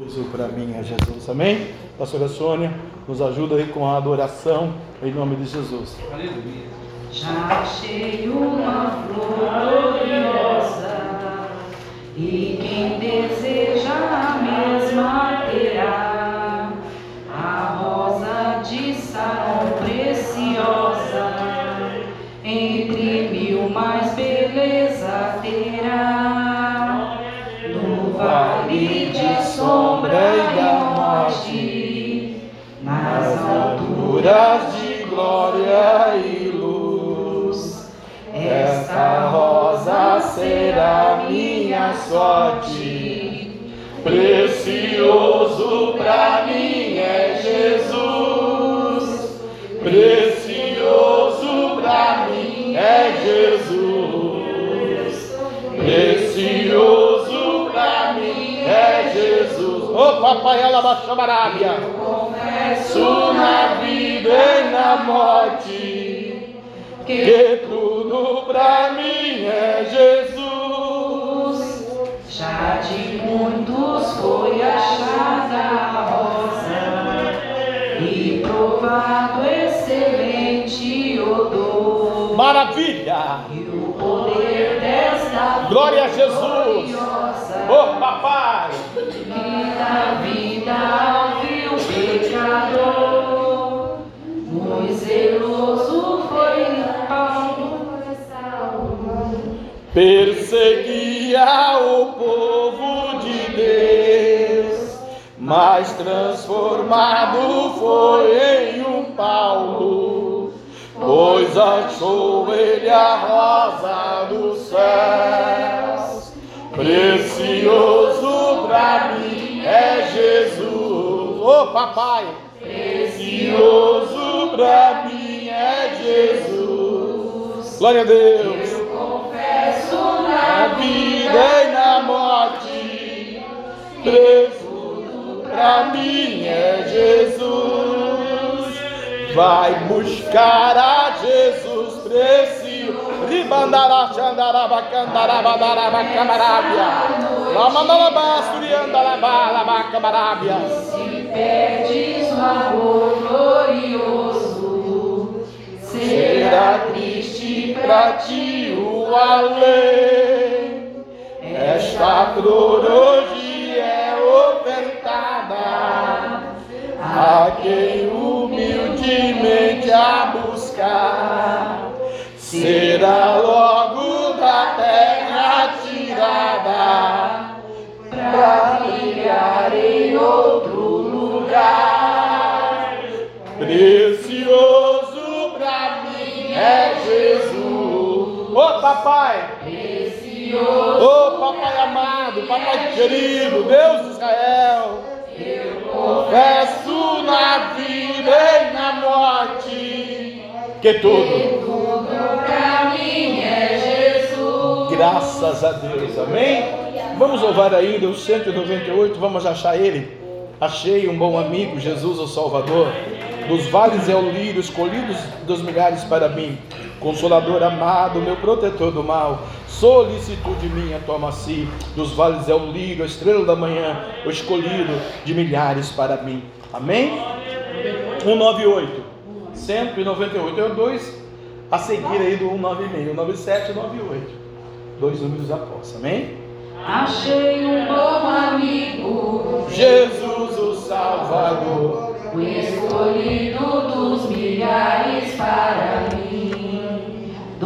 Uso para mim é Jesus, amém? Pastora Sônia, nos ajuda aí com a adoração, em nome de Jesus. Aleluia. Já achei uma flor gloriosa e quem sorte. Precioso para mim é Jesus, precioso para mim é Jesus, precioso para mim é Jesus. Ô papai, ela baixa barábia. Confesso na vida e na morte que tudo para mim é Jesus. Muitos foi achada a rosa e provado excelente odor. Maravilha! E o poder desta Glória a Jesus! Ô papai! que na vida viu pecador. Muito zeloso foi Paulo. Perseguia o povo mas transformado foi em um Paulo, pois achou ele a rosa dos céus. Precioso para mim é Jesus, ô papai, precioso para mim é Jesus. Glória a Deus Confesso na vida e na morte, preciso pra mim é Jesus. Vai buscar a Jesus precioso. Ribandará, xandaraba, candaraba, daraba, camarábia. Lamandaraba, suriandaraba, laba, camarábia. Se perdes o amor glorioso, Será triste pra ti o além. Esta flor hoje é ofertada a quem humildemente a buscar. Será logo da terra tirada para brilhar em outro lugar. Precioso pra mim é Jesus. Ô papai! Ô papai amado, papai querido, Deus de Israel. Confesso na vida e na morte que tudo. pra mim é Jesus. Graças a Deus, amém? Vamos louvar ainda o 198, vamos achar ele. Achei um bom amigo, Jesus o Salvador. Dos vales é o lírio, escolhidos dos milhares para mim. Consolador amado, meu protetor do mal. Solicitude minha, toma-se. Dos vales é o lírio, a estrela da manhã, o escolhido de milhares para mim. Amém? 198, 198 é o 2 a seguir aí do 196, 97 e 98. Dois números após, amém? Achei um bom amigo, Jesus o Salvador, o escolhido dos milhares para mim.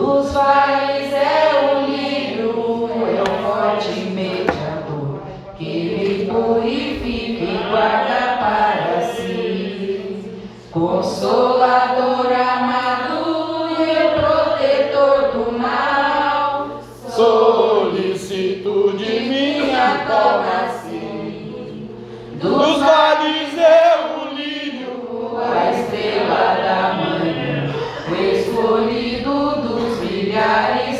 Dos vales é o lírio, é o forte mediador, que me purifica e guarda para si. Consolador amado, meu protetor do mal. solicitude minha toma-se. Dos Dos vales é o lírio, a estrela da manhã, milhares para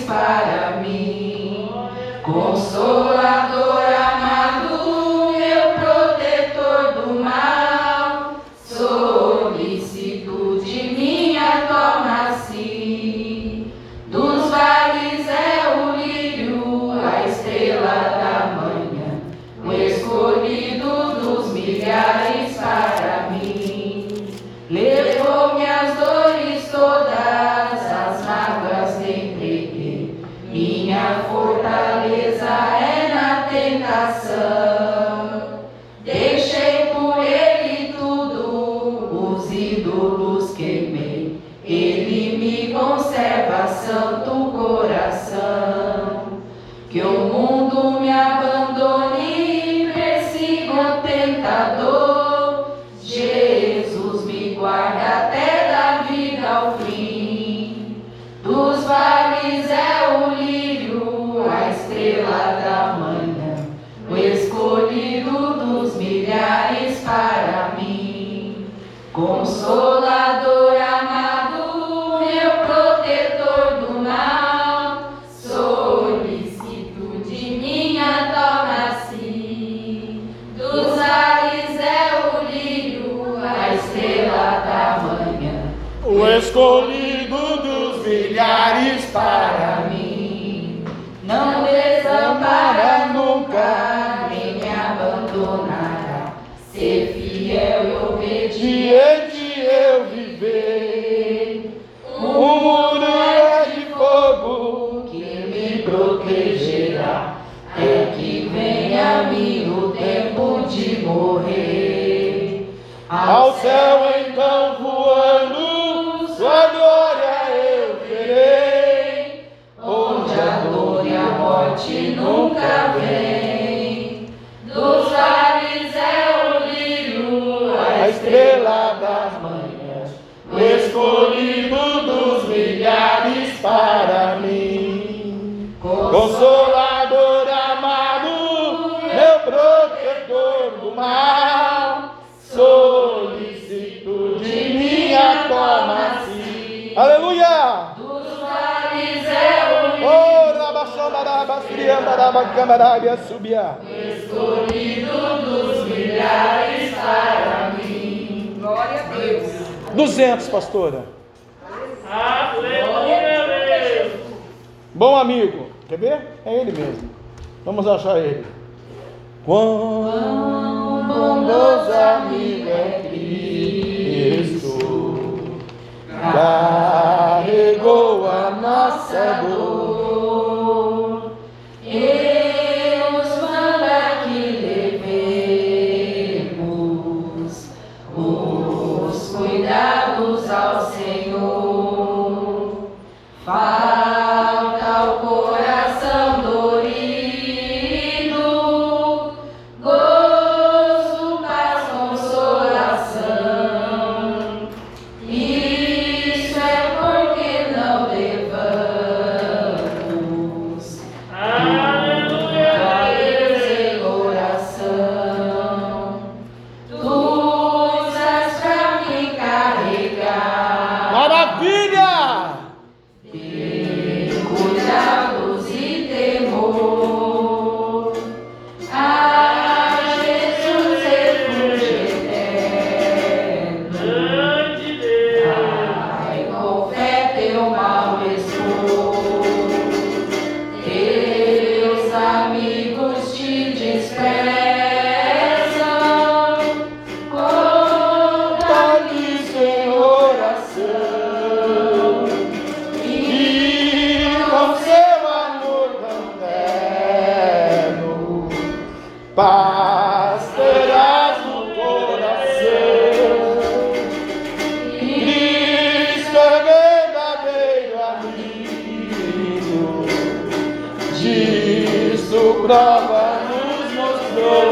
prova nos mostrou.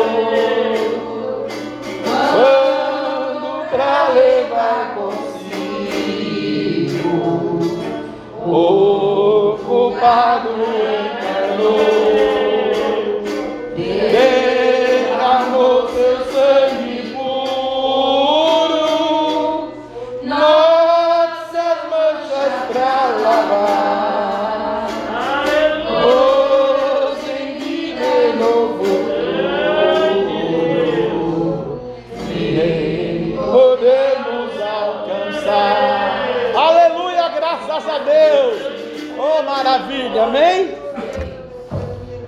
Quando pra levar consigo o culpado encarnou,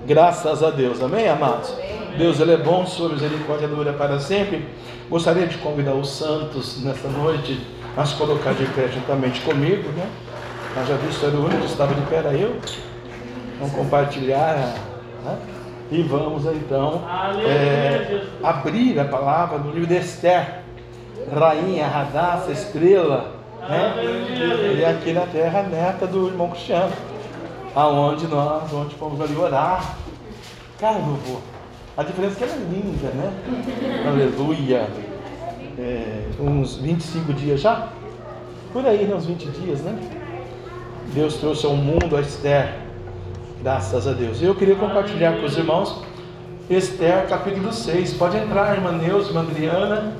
Graças a Deus, amém, amados? Deus, Ele é bom, sua misericórdia dura para sempre. Gostaria de convidar os santos nesta noite a se colocar de pé juntamente comigo, né? Nós já visto era o único que estava de pé, era eu. Vamos compartilhar né? e vamos então é, abrir a palavra no livro de Esther, rainha, radassa, estrela, né? E aqui na terra, neta do irmão Cristiano, aonde nós, onde fomos ali orar. Cara, meu avô, a diferença é que ela é linda, né? Aleluia. É, uns 25 dias já? Por aí, né? Uns 20 dias, né? Deus trouxe ao mundo a Esther. Graças a Deus. Eu queria compartilhar com os irmãos Esther, capítulo 6. Pode entrar, irmã Neuza, irmã Adriana.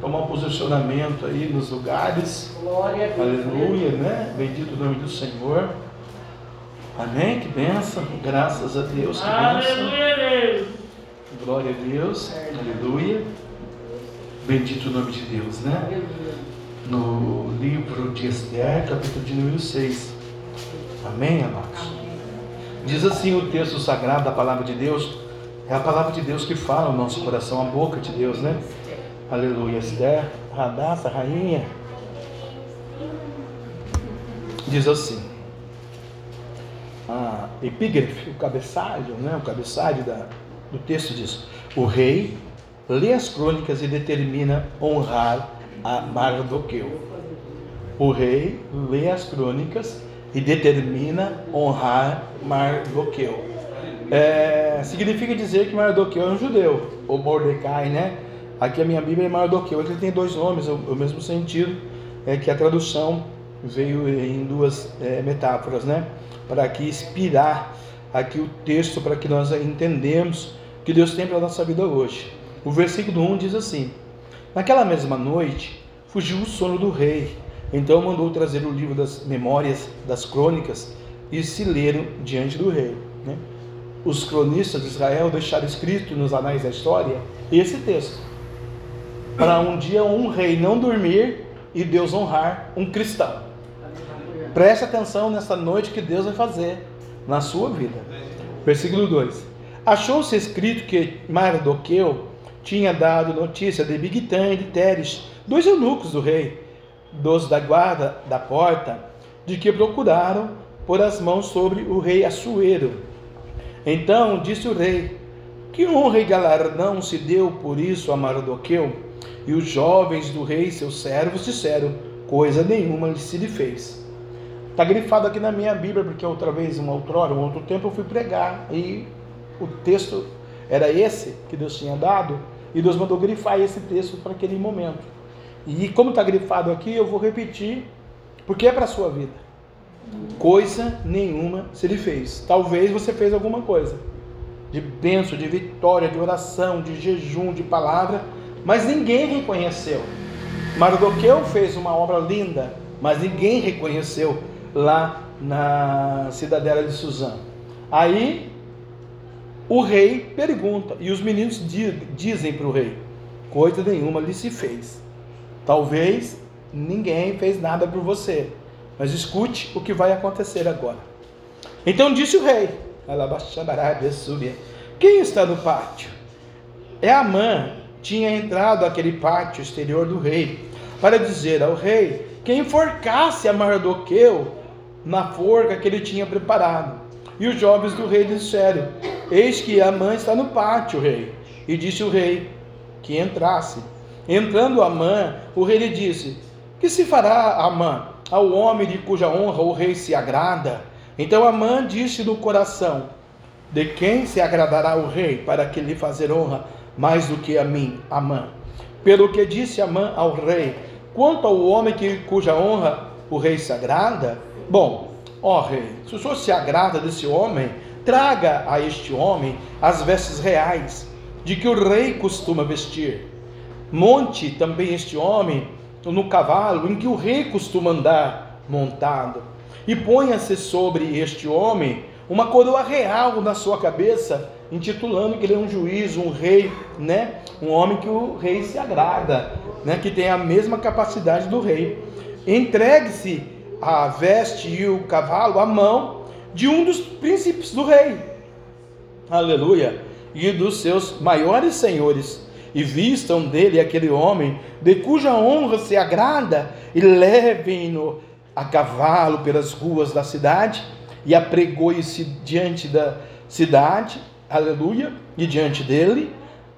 tomar um posicionamento aí nos lugares. Glória a Deus. Aleluia, né? Bendito o nome do Senhor. Amém? Que benção. Graças a Deus. Que benção. Glória a Deus. Aleluia. Bendito o nome de Deus, né? No livro de Esther, capítulo de número 6. Amém, amados? Diz assim o texto sagrado da palavra de Deus. É a palavra de Deus que fala no nosso coração, a boca de Deus, né? Aleluia. Esther, Radassa, rainha. Diz assim. A epígrafe, o cabeçalho, né? O cabeçalho da, do texto diz: O rei lê as crônicas e determina honrar a Mardoqueu. O rei lê as crônicas e determina honrar Mardoqueu. É, significa dizer que Mardoqueu é um judeu, ou Mordecai, né? Aqui a minha Bíblia é Mardoqueu, ele tem dois nomes, o, o mesmo sentido, é que a tradução veio em duas é, metáforas, né? Para aqui inspirar aqui o texto para que nós entendemos que Deus tem para a nossa vida hoje. O versículo 1 diz assim: Naquela mesma noite fugiu o sono do rei, então mandou trazer o livro das memórias das crônicas e se leram diante do rei. Né? Os cronistas de Israel deixaram escrito nos anais da história esse texto, para um dia um rei não dormir e Deus honrar um cristão. Preste atenção nessa noite que Deus vai fazer na sua vida. Versículo 2: Achou-se escrito que Mardoqueu tinha dado notícia de Bigtan e de Teres, dois eunucos do rei, dos da guarda da porta, de que procuraram pôr as mãos sobre o rei Assuero. Então disse o rei: Que honra e galardão se deu por isso a Mardoqueu? E os jovens do rei, seus servos, disseram: Coisa nenhuma se lhe fez. Está grifado aqui na minha Bíblia, porque outra vez, uma outrora, um outro tempo, eu fui pregar e o texto era esse que Deus tinha dado, e Deus mandou grifar esse texto para aquele momento. E como está grifado aqui, eu vou repetir, porque é para a sua vida. Coisa nenhuma se lhe fez. Talvez você fez alguma coisa de bênção, de vitória, de oração, de jejum, de palavra, mas ninguém reconheceu. Mardoqueu fez uma obra linda, mas ninguém reconheceu lá na cidadela de Suzã. Aí o rei pergunta, e os meninos di- dizem para o rei: coisa nenhuma lhe se fez. Talvez ninguém fez nada por você, mas escute o que vai acontecer agora. Então disse o rei: Quem está no pátio? É Amã. Tinha entrado aquele pátio exterior do rei para dizer ao rei que enforcasse a Mardoqueu na forca que ele tinha preparado. E os jovens do rei disseram: Eis que Amã está no pátio, rei. E disse o rei que entrasse. Entrando Amã, o rei lhe disse: Que se fará, Amã, ao homem de cuja honra o rei se agrada? Então Amã disse no coração: De quem se agradará o rei para que lhe fazer honra mais do que a mim, Amã? Pelo que disse Amã ao rei: Quanto ao homem que, cuja honra o rei se agrada, bom, ó rei, se o senhor se agrada desse homem, traga a este homem as vestes reais de que o rei costuma vestir. Monte também este homem no cavalo em que o rei costuma andar montado, e ponha-se sobre este homem uma coroa real na sua cabeça, intitulando que ele é um juiz, um rei, né? Um homem que o rei se agrada, né? Que tem a mesma capacidade do rei. Entregue-se a veste e o cavalo à mão de um dos príncipes do rei. Aleluia! E dos seus maiores senhores e vistam dele aquele homem de cuja honra se agrada e levem-no a cavalo pelas ruas da cidade e apregoe-se diante da cidade, aleluia, e diante dele.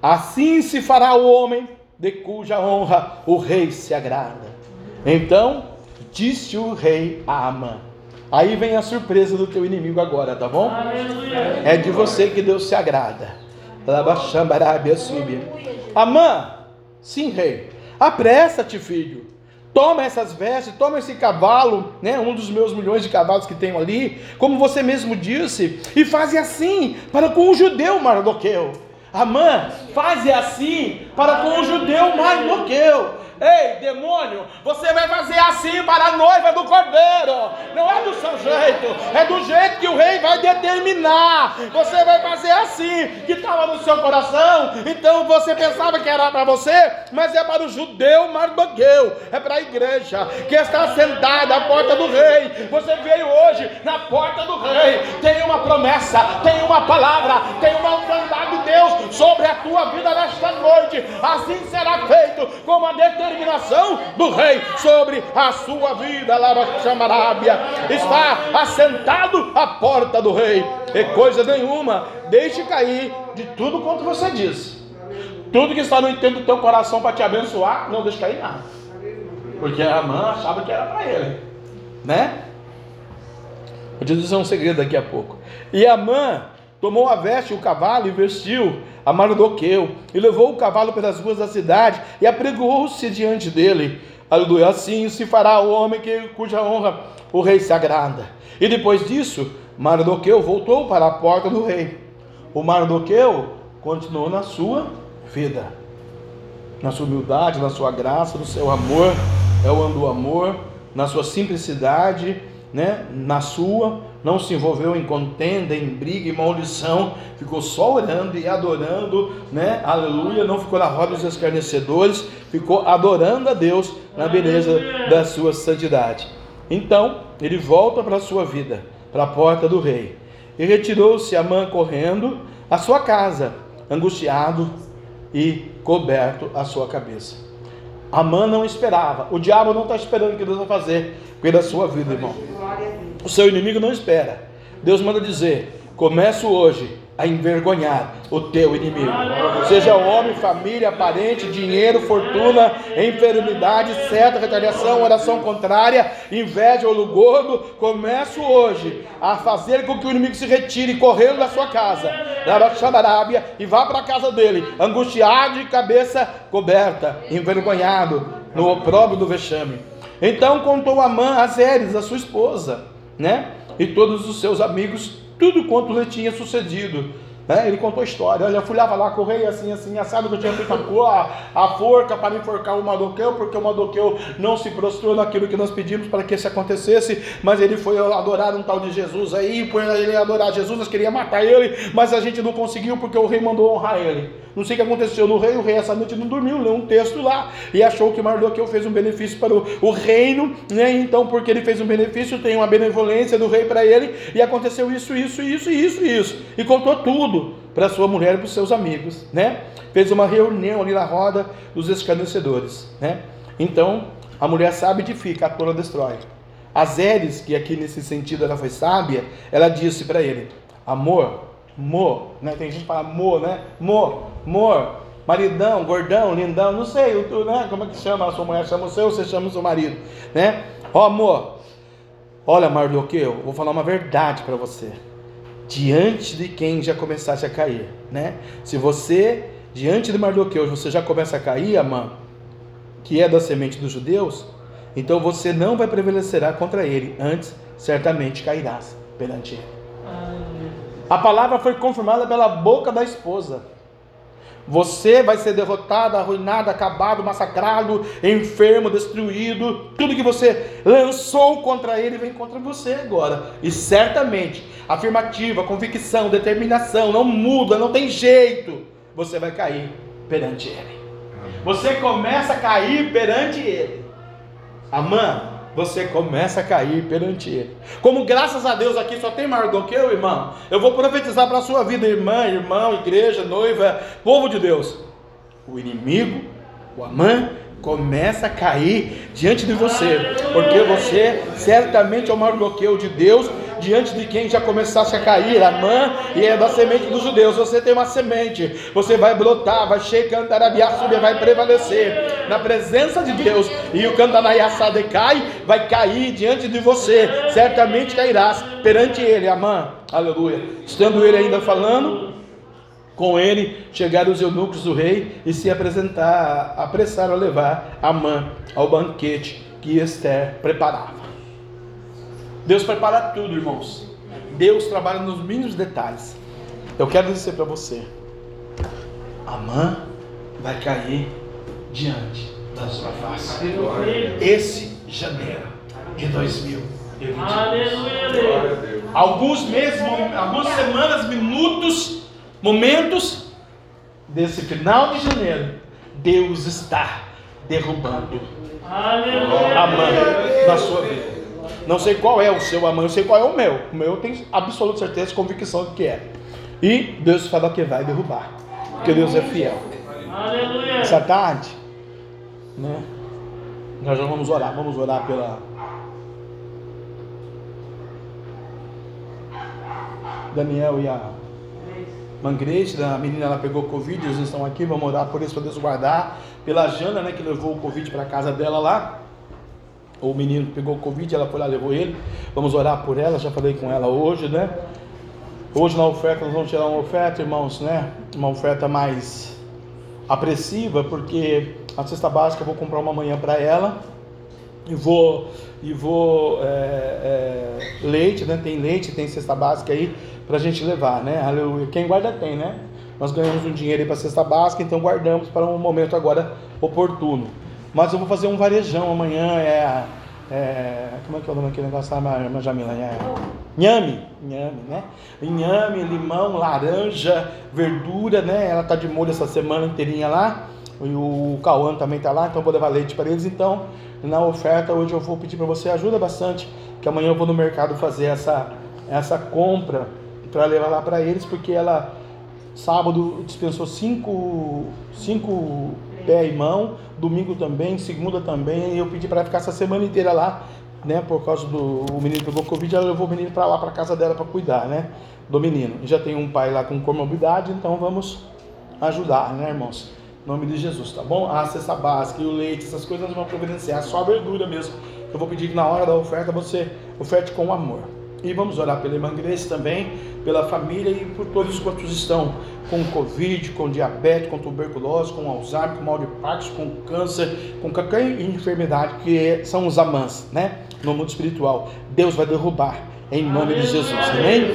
Assim se fará o homem de cuja honra o rei se agrada. Então disse o rei a Amã. Aí vem a surpresa do teu inimigo agora, tá bom? Aleluia. É de você que Deus se agrada. Amã, sim, rei. Apressa-te, filho. Toma essas vestes, toma esse cavalo, né, um dos meus milhões de cavalos que tenho ali, como você mesmo disse, e faze assim para com o judeu Mardoqueu, Amã, faze assim para com o judeu Mardoqueu. Ei, demônio, você vai fazer assim para a noiva do cordeiro. Não é do seu jeito, é do jeito que o rei vai determinar. Você vai fazer assim, que estava no seu coração. Então você pensava que era para você, mas é para o judeu Mardoqueu, é para a igreja que está sentada à porta do rei. Você veio hoje na porta do rei. Tem uma promessa, tem uma palavra, tem uma autoridade de Deus sobre a tua vida nesta noite. Assim será feito como a determinação determinação do rei sobre a sua vida. Laraxamarábia está assentado à porta do rei, e coisa nenhuma, deixe cair de tudo quanto você diz. Tudo que está no intento do teu coração para te abençoar, não deixe cair nada. Porque a mãe achava que era para ele, né? Eu te dizer um segredo daqui a pouco. E a mãe tomou a veste, o cavalo e vestiu a Mardoqueu, e levou o cavalo pelas ruas da cidade e apregoou-se diante dele. Aleluia. Assim se fará o homem que, cuja honra o rei se agrada. E depois disso, Mardoqueu voltou para a porta do rei. O Mardoqueu continuou na sua vida, na sua humildade, na sua graça, no seu amor, é o do amor, na sua simplicidade, né, na sua não se envolveu em contenda, em briga, em maldição, ficou só orando e adorando, né? Aleluia, não ficou na roda dos escarnecedores, ficou adorando a Deus na beleza da sua santidade. Então, ele volta para a sua vida, para a porta do rei. E retirou-se Amã correndo à sua casa, angustiado e coberto a sua cabeça. Amã não esperava, o diabo não está esperando o que Deus vai fazer pela sua vida, irmão. O seu inimigo não espera. Deus manda dizer: começo hoje a envergonhar o teu inimigo. Seja homem, família, parente, dinheiro, fortuna, enfermidade, seta, retaliação, oração contrária, inveja ou gordo. Começo hoje a fazer com que o inimigo se retire correndo da sua casa, da Arábia, e vá para a casa dele, angustiado de cabeça coberta, envergonhado, no opróbrio do vexame. Então contou Amã a Zeres, a sua esposa né? E todos os seus amigos, tudo quanto lhe tinha sucedido. Né? Ele contou a história. Olha, eu fui lá, lá com o rei, assim, assim, assado que eu tinha feito a, a forca para enforcar o Madoqueu, porque o Madoqueu não se prostrou naquilo que nós pedimos para que isso acontecesse, mas ele foi adorar um tal de Jesus aí, por ele adorar Jesus, nós queríamos matar ele, mas a gente não conseguiu porque o rei mandou honrar ele. Não sei o que aconteceu no rei, o rei essa noite não dormiu, leu um texto lá e achou que Mardoqueu fez um benefício para o, o reino, né? Então, porque ele fez um benefício, tem uma benevolência do rei para ele, e aconteceu isso, isso, isso, isso, isso. E contou tudo para sua mulher e para os seus amigos, né? Fez uma reunião ali na roda dos escarnecedores, né? Então, a mulher sábia edifica, a tola destrói. Azeres, que aqui nesse sentido ela foi sábia, ela disse para ele: Amor, Mo, né? Tem gente que fala mo, né? Mo, mor, maridão, gordão, lindão, não sei, tu, né? Como é que chama a sua mulher? Chama o seu, você chama o seu marido, né? Ó, amor, olha, Mardoqueu, vou falar uma verdade para você. Diante de quem já começasse a cair, né? Se você, diante de Mardoqueu, você já começa a cair, amã, que é da semente dos judeus, então você não vai prevalecerá contra ele, antes certamente cairás perante ele. A palavra foi confirmada pela boca da esposa. Você vai ser derrotado, arruinado, acabado, massacrado, enfermo, destruído. Tudo que você lançou contra ele vem contra você agora. E certamente, afirmativa, convicção, determinação, não muda, não tem jeito. Você vai cair perante ele. Você começa a cair perante ele. Amã, você começa a cair perante Ele. Como graças a Deus aqui só tem Mardoqueu, irmão, eu vou profetizar para a sua vida, irmã, irmão, igreja, noiva, povo de Deus. O inimigo, o Amã, começa a cair diante de você, porque você certamente é o Mardoqueu de Deus diante de quem já começasse a cair, a mãe e é da semente dos judeus. Você tem uma semente, você vai brotar, vai checar, vai prevalecer na presença de Deus. E o cantanaiaçá decai, vai cair diante de você. Certamente cairás perante ele, Amã. Aleluia. Estando ele ainda falando, com ele chegaram os eunucos do rei e se apresentar, apressaram a levar Amã ao banquete que Esther preparava. Deus prepara tudo, irmãos. Deus trabalha nos mínimos detalhes. Eu quero dizer para você: Amã vai cair diante da sua face. Esse janeiro de 2020. Aleluia, Deus. Alguns meses, algumas semanas, minutos, momentos desse final de janeiro, Deus está derrubando Aleluia. Amã na sua vida. Não sei qual é o seu amã, eu sei qual é o meu. O meu eu tenho absoluta certeza, convicção de que é. E Deus fala que vai derrubar. Porque Deus é fiel. Aleluia. Essa tarde, né? Nós já vamos orar, vamos orar pela Daniel e a Mangrete, a menina ela pegou Covid, eles estão aqui, vamos orar por isso para Deus guardar. Pela Jana, né, que levou o Covid para casa dela lá. O menino pegou Covid, ela foi lá, levou ele. Vamos orar por ela, já falei com ela hoje, né? Hoje na oferta nós vamos tirar uma oferta, irmãos, né? Uma oferta mais apressiva, porque a cesta básica eu vou comprar uma manhã para ela e vou e vou é, é, leite, né? Tem leite, tem cesta básica aí para a gente levar, né? Aleluia. Quem guarda tem, né? Nós ganhamos um dinheiro aí para cesta básica, então guardamos para um momento agora oportuno. Mas eu vou fazer um varejão amanhã, é, é como é que é o nome daquele negócio irmã Jamila? É, nhame, nhame, né? Inhame, limão, laranja, verdura, né? Ela tá de molho essa semana inteirinha lá. E o Cauã também tá lá, então vou levar leite para eles. Então, na oferta hoje eu vou pedir para você ajuda bastante, que amanhã eu vou no mercado fazer essa essa compra para levar lá para eles, porque ela sábado dispensou cinco, cinco pé e mão, domingo também, segunda também, eu pedi para ficar essa semana inteira lá, né, por causa do o menino pegou Covid, ela levou o menino para lá, para casa dela, para cuidar, né, do menino. Já tem um pai lá com comorbidade, então vamos ajudar, né, irmãos? Em nome de Jesus, tá bom? A cesta básica e o leite, essas coisas nós vamos providenciar, só a verdura mesmo. Eu vou pedir que na hora da oferta você oferte com amor. E vamos orar pela irmã Grace também, pela família e por todos quantos estão com Covid, com diabetes, com tuberculose, com Alzheimer, com mal de Parkinson, com câncer, com qualquer enfermidade que são os amãs, né? No mundo espiritual. Deus vai derrubar em nome de Jesus, amém?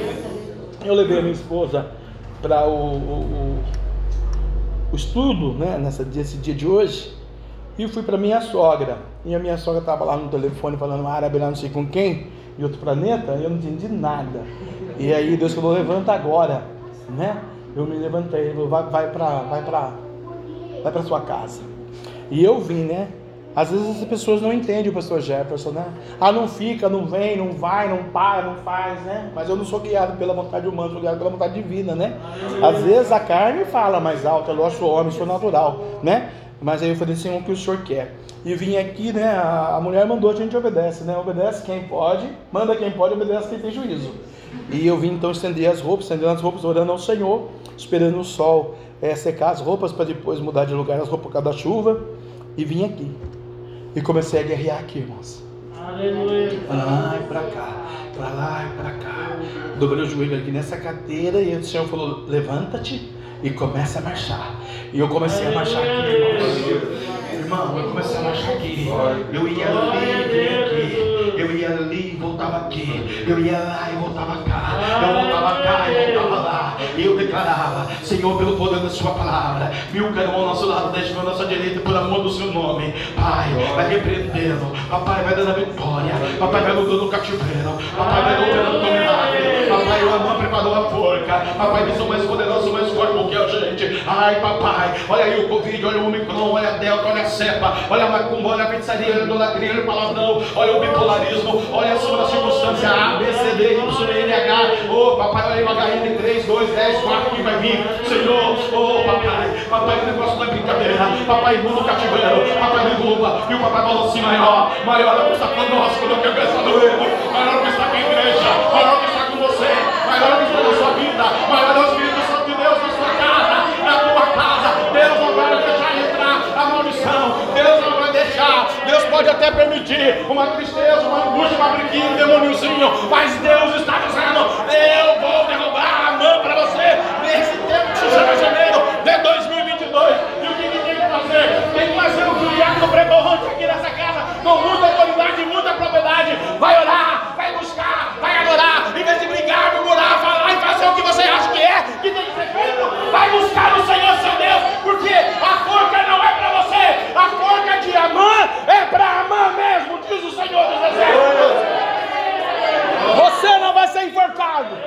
Eu levei a minha esposa para o, o, o, estudo, né? Nessa, nesse dia de hoje. E fui para minha sogra. E a minha sogra estava lá no telefone falando árabe, lá não sei com quem, de outro planeta, eu não entendi nada. E aí Deus falou, levanta agora, né? Eu me levantei, ele falou, vai, vai para vai pra, vai pra sua casa. E eu vim, né? Às vezes as pessoas não entendem o pastor Jefferson, né? Ah, não fica, não vem, não vai, não para, não faz, né? Mas eu não sou guiado pela vontade humana, sou guiado pela vontade divina, né? Às vezes a carne fala mais alto, é lógico, homem, sou natural, né? Mas aí eu falei assim, o que o senhor quer? E vim aqui, né? A, a mulher mandou, a gente obedece, né? Obedece quem pode, manda quem pode, obedece quem tem juízo. E eu vim então estender as roupas, estendendo as roupas, orando ao Senhor, esperando o sol é, secar as roupas para depois mudar de lugar as roupas por causa da chuva. E vim aqui. E comecei a guerrear aqui, irmãos. Aleluia. Pra lá e pra cá, pra lá e pra cá. Dobrei o joelho aqui nessa cadeira e o Senhor falou: levanta-te e começa a marchar. E eu comecei a marchar aqui, irmãos. Irmão, eu comecei a marchar aqui. Eu ia ali, vinha aqui. Eu ia ali e voltava aqui. Eu ia lá e voltava cá. Eu voltava cá e voltava lá. Eu declarava, Senhor, pelo poder da sua palavra, mil cairão ao nosso lado, mil à nossa direita, por amor do seu nome. Pai, vai repreendendo. Papai vai dando a vitória. Papai vai lutando o cativeiro. Papai vai lutando o milagre. Papai, o amor preparou a forca. Papai, eles são mais poderosos, mais fortes do que a gente. Ai, papai, olha aí o Covid, olha o Omicron, olha a Delta, olha a cepa, olha a macumba, olha a pizzaria, olha a idolatria, olha o palavrão, olha o bipolarismo, olha a sua circunstância A, B, C, D, Y, N, H. Ô, papai, olha aí o HN 3, 2, 10, 4 que vai vir. Senhor, ô, papai, papai, o negócio não é brincadeira. Papai, muda o cativeiro, papai, derruba. E o papai falou assim: maior, maior é o que está conosco do que o que está no erro, maior é o que está com a igreja, maior é o que está com você, maior é o que está na sua vida, maior é pode até permitir uma tristeza, uma angústia, uma briguinha, um demôniozinho, mas Deus está dizendo: Eu vou derrubar a mão para você nesse tempo que se chama janeiro de 2022. E o que, que tem que fazer? Tem que fazer o que o Iaco pregou ontem aqui nessa casa, com muita autoridade, muita propriedade. Vai orar, vai buscar, vai adorar, em vez de brigar, murmurar, falar e fazer o que você acha que é, que tem que ser feito, vai buscar o Senhor seu Deus é para amar mesmo, diz o Senhor dos Exércitos. Você não vai ser enforcado.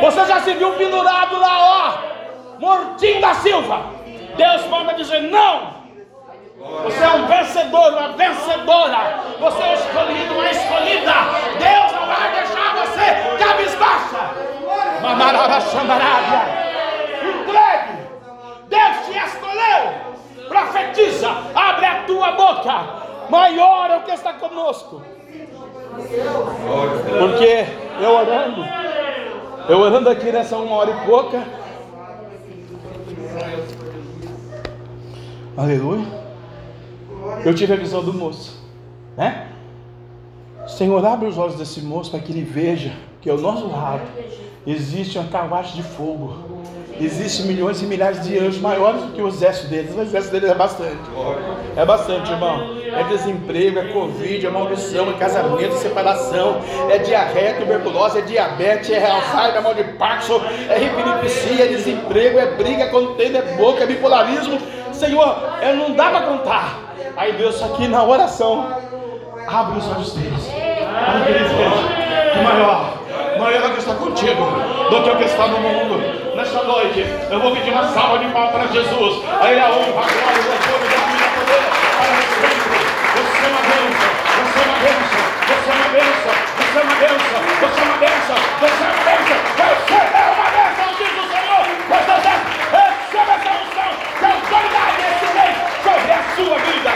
Você já se viu pendurado lá, ó, Mortinho da Silva. Deus manda dizer: não, você é um vencedor, uma vencedora. Você é escolhido, uma escolhida. Deus não vai deixar você cabisbaixa. Mamarabá, xambarábia. Entregue. Deus te escolheu. Profetiza. Abre a tua boca. Maior é o que está conosco. Porque eu orando, eu orando aqui nessa uma hora e pouca. Aleluia. Eu tive a visão do moço, né? Senhor, abre os olhos desse moço para que ele veja que ao nosso lado existe uma carruagem de fogo. Existem milhões e milhares de anjos maiores do que o exército deles. O exército deles é bastante. É bastante, irmão. É desemprego, é Covid, é maldição, é casamento, é separação, é diarreia, tuberculose, é diabetes, é Alzheimer, é mal de Parkinson, é epilepsia, é desemprego, é briga, contenda, é boca, é bipolarismo. Senhor, é, não dá para contar. Aí Deus aqui na oração abre os olhos deles. Que eles que maior, maior é que está contigo do que o que está no mundo. Nesta noite, eu vou pedir uma salva de palmas para Jesus. A Ele a honra, a glória, o louvor, o poder para sempre. Você é uma bênção, você é uma bênção, você é uma bênção, você é uma bênção, você é uma bênção, você é uma bênção, você é uma bênção, diz o Senhor. Você receba essa unção, que autoridade esse mês sobre a sua vida.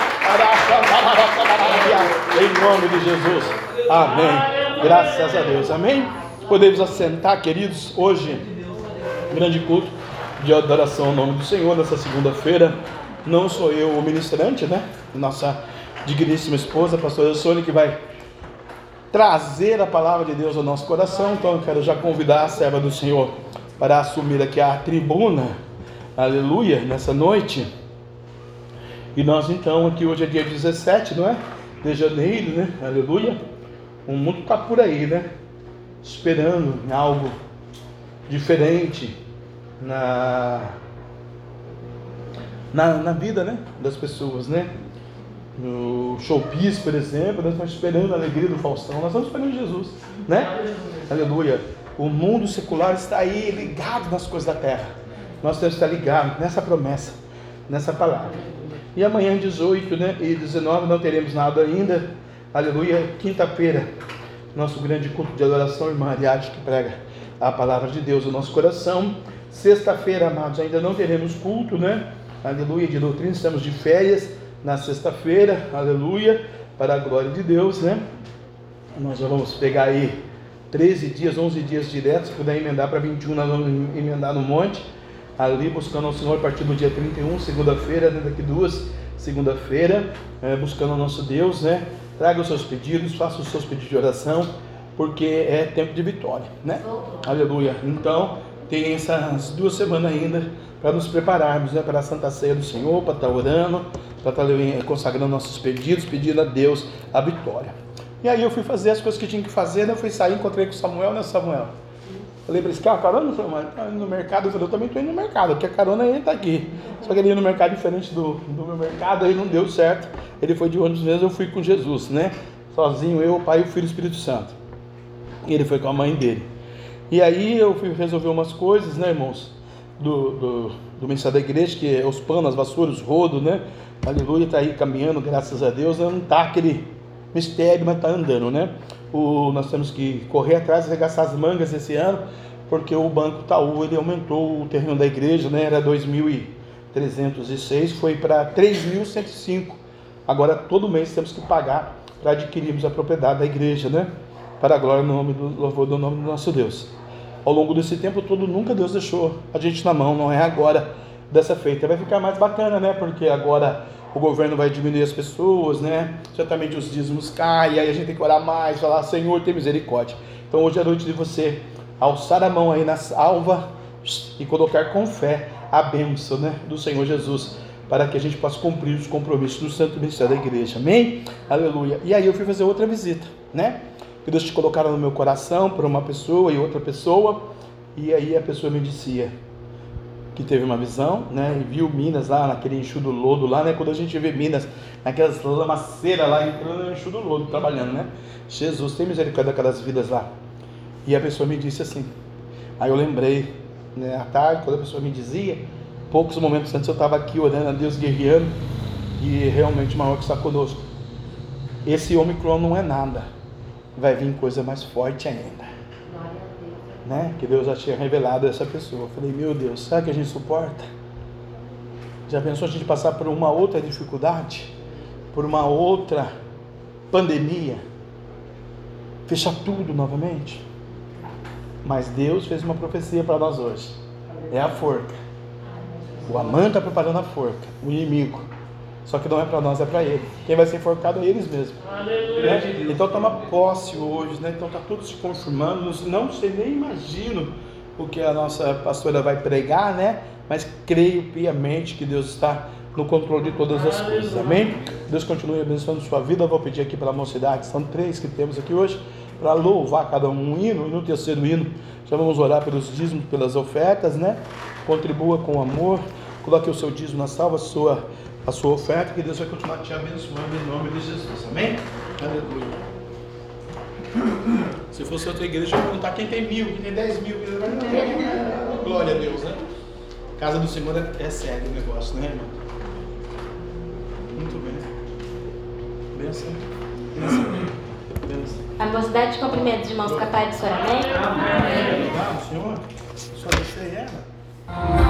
Em nome de Jesus. Amém. Graças a Deus. Amém. Podemos assentar, queridos. Hoje, grande culto de adoração ao nome do Senhor, nessa segunda-feira. Não sou eu o ministrante, né? Nossa digníssima esposa, a pastora Sônia, que vai trazer a palavra de Deus ao nosso coração. Então eu quero já convidar a serva do Senhor para assumir aqui a tribuna. Aleluia, nessa noite. E nós então, aqui hoje é dia 17, não é? De janeiro, né? Aleluia. O mundo está por aí, né? Esperando algo diferente na, na, na vida, né? Das pessoas, né? No showbiz, por exemplo, nós estamos esperando a alegria do Faustão, nós estamos esperando Jesus, né? Aleluia. O mundo secular está aí ligado nas coisas da terra. Nós temos que estar ligados nessa promessa, nessa palavra. E amanhã, 18 né, e 19, não teremos nada ainda. Aleluia. Quinta-feira, nosso grande culto de adoração, irmã Ariade, que prega a palavra de Deus no nosso coração. Sexta-feira, amados, ainda não teremos culto, né? Aleluia, de doutrina, estamos de férias na sexta-feira, aleluia, para a glória de Deus, né? Nós já vamos pegar aí 13 dias, 11 dias diretos, se puder emendar para 21, nós vamos emendar no monte ali buscando ao Senhor a partir do dia 31, segunda-feira, né, daqui duas, segunda-feira, é, buscando o nosso Deus, né? Traga os seus pedidos, faça os seus pedidos de oração, porque é tempo de vitória, né? Aleluia. Então, tem essas duas semanas ainda para nos prepararmos né, para a Santa Ceia do Senhor, para estar orando, para estar consagrando nossos pedidos, pedindo a Deus a vitória. E aí eu fui fazer as coisas que tinha que fazer, né? Eu fui sair, encontrei com Samuel, né, Samuel? Falei para ele, quer uma carona? Falei, mas tá indo no mercado. Eu falei, eu também estou indo no mercado, porque a carona ele está aqui. Só que ele ia no mercado diferente do, do meu mercado, aí não deu certo. Ele foi de ônibus mesmo, eu fui com Jesus, né? Sozinho, eu, o Pai, o Filho e o Espírito Santo. E ele foi com a mãe dele. E aí eu fui resolver umas coisas, né, irmãos? Do, do, do ministério da igreja, que é os panos, as vassouras, os rodos, né? Aleluia, está aí caminhando, graças a Deus. Não está aquele mistério, mas está andando, né? O, nós temos que correr atrás, arregaçar as mangas esse ano, porque o Banco Itaú ele aumentou o terreno da igreja, né? Era 2.306, foi para 3.105. Agora todo mês temos que pagar para adquirirmos a propriedade da igreja, né? Para a glória do nome do louvor do nome do nosso Deus. Ao longo desse tempo todo nunca Deus deixou a gente na mão, não é agora dessa feita. Vai ficar mais bacana, né? Porque agora o governo vai diminuir as pessoas, né? Certamente os dízimos caem, aí a gente tem que orar mais, falar, Senhor, tem misericórdia. Então hoje é noite de você alçar a mão aí na salva e colocar com fé a bênção né, do Senhor Jesus, para que a gente possa cumprir os compromissos do Santo Ministério da Igreja. Amém? Aleluia. E aí eu fui fazer outra visita, né? Que Deus te colocaram no meu coração para uma pessoa e outra pessoa, e aí a pessoa me dizia, que teve uma visão, né, e viu Minas lá naquele enxudo do lodo lá, né, quando a gente vê Minas naquelas lamaceiras lá entrando no enxudo do lodo, trabalhando, né, Jesus tem misericórdia daquelas vidas lá. E a pessoa me disse assim, aí eu lembrei, né, à tarde, quando a pessoa me dizia, poucos momentos antes eu estava aqui orando a Deus, guerreando, e realmente o maior que está conosco. Esse Omicron não é nada, vai vir coisa mais forte ainda. Né? Que Deus já tinha revelado a essa pessoa. Eu falei, meu Deus, será que a gente suporta? Já pensou a gente passar por uma outra dificuldade? Por uma outra pandemia? Fechar tudo novamente? Mas Deus fez uma profecia para nós hoje. É a forca. O Amã está preparando a forca, o inimigo. Só que não é para nós, é para ele. Quem vai ser enforcado é eles mesmos. Né? Então toma posse hoje, né? Então tá tudo se confirmando. Não sei nem imagino o que a nossa pastora vai pregar, né? Mas creio piamente que Deus está no controle de todas as coisas. Amém? Deus continue abençoando sua vida. Eu vou pedir aqui pela mocidade, são três que temos aqui hoje, para louvar cada um um hino, e no terceiro hino já vamos orar pelos dízimos, pelas ofertas, né? Contribua com amor, coloque o seu dízimo na salva, a sua a sua oferta, que Deus vai continuar te abençoando em nome de Jesus. Amém? Aleluia. Se fosse outra igreja, eu ia perguntar quem tem mil, quem tem dez mil. Glória a Deus, né? Casa do Senhor é, é sério o negócio, né, irmão? Muito bem. Benção. Benção. A mocidade de cumprimento de mãos capazes de chorar, amém? Amém. Obrigado, Senhor. Só deixei ela.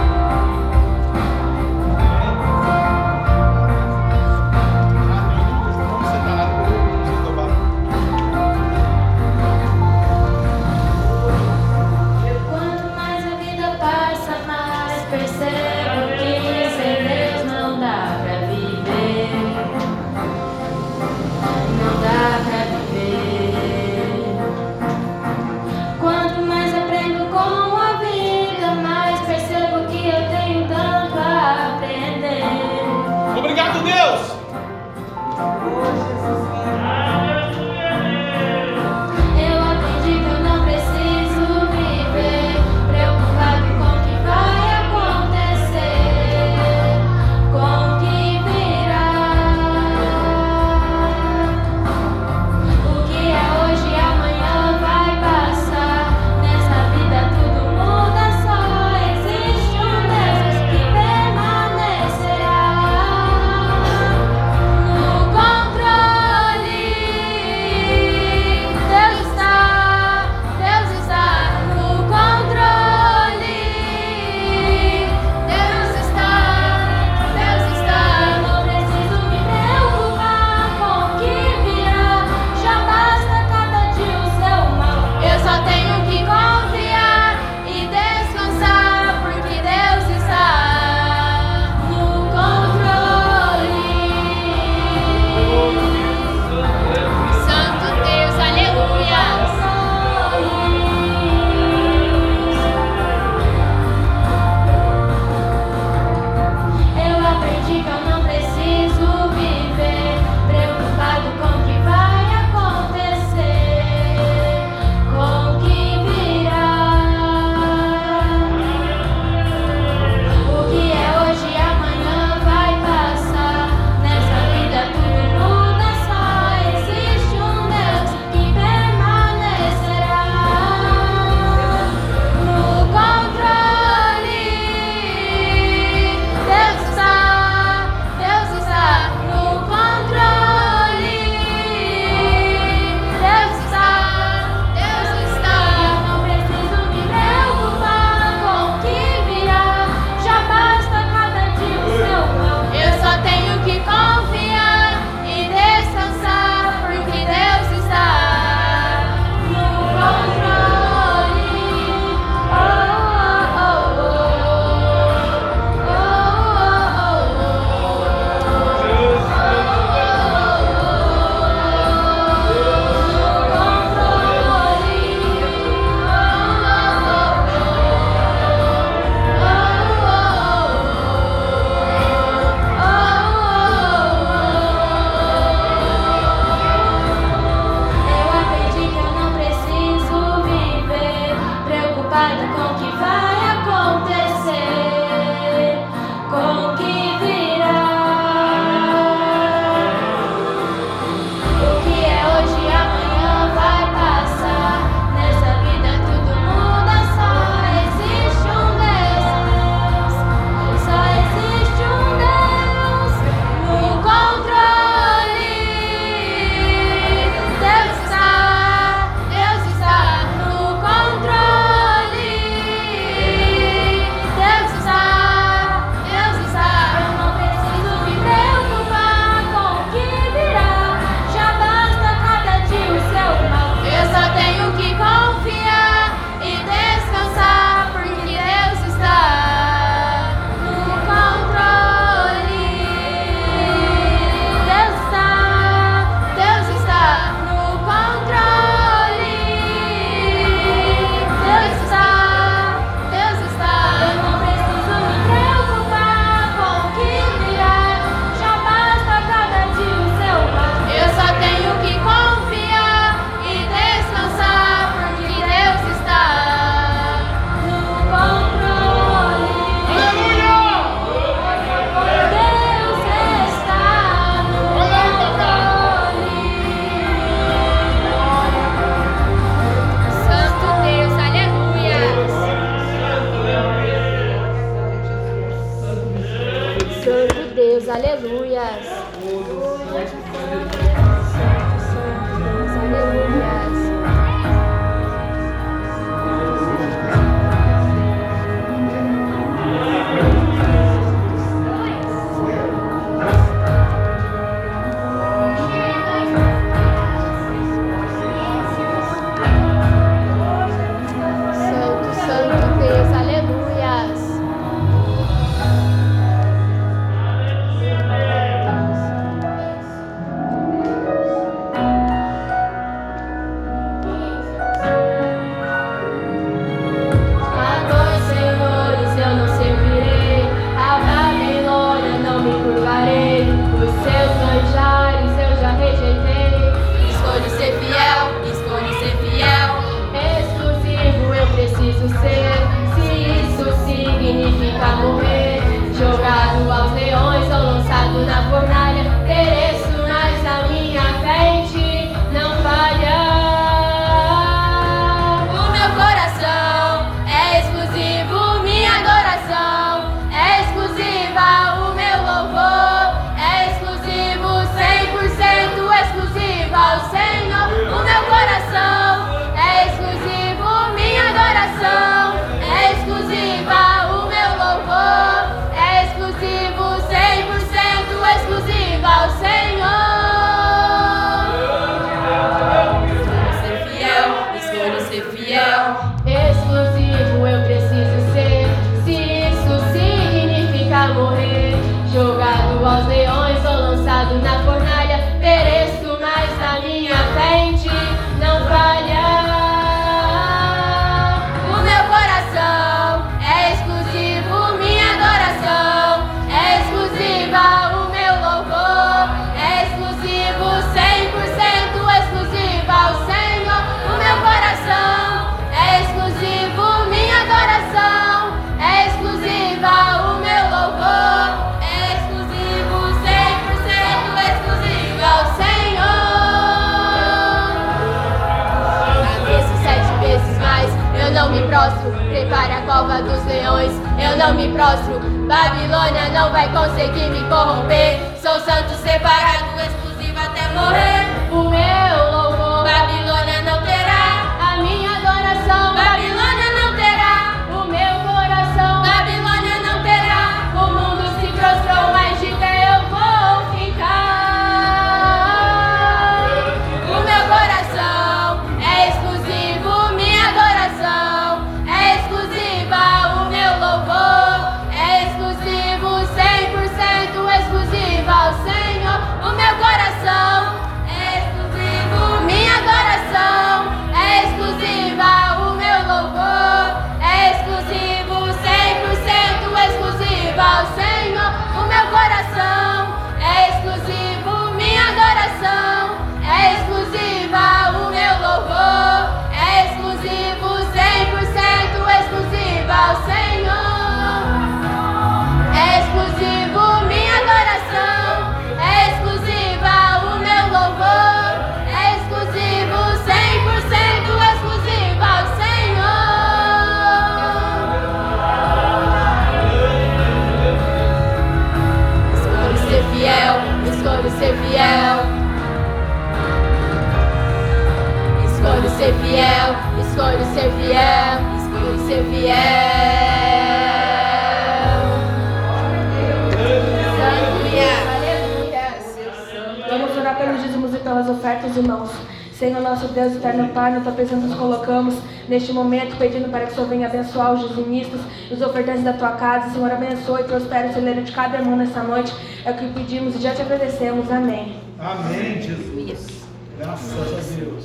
presença nos colocamos neste momento, pedindo para que o Senhor venha abençoar os dizimistas, os ofertantes da tua casa. Senhor, abençoe e prospere o celeiro de cada irmão nessa noite. É o que pedimos e já te agradecemos. Amém. Amém, Jesus. Isso. Graças a Deus.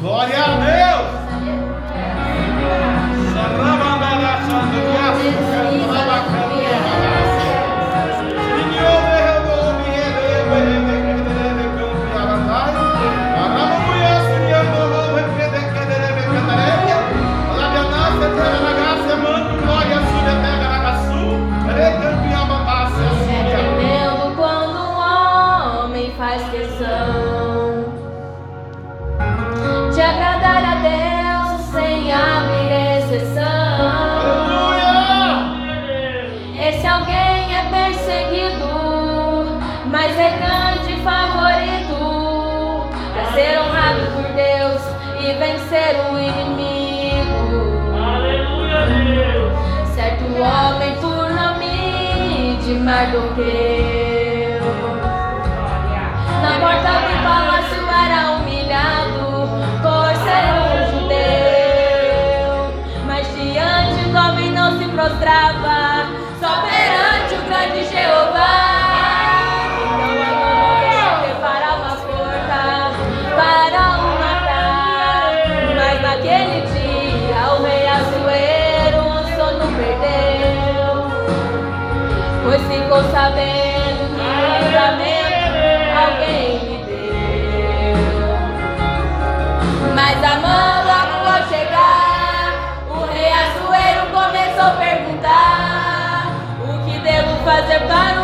Glória a Deus. Glória a Deus. mais do que ficou sabendo que o livramento alguém me deu. Mas a mão logo ao chegar, o rei Azueiro começou a perguntar: O que devo fazer para o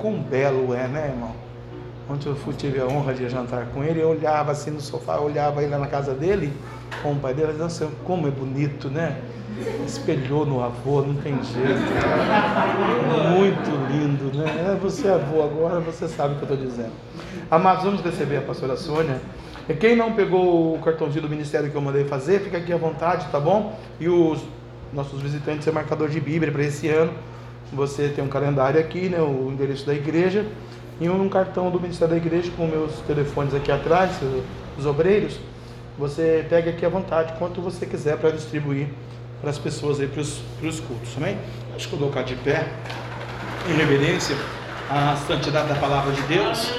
quão belo é, né, irmão? Ontem eu fui, tive a honra de jantar com ele, eu olhava assim no sofá, olhava ele lá na casa dele, com o pai dele, nossa, como é bonito, né? Espelhou no avô, não tem jeito. Muito lindo, né? É, você é avô agora, você sabe o que eu estou dizendo. Amados, vamos receber a pastora Sônia. E quem não pegou o cartãozinho do ministério que eu mandei fazer, fica aqui à vontade, tá bom? E os nossos visitantes é marcador de Bíblia para esse ano. Você tem um calendário aqui, né? O endereço da igreja e um cartão do Ministério da Igreja com meus telefones aqui atrás, os obreiros. Você pega aqui à vontade, quanto você quiser para distribuir para as pessoas aí, para os, cultos, amém? Deixa eu colocar de pé, em reverência à santidade da palavra de Deus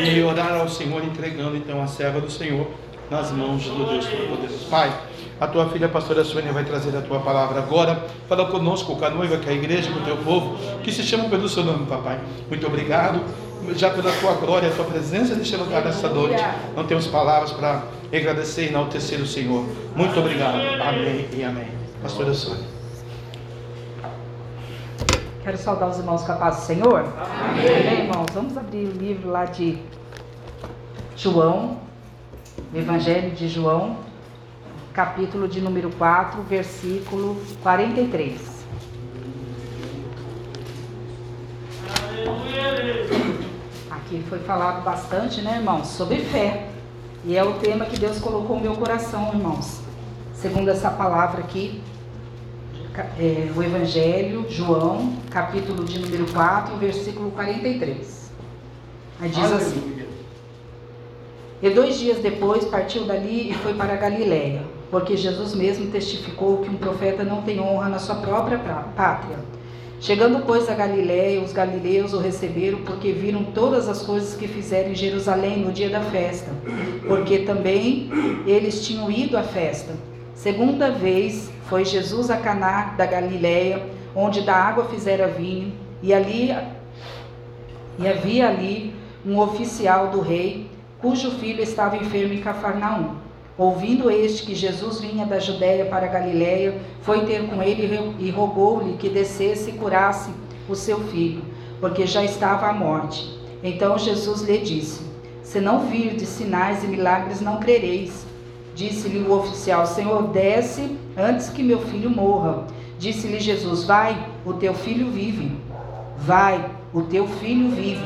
e orar ao Senhor, entregando então a serva do Senhor nas mãos do Deus Todo-Poderoso. Pai, a tua filha, a pastora Sônia, vai trazer a tua palavra agora. Fala conosco, com a noiva, com a igreja, com o teu povo, que se chama pelo seu nome, papai. Muito obrigado já pela tua glória, a tua presença neste lugar nessa noite. Não temos palavras para agradecer e enaltecer o Senhor. Muito obrigado. Amém e amém. Pastora Sônia. Quero saudar os irmãos com a paz do Senhor. Amém. Amém, irmãos. Vamos abrir o livro lá de João, o Evangelho de João, capítulo de número 4, versículo 43. Aqui foi falado bastante, né, irmãos, sobre fé. E é o tema que Deus colocou no meu coração, irmãos. Segundo essa palavra aqui, é, o Evangelho, João, capítulo de número 4, versículo 43. Aí diz assim: E dois dias depois partiu dali e foi para a Galiléia porque Jesus mesmo testificou que um profeta não tem honra na sua própria pátria. Chegando, pois, a Galiléia, os galileus o receberam porque viram todas as coisas que fizeram em Jerusalém no dia da festa, porque também eles tinham ido à festa. Segunda vez foi Jesus a Caná da Galiléia, onde da água fizera vinho, e ali e havia ali um oficial do rei, cujo filho estava enfermo em Cafarnaum. Ouvindo este que Jesus vinha da Judéia para Galiléia, foi ter com ele e rogou-lhe que descesse e curasse o seu filho, porque já estava à morte. Então Jesus lhe disse: Se não virdes sinais e milagres, não crereis. Disse-lhe o oficial: Senhor, desce antes que meu filho morra. Disse-lhe Jesus: Vai, o teu filho vive. Vai, o teu filho vive.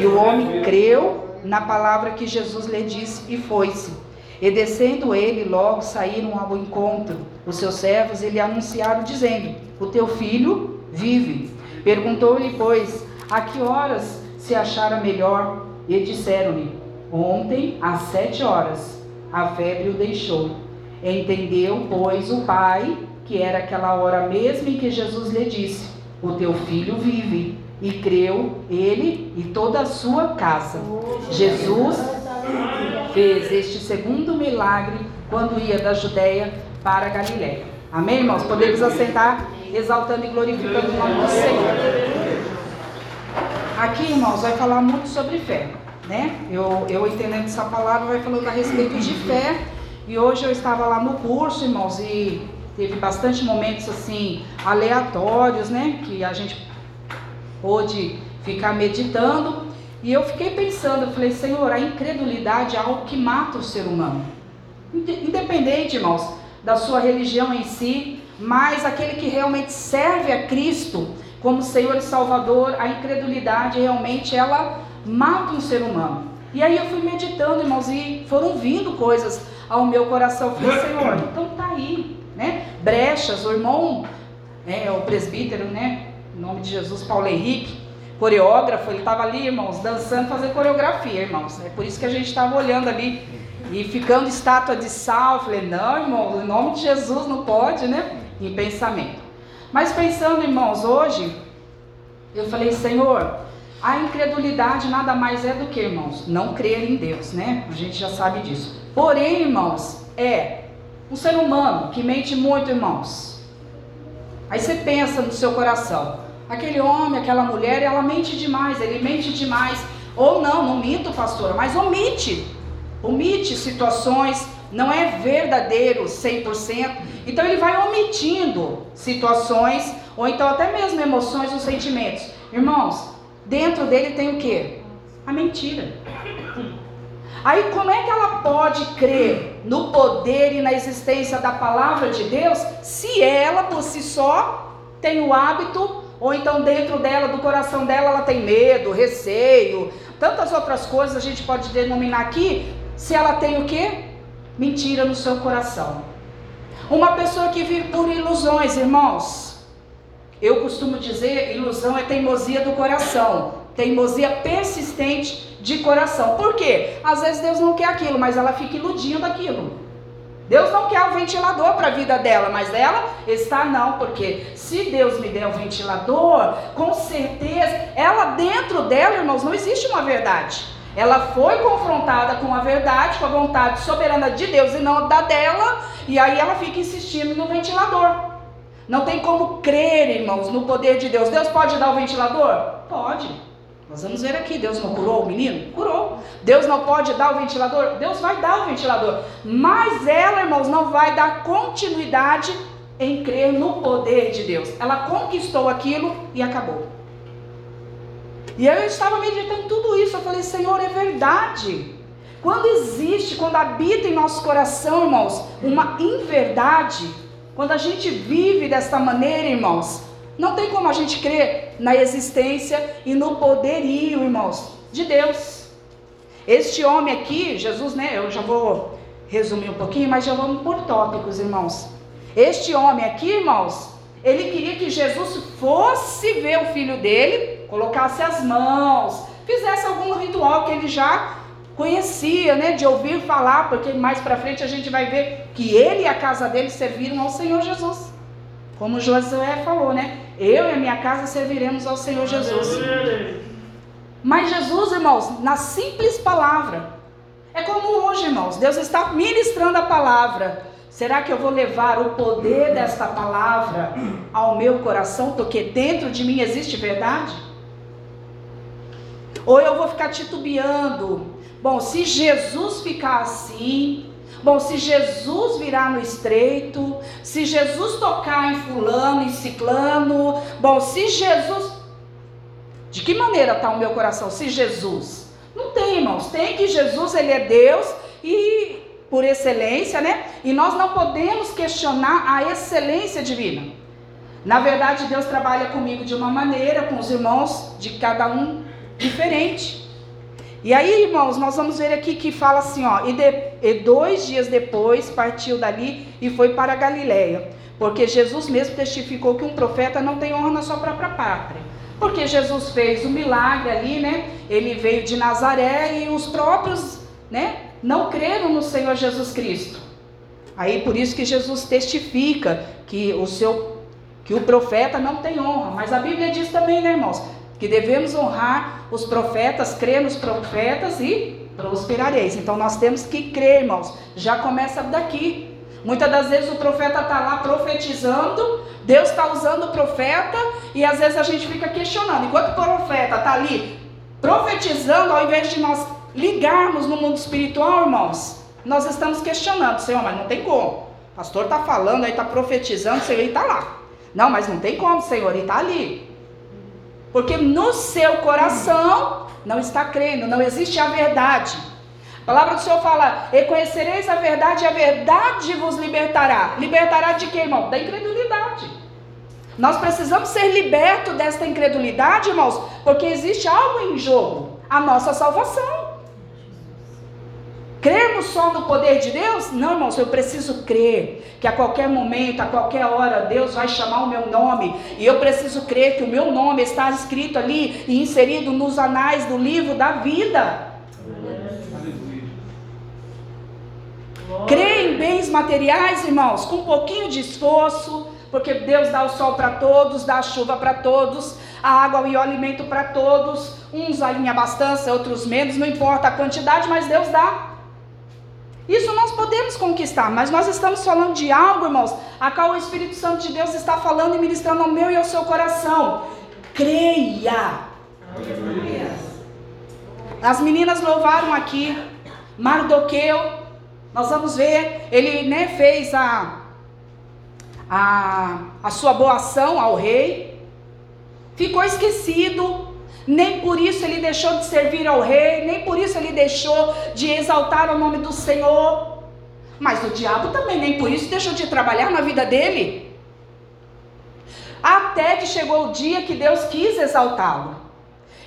E o homem creu na palavra que Jesus lhe disse e foi-se. E descendo ele, logo saíram ao encontro os seus servos e lhe anunciaram, dizendo: O teu filho vive. Perguntou-lhe, pois, a que horas se achara melhor? E disseram-lhe: Ontem, às sete horas, a febre o deixou. Entendeu, pois, o pai que era aquela hora mesmo em que Jesus lhe disse: O teu filho vive. E creu ele e toda a sua casa. Jesus fez este segundo milagre quando ia da Judéia para Galiléia. Amém, irmãos? Podemos assentar exaltando e glorificando o nome do Senhor. Aqui, irmãos, vai falar muito sobre fé, né? Eu, eu entendendo essa palavra, vai falando a respeito de fé. E hoje eu estava lá no curso, irmãos, e teve bastante momentos assim aleatórios, né? Que a gente pôde ficar meditando. E eu fiquei pensando, eu falei, Senhor, a incredulidade é algo que mata o ser humano. Independente, irmãos, da sua religião em si, mas aquele que realmente serve a Cristo como Senhor e Salvador, a incredulidade realmente ela mata um ser humano. E aí eu fui meditando, irmãos, e foram vindo coisas ao meu coração. Eu falei, Senhor, então tá aí, né? Brechas, o irmão, é, o presbítero, né? Em nome de Jesus, Paulo Henrique, coreógrafo, ele estava ali, irmãos, dançando, fazendo coreografia, irmãos. É por isso que a gente estava olhando ali e ficando estátua de sal. Eu falei, não, irmão, em nome de Jesus não pode, né? Em pensamento. Mas pensando, irmãos, hoje, eu falei, Senhor, a incredulidade nada mais é do que, irmãos, não crer em Deus, né? A gente já sabe disso. Porém, irmãos, é um ser humano que mente muito, irmãos. Aí você pensa no seu coração, aquele homem, aquela mulher, ela mente demais, ele mente demais. Ou não, não minto, pastora, mas omite. Omite situações, não é verdadeiro 100%, então ele vai omitindo situações ou então até mesmo emoções ou sentimentos. Irmãos, dentro dele tem o que? A mentira. Aí como é que ela pode crer no poder e na existência da palavra de Deus se ela por si só tem o hábito ou então dentro dela, do coração dela, ela tem medo, receio, tantas outras coisas a gente pode denominar aqui, se ela tem o que? Mentira no seu coração. Uma pessoa que vive por ilusões, irmãos. Eu costumo dizer, ilusão é teimosia do coração, teimosia persistente de coração. Por quê? Às vezes Deus não quer aquilo, mas ela fica iludindo aquilo. Deus não quer o ventilador para a vida dela, mas ela está não, porque se Deus me der o ventilador, com certeza, ela dentro dela, irmãos, não existe uma verdade. Ela foi confrontada com a verdade, com a vontade soberana de Deus e não da dela, e aí ela fica insistindo no ventilador. Não tem como crer, irmãos, no poder de Deus. Deus pode dar o ventilador? Pode. Nós vamos ver aqui, Deus não curou o menino? Curou. Deus não pode dar o ventilador? Deus vai dar o ventilador. Mas ela, irmãos, não vai dar continuidade em crer no poder de Deus. Ela conquistou aquilo e acabou. E eu estava meditando tudo isso, eu falei, Senhor, é verdade. Quando existe, quando habita em nosso coração, irmãos, uma inverdade, quando a gente vive desta maneira, irmãos, não tem como a gente crer na existência e no poderio, irmãos, de Deus. Este homem aqui, Jesus, né? Eu já vou resumir um pouquinho, mas já vamos por tópicos, irmãos. Este homem aqui, irmãos, ele queria que Jesus fosse ver o filho dele, colocasse as mãos, fizesse algum ritual que ele já conhecia, né, de ouvir falar, porque mais para frente a gente vai ver que ele e a casa dele serviram ao Senhor Jesus. Como Josué falou, né? Eu e a minha casa serviremos ao Senhor Jesus. Mas Jesus, irmãos, na simples palavra, é como hoje, irmãos, Deus está ministrando a palavra. Será que eu vou levar o poder desta palavra ao meu coração, porque dentro de mim existe verdade? Ou eu vou ficar titubeando? Bom, se Jesus ficar assim, Bom, se Jesus virar no estreito, se Jesus tocar em fulano, em ciclano, bom, se Jesus. De que maneira está o meu coração? Se Jesus. Não tem, irmãos. Tem que Jesus, ele é Deus e por excelência, né? E nós não podemos questionar a excelência divina. Na verdade, Deus trabalha comigo de uma maneira, com os irmãos de cada um diferente. E aí, irmãos, nós vamos ver aqui que fala assim, ó, e, de, e dois dias depois partiu dali e foi para Galiléia, porque Jesus mesmo testificou que um profeta não tem honra na sua própria pátria. Porque Jesus fez o um milagre ali, né? Ele veio de Nazaré e os próprios, né, não creram no Senhor Jesus Cristo. Aí por isso que Jesus testifica que o seu que o profeta não tem honra, mas a Bíblia diz também, né, irmãos, que devemos honrar os profetas, crer nos profetas e prosperareis. Então nós temos que crer, irmãos. Já começa daqui. Muitas das vezes o profeta está lá profetizando, Deus está usando o profeta e às vezes a gente fica questionando. Enquanto o profeta está ali profetizando, ao invés de nós ligarmos no mundo espiritual, irmãos, nós estamos questionando, Senhor, mas não tem como. Pastor está falando, aí está profetizando, Senhor, ele está lá. Não, mas não tem como, Senhor, ele está ali. Porque no seu coração não está crendo, não existe a verdade. A palavra do Senhor fala: E conhecereis a verdade, e a verdade vos libertará. Libertará de quê, irmão? Da incredulidade. Nós precisamos ser libertos desta incredulidade, irmãos, porque existe algo em jogo a nossa salvação. Crermos só no poder de Deus? Não, irmãos, eu preciso crer que a qualquer momento, a qualquer hora, Deus vai chamar o meu nome. E eu preciso crer que o meu nome está escrito ali e inserido nos anais do livro da vida. Crer em bens materiais, irmãos, com um pouquinho de esforço, porque Deus dá o sol para todos, dá a chuva para todos, a água e o alimento para todos. Uns em abastança, outros menos, não importa a quantidade, mas Deus dá. Isso nós podemos conquistar, mas nós estamos falando de algo, irmãos, a qual o Espírito Santo de Deus está falando e ministrando ao meu e ao seu coração. Creia. Aleluia. As meninas louvaram aqui, Mardoqueu, Nós vamos ver, ele né, fez a, a, a sua boa ação ao rei, ficou esquecido, nem por isso ele deixou de servir ao rei, nem por isso ele deixou de exaltar o nome do Senhor. Mas o diabo também nem por isso deixou de trabalhar na vida dele. Até que chegou o dia que Deus quis exaltá-lo.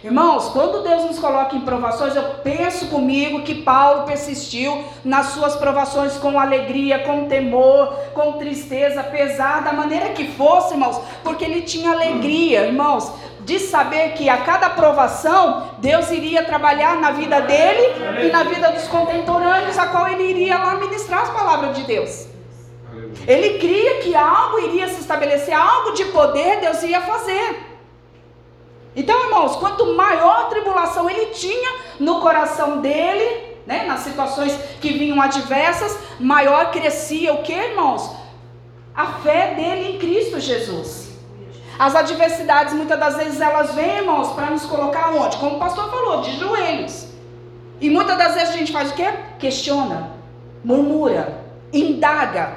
Irmãos, quando Deus nos coloca em provações, eu penso comigo que Paulo persistiu nas suas provações com alegria, com temor, com tristeza, apesar da maneira que fosse, irmãos, porque ele tinha alegria, irmãos, de saber que a cada provação Deus iria trabalhar na vida dele e na vida dos contemporâneos, a qual ele iria lá ministrar as palavras de Deus. Ele cria que algo iria se estabelecer, algo de poder Deus ia fazer. Então, irmãos, quanto maior tribulação ele tinha no coração dele, né, nas situações que vinham adversas, maior crescia o que, irmãos? A fé dele em Cristo Jesus. As adversidades, muitas das vezes, elas vêm, irmãos, para nos colocar onde? Como o pastor falou, de joelhos. E muitas das vezes a gente faz o quê? Questiona, murmura, indaga.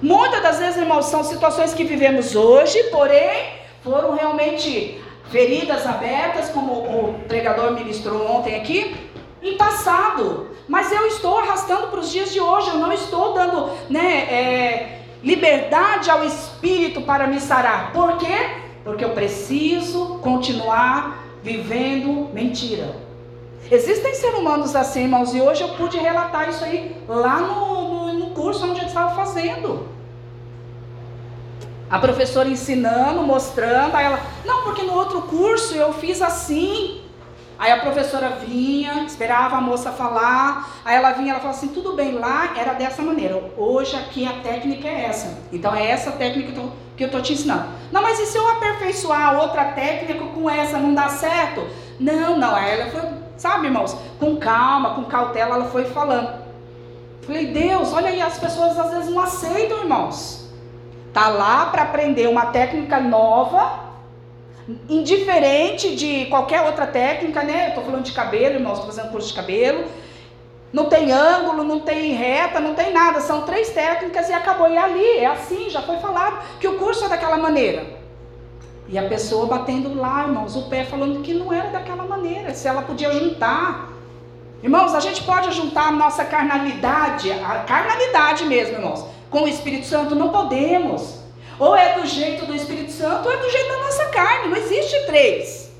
Muitas das vezes, irmãos, são situações que vivemos hoje, porém foram realmente feridas abertas, como o pregador ministrou ontem aqui, em passado. Mas eu estou arrastando para os dias de hoje, eu não estou dando né, é, liberdade ao Espírito para me sarar. Por quê? Porque eu preciso continuar vivendo mentira. Existem seres humanos assim, irmãos, e hoje eu pude relatar isso aí lá no, no, no curso onde eu estava fazendo. A professora ensinando, mostrando, aí ela, não, porque no outro curso eu fiz assim. Aí a professora vinha, esperava a moça falar, aí ela vinha, ela falava assim, tudo bem, lá era dessa maneira, hoje aqui a técnica é essa. Então é essa técnica que eu estou te ensinando. Não, mas e se eu aperfeiçoar outra técnica com essa, não dá certo? Não, não, aí ela foi, sabe irmãos, com calma, com cautela, ela foi falando. Falei, Deus, olha aí, as pessoas às vezes não aceitam, irmãos. Tá lá para aprender uma técnica nova, indiferente de qualquer outra técnica, né? Eu tô falando de cabelo, irmãos, tô fazendo curso de cabelo. Não tem ângulo, não tem reta, não tem nada. São três técnicas e acabou. E ali, é assim, já foi falado que o curso é daquela maneira. E a pessoa batendo lá, irmãos, o pé falando que não era daquela maneira, se ela podia juntar. Irmãos, a gente pode juntar a nossa carnalidade, a carnalidade mesmo, irmãos, com o Espírito Santo? Não podemos. Ou é do jeito do Espírito Santo, ou é do jeito da nossa carne. Não existe três.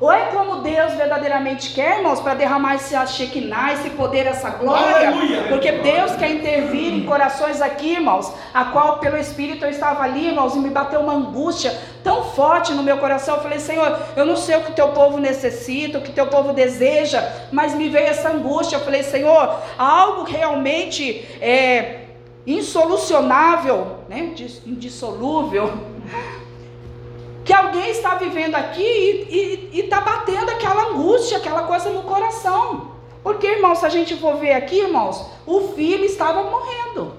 Ou é como Deus verdadeiramente quer, irmãos, para derramar esse Shekinah, esse poder, essa glória. Aleluia. Porque Deus quer intervir em corações aqui, irmãos, a qual pelo Espírito eu estava ali, irmãos, e me bateu uma angústia tão forte no meu coração. Eu falei, Senhor, eu não sei o que o teu povo necessita, o que o teu povo deseja, mas me veio essa angústia. Eu falei, Senhor, algo realmente é, insolucionável, né? indissolúvel, que alguém está vivendo aqui e está batendo aquela angústia, aquela coisa no coração. Porque, irmãos, se a gente for ver aqui, irmãos, o filho estava morrendo.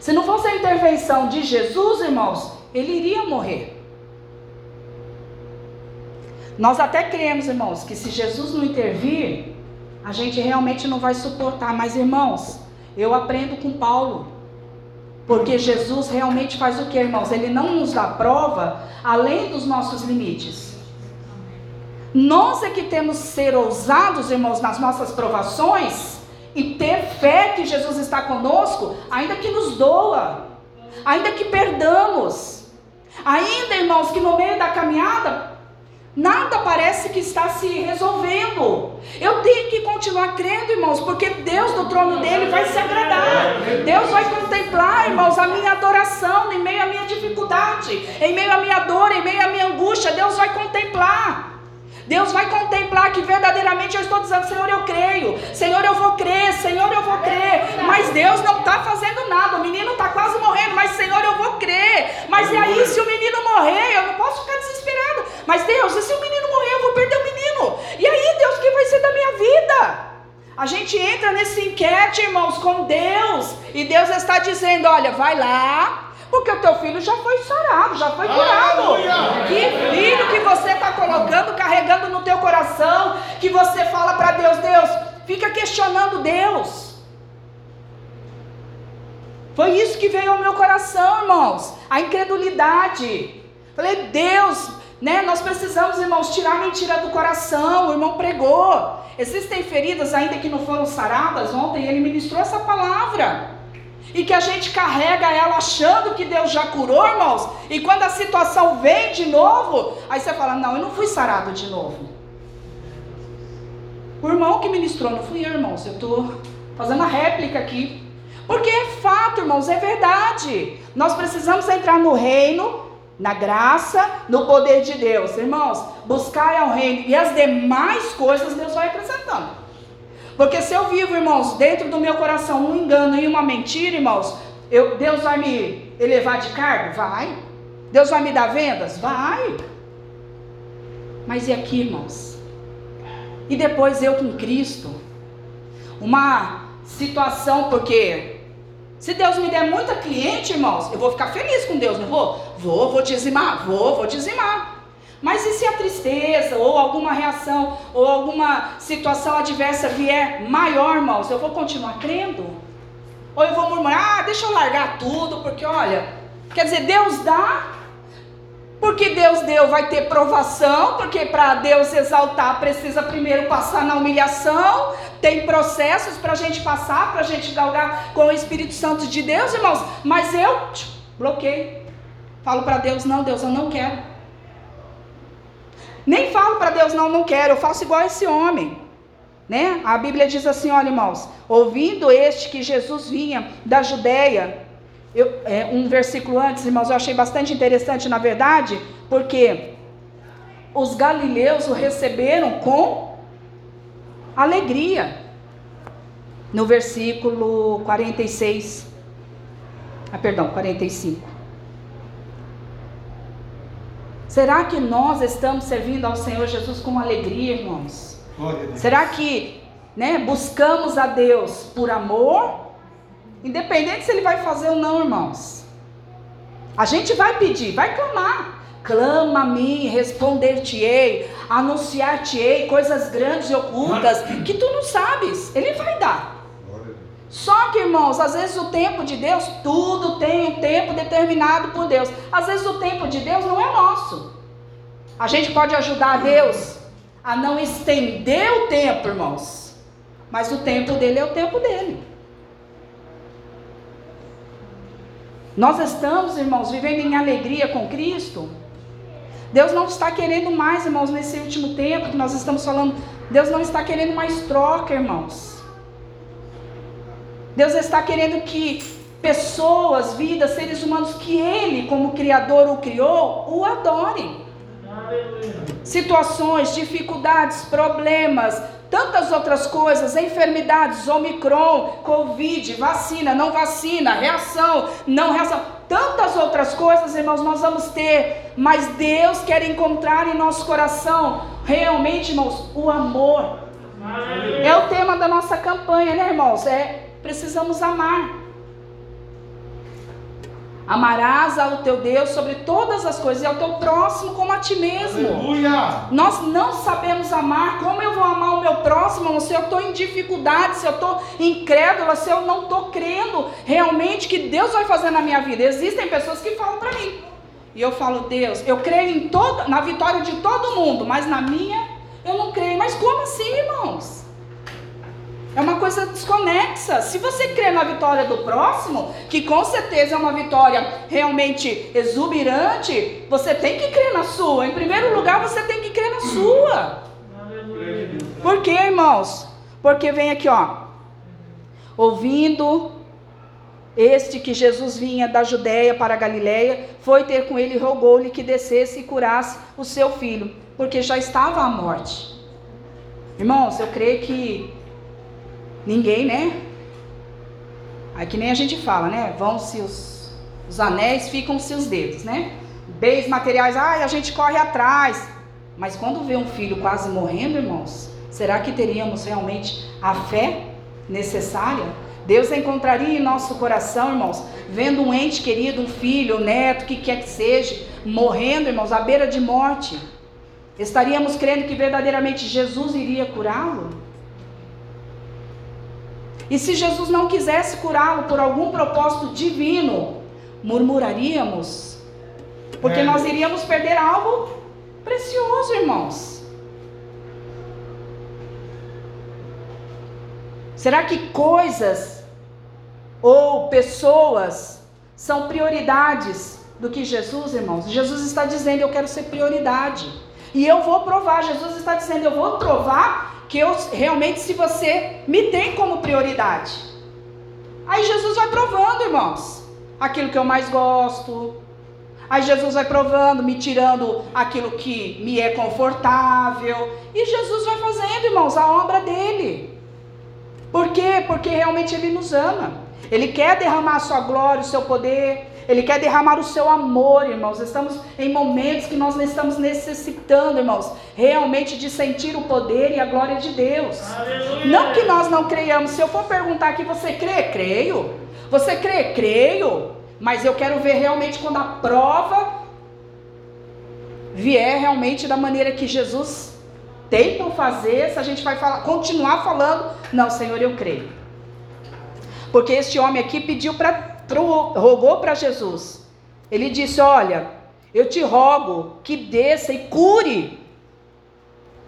Se não fosse a intervenção de Jesus, irmãos, ele iria morrer. Nós até cremos, irmãos, que se Jesus não intervir, a gente realmente não vai suportar. Mas, irmãos, eu aprendo com Paulo. Porque Jesus realmente faz o que, irmãos? Ele não nos dá prova além dos nossos limites. Nós é que temos ser ousados, irmãos, nas nossas provações e ter fé que Jesus está conosco, ainda que nos doa, ainda que perdamos, ainda, irmãos, que no meio da caminhada Nada parece que está se resolvendo. Eu tenho que continuar crendo, irmãos, porque Deus no trono dele vai se agradar. Deus vai contemplar, irmãos, a minha adoração em meio à minha dificuldade, em meio à minha dor, em meio à minha angústia. Deus vai contemplar. Deus vai contemplar que verdadeiramente eu estou dizendo, Senhor, eu creio, Senhor, eu vou crer, Senhor, eu vou crer. Mas Deus não está fazendo nada, o menino está quase morrendo, mas Senhor, eu vou crer. Mas e aí, se o menino morrer, eu não posso ficar desesperado. Mas Deus, e se o menino morrer, eu vou perder o menino? E aí, Deus, o que vai ser da minha vida? A gente entra nesse enquete, irmãos, com Deus, e Deus está dizendo: olha, vai lá, porque o teu filho já foi sarado, já foi curado. Aleluia. Que filho que você está colocando, carregando no teu coração, que você fala para Deus, Deus, fica questionando Deus. Foi isso que veio ao meu coração, irmãos. A incredulidade. Falei, Deus, né? Nós precisamos, irmãos, tirar a mentira do coração. O irmão pregou. Existem feridas ainda que não foram saradas. Ontem ele ministrou essa palavra. E que a gente carrega ela achando que Deus já curou, irmãos. E quando a situação vem de novo, aí você fala: Não, eu não fui sarado de novo. O irmão que ministrou, não fui eu, irmãos. Eu estou fazendo a réplica aqui. Porque é fato, irmãos, é verdade. Nós precisamos entrar no reino, na graça, no poder de Deus. Irmãos, buscar é o reino e as demais coisas Deus vai acrescentando. Porque se eu vivo, irmãos, dentro do meu coração um engano e uma mentira, irmãos, eu, Deus vai me elevar de cargo? Vai. Deus vai me dar vendas? Vai. Mas e aqui, irmãos? E depois eu com Cristo? Uma situação, porque se Deus me der muita cliente, irmãos, eu vou ficar feliz com Deus, não vou? Vou, vou dizimar, vou, vou dizimar. Mas e se a tristeza, ou alguma reação, ou alguma situação adversa vier maior, irmãos, eu vou continuar crendo? Ou eu vou murmurar, ah, deixa eu largar tudo, porque olha, quer dizer, Deus dá, porque Deus deu, vai ter provação, porque para Deus exaltar precisa primeiro passar na humilhação, tem processos para a gente passar, para a gente galgar com o Espírito Santo de Deus, irmãos, mas eu bloqueei. Falo para Deus, não, Deus, eu não quero. Nem falo para Deus, não, não quero, eu faço igual esse homem. Né? A Bíblia diz assim, olha irmãos, ouvindo este que Jesus vinha da Judéia, eu, é, um versículo antes, irmãos, eu achei bastante interessante, na verdade, porque os galileus o receberam com alegria. No versículo 46, ah, perdão, 45. Será que nós estamos servindo ao Senhor Jesus com alegria, irmãos? Será que né, buscamos a Deus por amor? Independente se Ele vai fazer ou não, irmãos. A gente vai pedir, vai clamar. Clama a mim, responder-te-ei, anunciar-te-ei coisas grandes e ocultas que tu não sabes. Ele vai dar. Só que, irmãos, às vezes o tempo de Deus, tudo tem um tempo determinado por Deus. Às vezes o tempo de Deus não é nosso. A gente pode ajudar a Deus a não estender o tempo, irmãos. Mas o tempo dele é o tempo dele. Nós estamos, irmãos, vivendo em alegria com Cristo. Deus não está querendo mais, irmãos, nesse último tempo que nós estamos falando. Deus não está querendo mais troca, irmãos. Deus está querendo que pessoas, vidas, seres humanos que Ele, como Criador, o criou, o adorem. Situações, dificuldades, problemas, tantas outras coisas, enfermidades, Omicron, Covid, vacina, não vacina, reação, não reação, tantas outras coisas, irmãos, nós vamos ter, mas Deus quer encontrar em nosso coração, realmente, irmãos, o amor. É o tema da nossa campanha, né, irmãos? É precisamos amar. Amarás ao teu Deus sobre todas as coisas e ao teu próximo como a ti mesmo. Aleluia. Nós não sabemos amar. Como eu vou amar o meu próximo se eu estou em dificuldade, se eu estou incrédula, se eu não estou crendo realmente que Deus vai fazer na minha vida? Existem pessoas que falam para mim. E eu falo, Deus, eu creio em toda, na vitória de todo mundo, mas na minha eu não creio. Mas como assim, irmãos? É uma coisa desconexa. Se você crê na vitória do próximo, que com certeza é uma vitória realmente exuberante, você tem que crer na sua. Em primeiro lugar, você tem que crer na sua. Por quê, irmãos? Porque vem aqui, ó. Ouvindo este que Jesus vinha da Judéia para a Galiléia, foi ter com ele e rogou-lhe que descesse e curasse o seu filho, porque já estava à morte. Irmãos, eu creio que ninguém, né? Aí que nem a gente fala, né? Vão-se os, os anéis, ficam-se os dedos, né? Bens materiais, ai, a gente corre atrás. Mas quando vê um filho quase morrendo, irmãos, será que teríamos realmente a fé necessária? Deus encontraria em nosso coração, irmãos, vendo um ente querido, um filho, um neto, que quer que seja, morrendo, irmãos, à beira de morte. Estaríamos crendo que verdadeiramente Jesus iria curá-lo? E se Jesus não quisesse curá-lo por algum propósito divino, murmuraríamos? Porque É. nós iríamos perder algo precioso, irmãos. Será que coisas ou pessoas são prioridades do que Jesus, irmãos? Jesus está dizendo: Eu quero ser prioridade. E eu vou provar. Jesus está dizendo: Eu vou provar que eu realmente, se você me tem como prioridade. Aí Jesus vai provando, irmãos, aquilo que eu mais gosto. Aí Jesus vai provando, me tirando aquilo que me é confortável. E Jesus vai fazendo, irmãos, a obra dele. Por quê? Porque realmente Ele nos ama. Ele quer derramar a sua glória, o seu poder. Ele quer derramar o seu amor, irmãos. Estamos em momentos que nós estamos necessitando, irmãos, realmente de sentir o poder e a glória de Deus. Aleluia. Não que nós não creiamos. Se eu for perguntar aqui, você crê? Creio. Você crê? Creio. Mas eu quero ver realmente quando a prova vier realmente da maneira que Jesus tem para fazer, se a gente vai falar, continuar falando, não, Senhor, eu creio. Porque este homem aqui pediu para rogou para Jesus. Ele disse: "Olha, eu te rogo que desça e cure".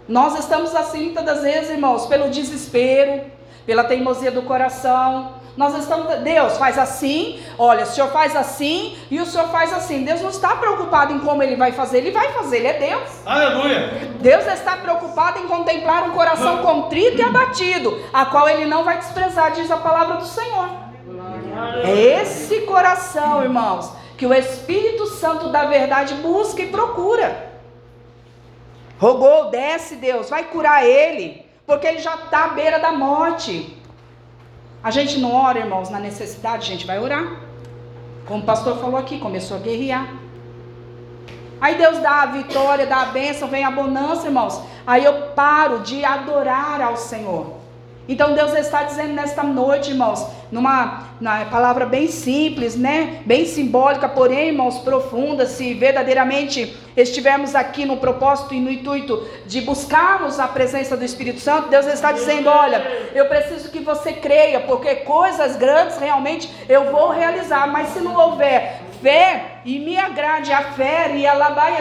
Nós estamos assim muitas das vezes, irmãos, pelo desespero, pela teimosia do coração. Nós estamos, Deus faz assim, olha, o Senhor faz assim e o Senhor faz assim. Deus não está preocupado em como ele vai fazer, ele vai fazer, ele é Deus. Aleluia. Deus está preocupado em contemplar um coração contrito e abatido, a qual ele não vai desprezar, diz a palavra do Senhor. É esse coração, irmãos, que o Espírito Santo da verdade busca e procura. Rogou, desce, Deus, vai curar ele, porque ele já está à beira da morte. A gente não ora, irmãos, na necessidade, a gente vai orar. Como o pastor falou aqui, começou a guerrear. Aí Deus dá a vitória, dá a bênção, vem a bonança, irmãos. Aí eu paro de adorar ao Senhor. Então Deus está dizendo nesta noite, irmãos, numa na palavra bem simples, né? Bem simbólica, porém, irmãos, profunda, se verdadeiramente estivermos aqui no propósito e no intuito de buscarmos a presença do Espírito Santo, Deus está dizendo: olha, eu preciso que você creia, porque coisas grandes realmente eu vou realizar, mas se não houver fé e me agrade a fé e a labaia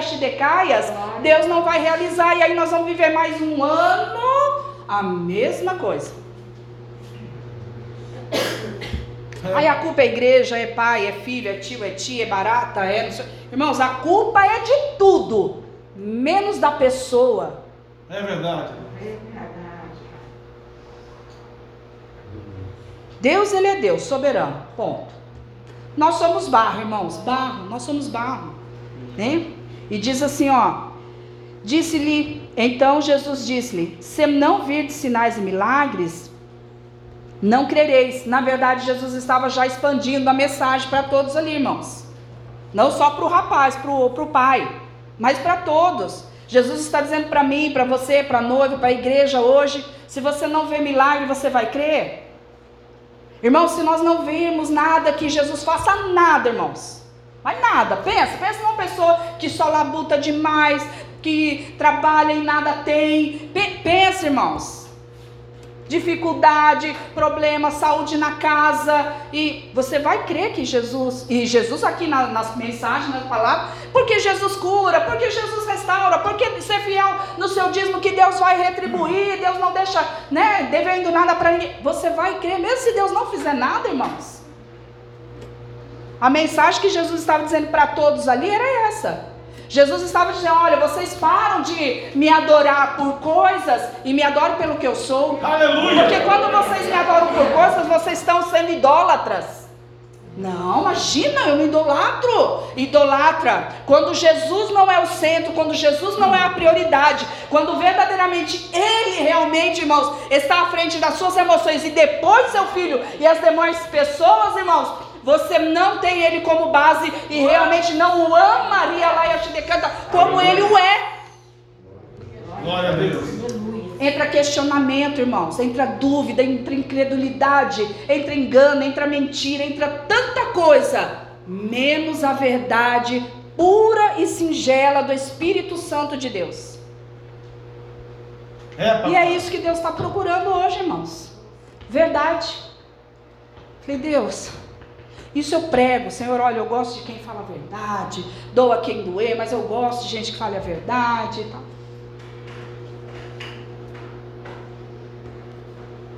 Deus não vai realizar, e aí nós vamos viver mais um ano a mesma coisa. Aí a culpa é igreja, é pai, é filho, é tio, é tia, é barata, é. não sei- Irmãos, a culpa é de tudo, menos da pessoa. É verdade. Deus, ele é Deus, soberano. Ponto. Nós somos barro, irmãos, barro, nós somos barro, né? E diz assim, ó: Disse-lhe, então Jesus disse-lhe: Se não virdes sinais e milagres, não crereis. Na verdade, Jesus estava já expandindo a mensagem para todos ali, irmãos. Não só para o rapaz, para o pai, mas para todos. Jesus está dizendo para mim, para você, para a noiva, para a igreja hoje: se você não vê milagre, você vai crer? Irmãos, se nós não virmos nada que Jesus faça nada, irmãos. Mas nada, pensa, pensa numa pessoa que só labuta demais, que trabalha e nada tem. Pe- Pensa, irmãos. Dificuldade, problema, saúde na casa. E você vai crer que Jesus, e Jesus aqui na- nas mensagens, nas palavras, porque Jesus cura, porque Jesus restaura, porque ser fiel no seu dízimo que Deus vai retribuir, Deus não deixa, né, devendo nada para ninguém. Você vai crer, mesmo se Deus não fizer nada, irmãos. A mensagem que Jesus estava dizendo para todos ali era essa. Jesus estava dizendo: Olha, vocês param de me adorar por coisas e me adoram pelo que eu sou. Aleluia. Porque quando vocês me adoram por coisas, vocês estão sendo idólatras. Não, imagina, eu me idolatro. Idolatra. Quando Jesus não é o centro, quando Jesus não é a prioridade, quando verdadeiramente Ele realmente, irmãos, está à frente das suas emoções e depois seu filho e as demais pessoas, irmãos, você não tem Ele como base e realmente não o amaria lá e decanta como Ele o é. Glória a Deus. Entra questionamento, irmãos, entra dúvida, entra incredulidade, entra engano, entra mentira, entra tanta coisa, menos a verdade pura e singela do Espírito Santo de Deus. É. E é isso que Deus está procurando hoje, irmãos. Verdade. Falei, Deus, isso eu prego, Senhor, olha, eu gosto de quem fala a verdade, dou a quem doer, mas eu gosto de gente que fale a verdade e tal.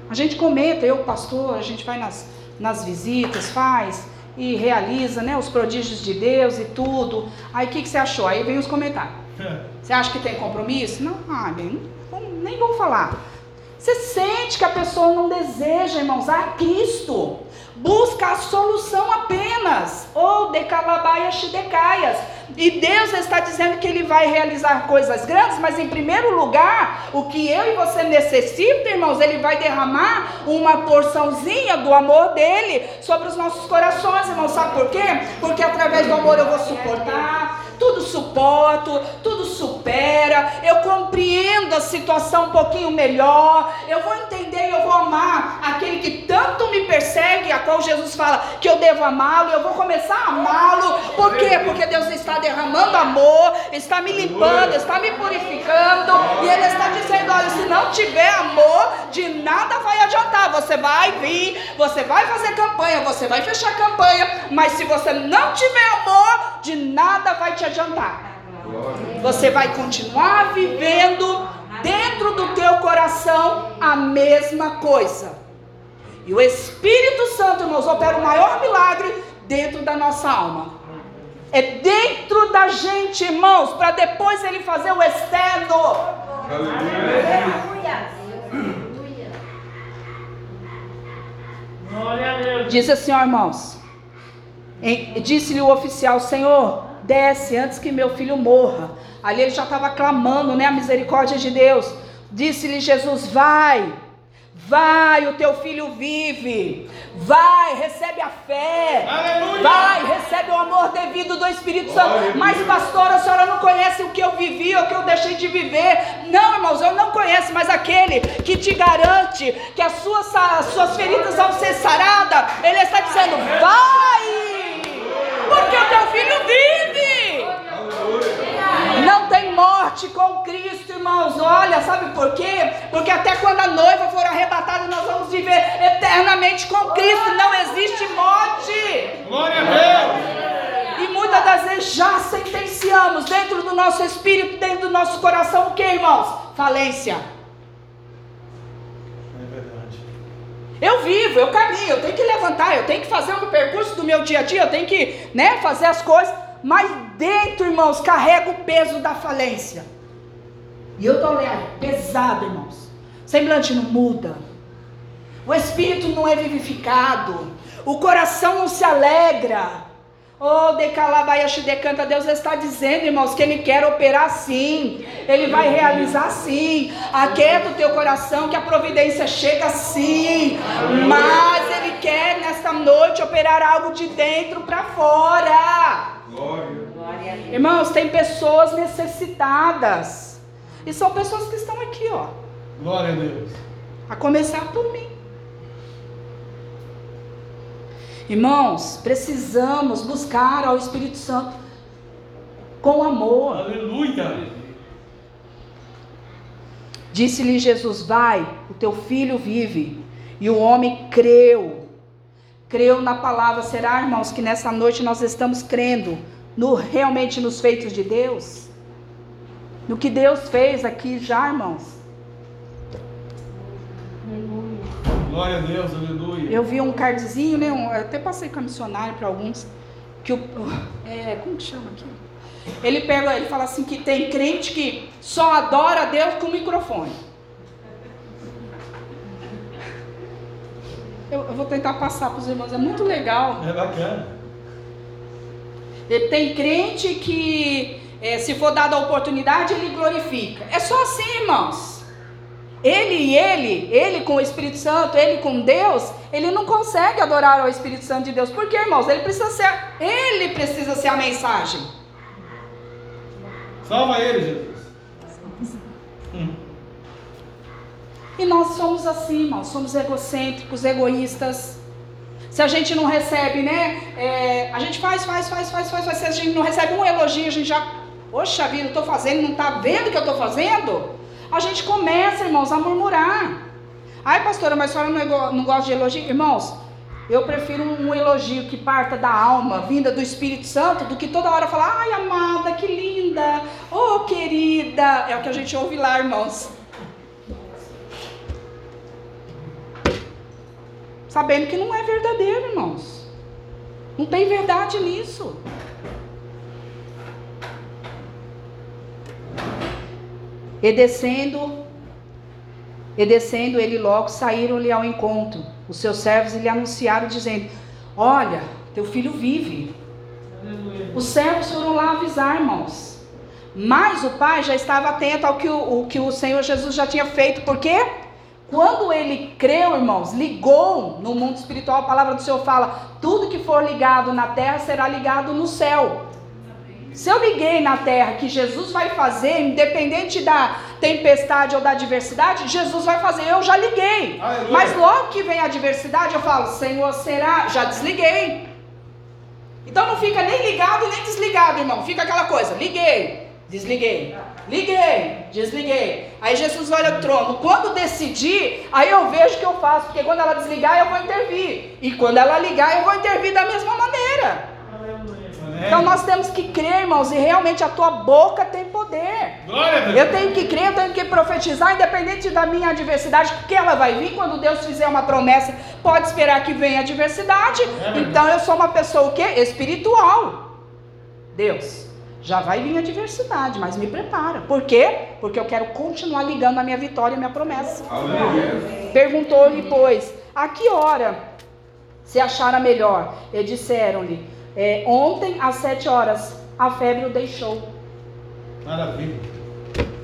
A gente comenta, eu, pastor, a gente vai nas, nas visitas, faz e realiza né, os prodígios de Deus e tudo. Aí o que, que você achou? Aí vem os comentários. Você acha que tem compromisso? Não, ah, bem, nem vou falar. Você sente que a pessoa não deseja, irmãos, a Cristo. Busca a solução apenas. Ou decalabaias decaias. E Deus está dizendo que Ele vai realizar coisas grandes, mas em primeiro lugar, o que eu e você necessita, irmãos, Ele vai derramar uma porçãozinha do amor dele sobre os nossos corações, irmãos. Sabe por quê? Porque através do amor eu vou suportar, tudo suporto, tudo supera, eu compreendo a situação um pouquinho melhor, eu vou entender e eu vou amar aquele que tanto me persegue, a qual Jesus fala que eu devo amá-lo, eu vou começar a amá-lo, por quê? Porque Deus está derramando amor, está me limpando, está me purificando, e Ele está dizendo: olha, se não tiver amor, de nada vai adiantar, você vai vir, você vai fazer campanha, você vai fechar campanha, mas se você não tiver amor, de nada vai te adiantar. Você vai continuar vivendo dentro do teu coração a mesma coisa. E o Espírito Santo, irmãos, opera o maior milagre dentro da nossa alma. É dentro da gente, irmãos, para depois ele fazer o externo. Aleluia. Diz assim, ó, irmãos. Disse-lhe o oficial: Senhor, desce antes que meu filho morra. Ali ele já estava clamando, né, a misericórdia de Deus. Disse-lhe Jesus: Vai, vai, o teu filho vive. Vai, recebe a fé. Aleluia. Vai, recebe o amor devido do Espírito Santo. Mas, pastora, a senhora não conhece o que eu vivi ou o que eu deixei de viver. Não, irmãos, eu não conheço, mas aquele que te garante que as suas, as suas feridas vão ser saradas, ele está dizendo: Vai porque o teu filho vive. Não tem morte com Cristo, irmãos. Olha, sabe por quê? Porque até quando a noiva for arrebatada, nós vamos viver eternamente com Cristo. Não existe morte. Glória a Deus. E muitas das vezes já sentenciamos dentro do nosso espírito, dentro do nosso coração, o que, irmãos? Falência. Eu vivo, eu caminho, eu tenho que levantar, eu tenho que fazer o percurso do meu dia a dia, eu tenho que né, fazer as coisas, mas dentro, irmãos, carrega o peso da falência. E eu estou olhando, pesado, irmãos. O semblante não muda. O espírito não é vivificado. O coração não se alegra. Oh, decalabayashi decanta, Deus está dizendo, irmãos, que Ele quer operar sim, Ele vai realizar sim. Aquieta o teu coração, que a providência chega sim, mas Ele quer nesta noite operar algo de dentro para fora. Glória. Irmãos, tem pessoas necessitadas, e são pessoas que estão aqui, ó. Glória a Deus. A começar por mim. Irmãos, precisamos buscar ao Espírito Santo com amor. Aleluia. Disse-lhe Jesus: Vai, o teu filho vive. E o homem creu. Creu na palavra. Será, irmãos, que nessa noite nós estamos crendo no realmente nos feitos de Deus? No que Deus fez aqui já, irmãos? Glória a Deus, aleluia. Eu vi um cardzinho, né? Um, até passei com a missionária para alguns. Que o. É, como que chama aqui? Ele pega, ele fala assim que tem crente que só adora a Deus com o microfone. Eu, eu vou tentar passar para os irmãos, é muito legal. É bacana. Ele tem crente que, é, se for dada a oportunidade, ele glorifica. É só assim, irmãos. Ele e ele, ele com o Espírito Santo, ele com Deus, ele não consegue adorar ao Espírito Santo de Deus. Por quê, irmãos? Ele precisa ser, ele precisa ser a mensagem. Salva ele, Jesus. Hum. E nós somos assim, irmãos, somos egocêntricos, egoístas. Se a gente não recebe, né? É, a gente faz, faz, faz, faz, faz, faz. Se a gente não recebe um elogio, a gente já, poxa vida, eu estou fazendo, não está vendo o que eu estou fazendo? A gente começa, irmãos, a murmurar. Ai, pastora, mas a senhora não, é não gosta de elogio? Irmãos, Eu prefiro um elogio que parta da alma, vinda do Espírito Santo, do que toda hora falar, ai amada, que linda, oh querida. É o que a gente ouve lá, irmãos. Sabendo que não é verdadeiro, irmãos. Não tem verdade nisso. E descendo, e descendo ele logo, saíram-lhe ao encontro. Os seus servos lhe anunciaram, dizendo: Olha, teu filho vive. Os servos foram lá avisar, irmãos. Mas o pai já estava atento ao que o, o, que o Senhor Jesus já tinha feito, porque quando ele creu, irmãos, ligou no mundo espiritual, a palavra do Senhor fala: tudo que for ligado na terra será ligado no céu. Se eu liguei na terra que Jesus vai fazer, independente da tempestade ou da adversidade, Jesus vai fazer, eu já liguei. Aleluia. Mas logo que vem a adversidade, eu falo, Senhor, será? Já desliguei. Então não fica nem ligado nem desligado, irmão. Fica aquela coisa, liguei, desliguei, liguei, desliguei. Aí Jesus olha o trono. Quando decidir, aí eu vejo o que eu faço, porque quando ela desligar, eu vou intervir. E quando ela ligar, eu vou intervir da mesma maneira. Então nós temos que crer, irmãos, e realmente a tua boca tem poder. Eu tenho que crer, eu tenho que profetizar, independente da minha adversidade, porque ela vai vir quando Deus fizer uma promessa. Pode esperar que venha a adversidade. Então eu sou uma pessoa o quê? Espiritual. Deus, já vai vir a adversidade, mas me prepara. Por quê? Porque eu quero continuar ligando a minha vitória e a minha promessa. Perguntou-lhe, pois, a que hora se achara melhor? E disseram-lhe, é, ontem, às sete horas, a febre o deixou. Maravilha.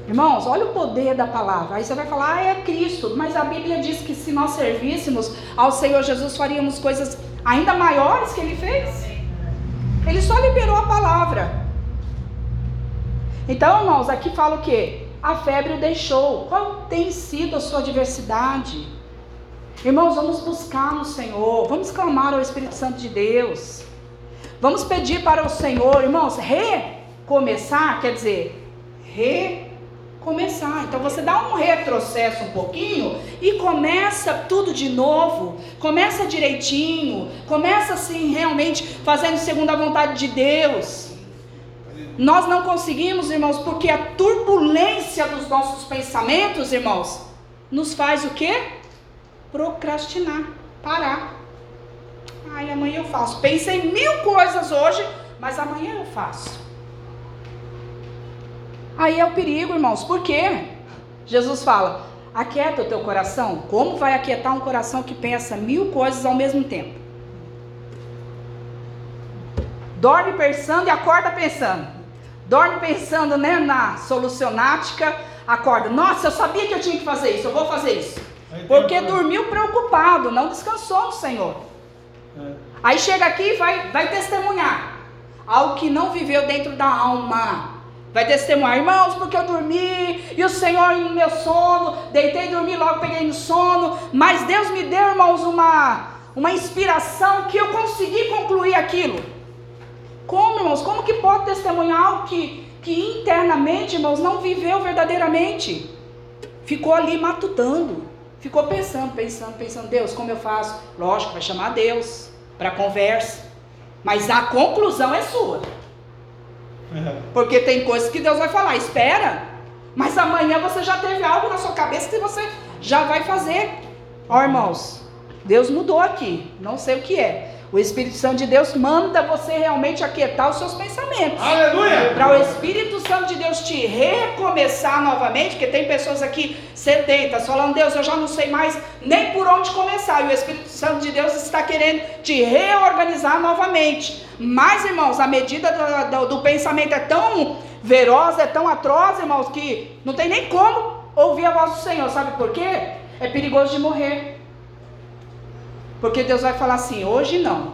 Irmãos, olha o poder da palavra. Aí você vai falar, ah, é Cristo. Mas a Bíblia diz que se nós servíssemos ao Senhor Jesus, faríamos coisas ainda maiores que ele fez. Ele só liberou a palavra. Então, irmãos, aqui fala o quê? A febre o deixou. Qual tem sido a sua adversidade? Irmãos, vamos buscar no Senhor, vamos clamar ao Espírito Santo de Deus. Vamos pedir para o Senhor, irmãos, recomeçar, quer dizer, recomeçar. Então você dá um retrocesso um pouquinho e começa tudo de novo. Começa direitinho, começa assim realmente fazendo segundo a vontade de Deus. Nós não conseguimos, irmãos, porque a turbulência dos nossos pensamentos, irmãos, nos faz o quê? Procrastinar, parar. Ai, amanhã eu faço. Pensei mil coisas hoje, mas amanhã eu faço. Aí é o perigo, irmãos. Por quê? Jesus fala: aquieta o teu coração. Como vai aquietar um coração que pensa mil coisas ao mesmo tempo? Dorme pensando e acorda pensando. Dorme pensando né, na solucionática, acorda. Nossa, eu sabia que eu tinha que fazer isso, eu vou fazer isso. Porque dormiu preocupado, não descansou no Senhor. Aí chega aqui e vai, vai testemunhar algo que não viveu dentro da alma. Vai testemunhar, irmãos, porque eu dormi e o Senhor no meu sono, deitei, dormi, logo peguei no sono, mas Deus me deu, irmãos, uma, uma inspiração que eu consegui concluir aquilo. Como, irmãos? Como que pode testemunhar algo que, que internamente, irmãos, não viveu verdadeiramente? Ficou ali matutando, ficou pensando, pensando, pensando, Deus, como eu faço? Lógico, vai chamar Deus para conversa. Mas a conclusão é sua. É. Porque tem coisas que Deus vai falar, espera. Mas amanhã você já teve algo na sua cabeça que você já vai fazer. Ó irmãos, Deus mudou aqui. Não sei o que é. O Espírito Santo de Deus manda você realmente aquietar os seus pensamentos. Aleluia! Para o Espírito Santo de Deus te recomeçar novamente, porque tem pessoas aqui sedentas, falando, Deus, eu já não sei mais nem por onde começar. E o Espírito Santo de Deus está querendo te reorganizar novamente. Mas, irmãos, a medida do, do, do pensamento é tão verosa, é tão atroz, irmãos, que não tem nem como ouvir a voz do Senhor. Sabe por quê? É perigoso de morrer. Porque Deus vai falar assim: hoje não.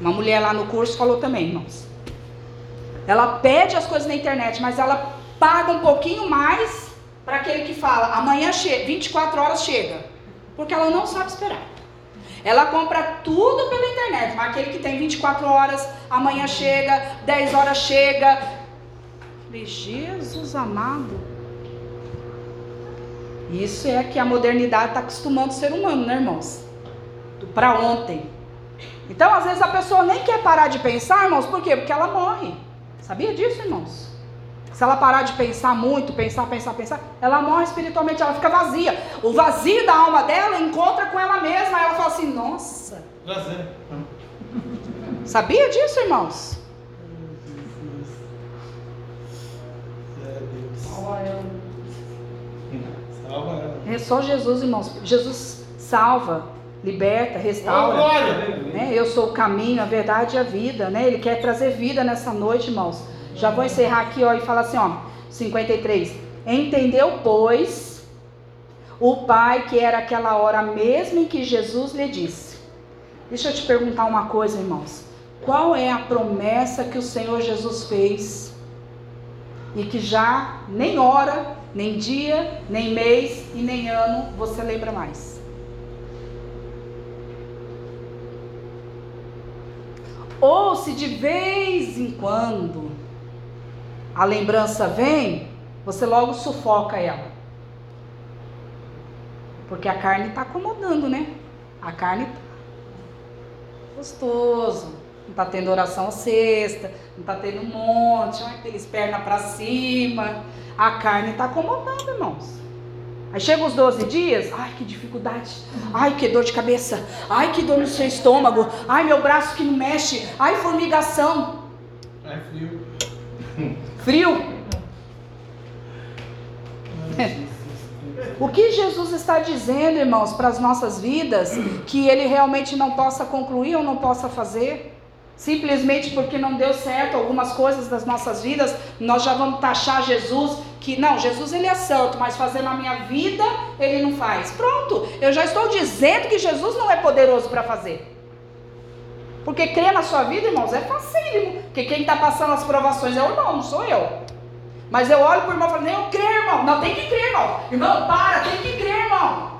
Uma mulher lá no curso falou também, irmãos. Ela pede as coisas na internet, mas ela paga um pouquinho mais para aquele que fala: amanhã chega, 24 horas chega. Porque ela não sabe esperar. Ela compra tudo pela internet, mas aquele que tem 24 horas, amanhã chega, 10 horas chega. Jesus amado. Isso é que a modernidade está acostumando o ser humano, né, irmãos? Para ontem. Então, às vezes, a pessoa nem quer parar de pensar, irmãos, por quê? Porque ela morre. Sabia disso, irmãos? Se ela parar de pensar muito, pensar, pensar, pensar, ela morre espiritualmente, ela fica vazia. O vazio da alma dela encontra com ela mesma. Aí ela fala assim: Nossa. Prazer. Sabia disso, irmãos? É Deus. Salva ela. É só Jesus, irmãos. Jesus salva, liberta, restaura. glória! né? Eu sou o caminho, a verdade e a vida, né? Ele quer trazer vida nessa noite, irmãos. Já vou encerrar aqui, ó, e falar assim, ó, 53. Entendeu, pois, o Pai que era aquela hora mesmo em que Jesus lhe disse. Deixa eu te perguntar uma coisa, irmãos. Qual é a promessa que o Senhor Jesus fez e que já nem hora, nem dia, nem mês e nem ano você lembra mais? Ou se de vez em quando a lembrança vem, você logo sufoca ela. Porque a carne está acomodando, né? A carne tá gostoso. Não está tendo oração sexta, não está tendo um monte, ai, aqueles pernas para cima. A carne está acomodando, irmãos. Aí chega os 12 dias, ai que dificuldade, ai que dor de cabeça, ai que dor no seu estômago, ai meu braço que não mexe, ai formigação, É frio. frio. O que Jesus está dizendo, irmãos, para as nossas vidas, que ele realmente não possa concluir ou não possa fazer? Simplesmente porque não deu certo algumas coisas das nossas vidas, nós já vamos taxar Jesus que não, Jesus ele é santo, mas fazendo na minha vida ele não faz. Pronto, eu já estou dizendo que Jesus não é poderoso para fazer. Porque crer na sua vida, irmãos, é facílimo. Porque quem está passando as provações é o irmão, não sou eu. Mas eu olho para o irmão e falo, eu creio, irmão. Não, tem que crer, irmão. Irmão, para, tem que crer, irmão.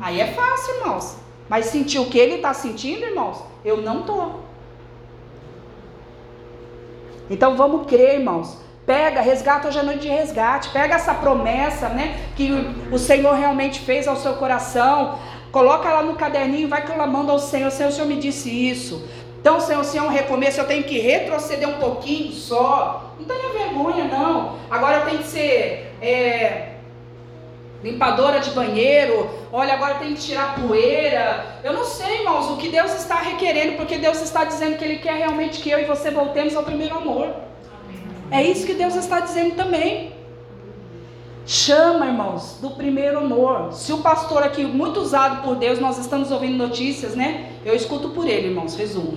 Aí é fácil, irmãos. Mas sentir o que ele está sentindo, irmãos, eu não estou. Então vamos crer, irmãos. Pega, resgata hoje a noite de resgate. Pega essa promessa, né? Que o, o Senhor realmente fez ao seu coração. Coloca lá no caderninho e vai clamando ao Senhor. Senhor, o Senhor me disse isso. Então, Senhor, se é um recomeço, eu tenho que retroceder um pouquinho só. Não tenha vergonha, não. Agora eu tenho que ser é, limpadora de banheiro. Olha, agora tenho que tirar poeira. Eu não sei, irmãos, o que Deus está requerendo, porque Deus está dizendo que Ele quer realmente que eu e você voltemos ao primeiro amor. É isso que Deus está dizendo também. Chama, irmãos, do primeiro amor. Se o pastor aqui, muito usado por Deus, nós estamos ouvindo notícias, né? Eu escuto por ele, irmãos, resumo.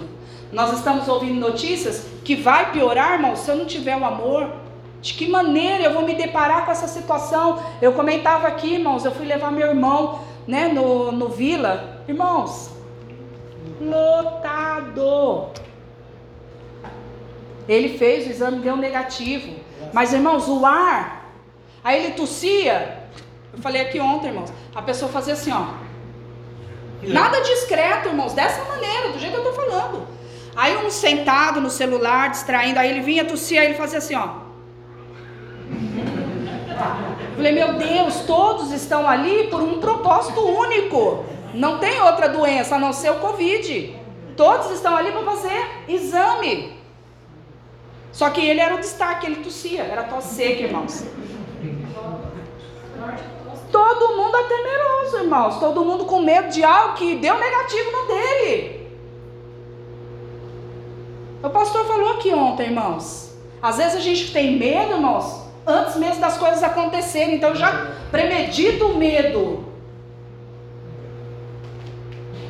Nós estamos ouvindo notícias que vai piorar, irmãos, se eu não tiver o amor. De que maneira eu vou me deparar com essa situação? Eu comentava aqui, irmãos, eu fui levar meu irmão, né, no, no Vila. Irmãos, lotado. Ele fez o exame, deu negativo. Mas, irmãos, o ar Aí ele tossia. Eu falei aqui ontem, irmãos. A pessoa fazia assim, ó. Nada discreto, irmãos, dessa maneira, do jeito que eu tô falando. Aí um sentado no celular, distraindo, aí ele vinha tossir, aí ele fazia assim, ó. Falei, meu Deus, todos estão ali por um propósito único. Não tem outra doença a não ser o Covid. Todos estão ali para fazer exame. Só que ele era o destaque, ele tossia, era tosse seca, irmãos. Todo mundo é temeroso, irmãos. Todo mundo com medo de algo que deu negativo no dele. O pastor falou aqui ontem, irmãos. Às vezes a gente tem medo, irmãos, antes mesmo das coisas acontecerem. Então já premedita o medo.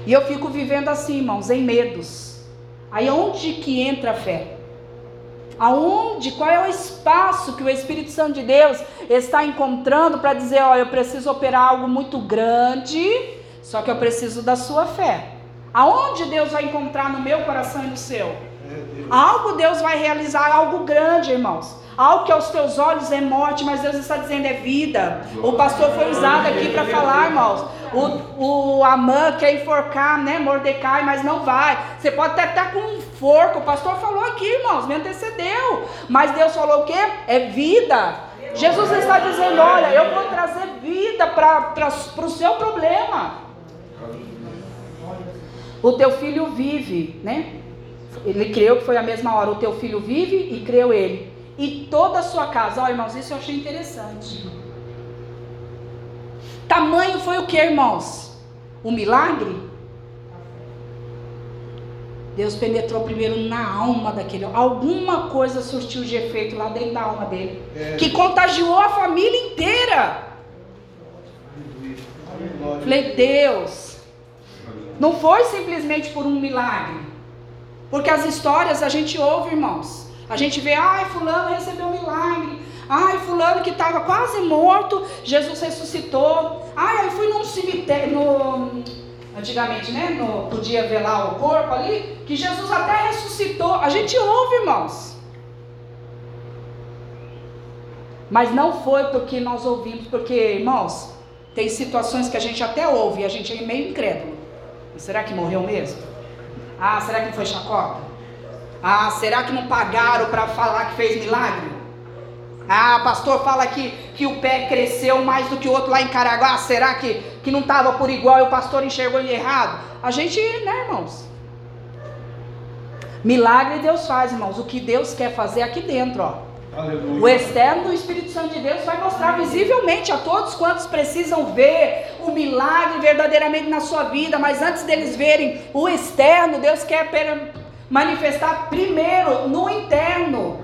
E eu fico vivendo assim, irmãos, em medos. Aí onde que entra a fé? Aonde, qual é o espaço que o Espírito Santo de Deus está encontrando para dizer, ó, eu preciso operar algo muito grande, só que eu preciso da sua fé. Aonde Deus vai encontrar no meu coração e no seu? Algo Deus vai realizar, algo grande, irmãos. Algo que aos teus olhos é morte, mas Deus está dizendo é vida. O pastor foi usado aqui para falar, irmãos. O, o Amã quer enforcar, né, Mordecai, mas não vai. Você pode até estar com um forco. O pastor falou aqui, irmãos, me antecedeu. Mas Deus falou o quê? É vida. Jesus está dizendo: olha, eu vou trazer vida para o seu problema. O teu filho vive, né? Ele creu que foi a mesma hora. O teu filho vive e creu ele. E toda a sua casa. Ó, irmãos, isso eu achei interessante. Tamanho foi o que, irmãos? O milagre? Deus penetrou primeiro na alma daquele Alguma coisa surtiu de efeito lá dentro da alma dele. É. Que contagiou a família inteira. Falei, Deus. Não foi simplesmente por um milagre. Porque as histórias a gente ouve, irmãos. A gente vê, ai, fulano recebeu um milagre. Ai, fulano que estava quase morto, Jesus ressuscitou. Ai, eu fui num cemitério, no, antigamente, né? No, podia lá o corpo ali, que Jesus até ressuscitou. A gente ouve, irmãos. Mas não foi porque nós ouvimos, porque, irmãos, tem situações que a gente até ouve e a gente é meio incrédulo. Será que morreu mesmo? Ah, será que foi chacota? Ah, será que não pagaram para falar que fez milagre? Ah, pastor fala que, que o pé cresceu mais do que o outro lá em Caraguá. Será que, que não estava por igual e o pastor enxergou ele errado? A gente, né, irmãos? Milagre Deus faz, irmãos. O que Deus quer fazer aqui dentro, ó. Aleluia. O externo do Espírito Santo de Deus vai mostrar visivelmente a todos quantos precisam ver o milagre verdadeiramente na sua vida, mas antes deles verem o externo, Deus quer manifestar primeiro no interno.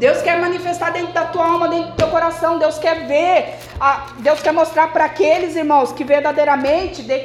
Deus quer manifestar dentro da tua alma, dentro do teu coração. Deus quer ver, a, Deus quer mostrar para aqueles irmãos que verdadeiramente de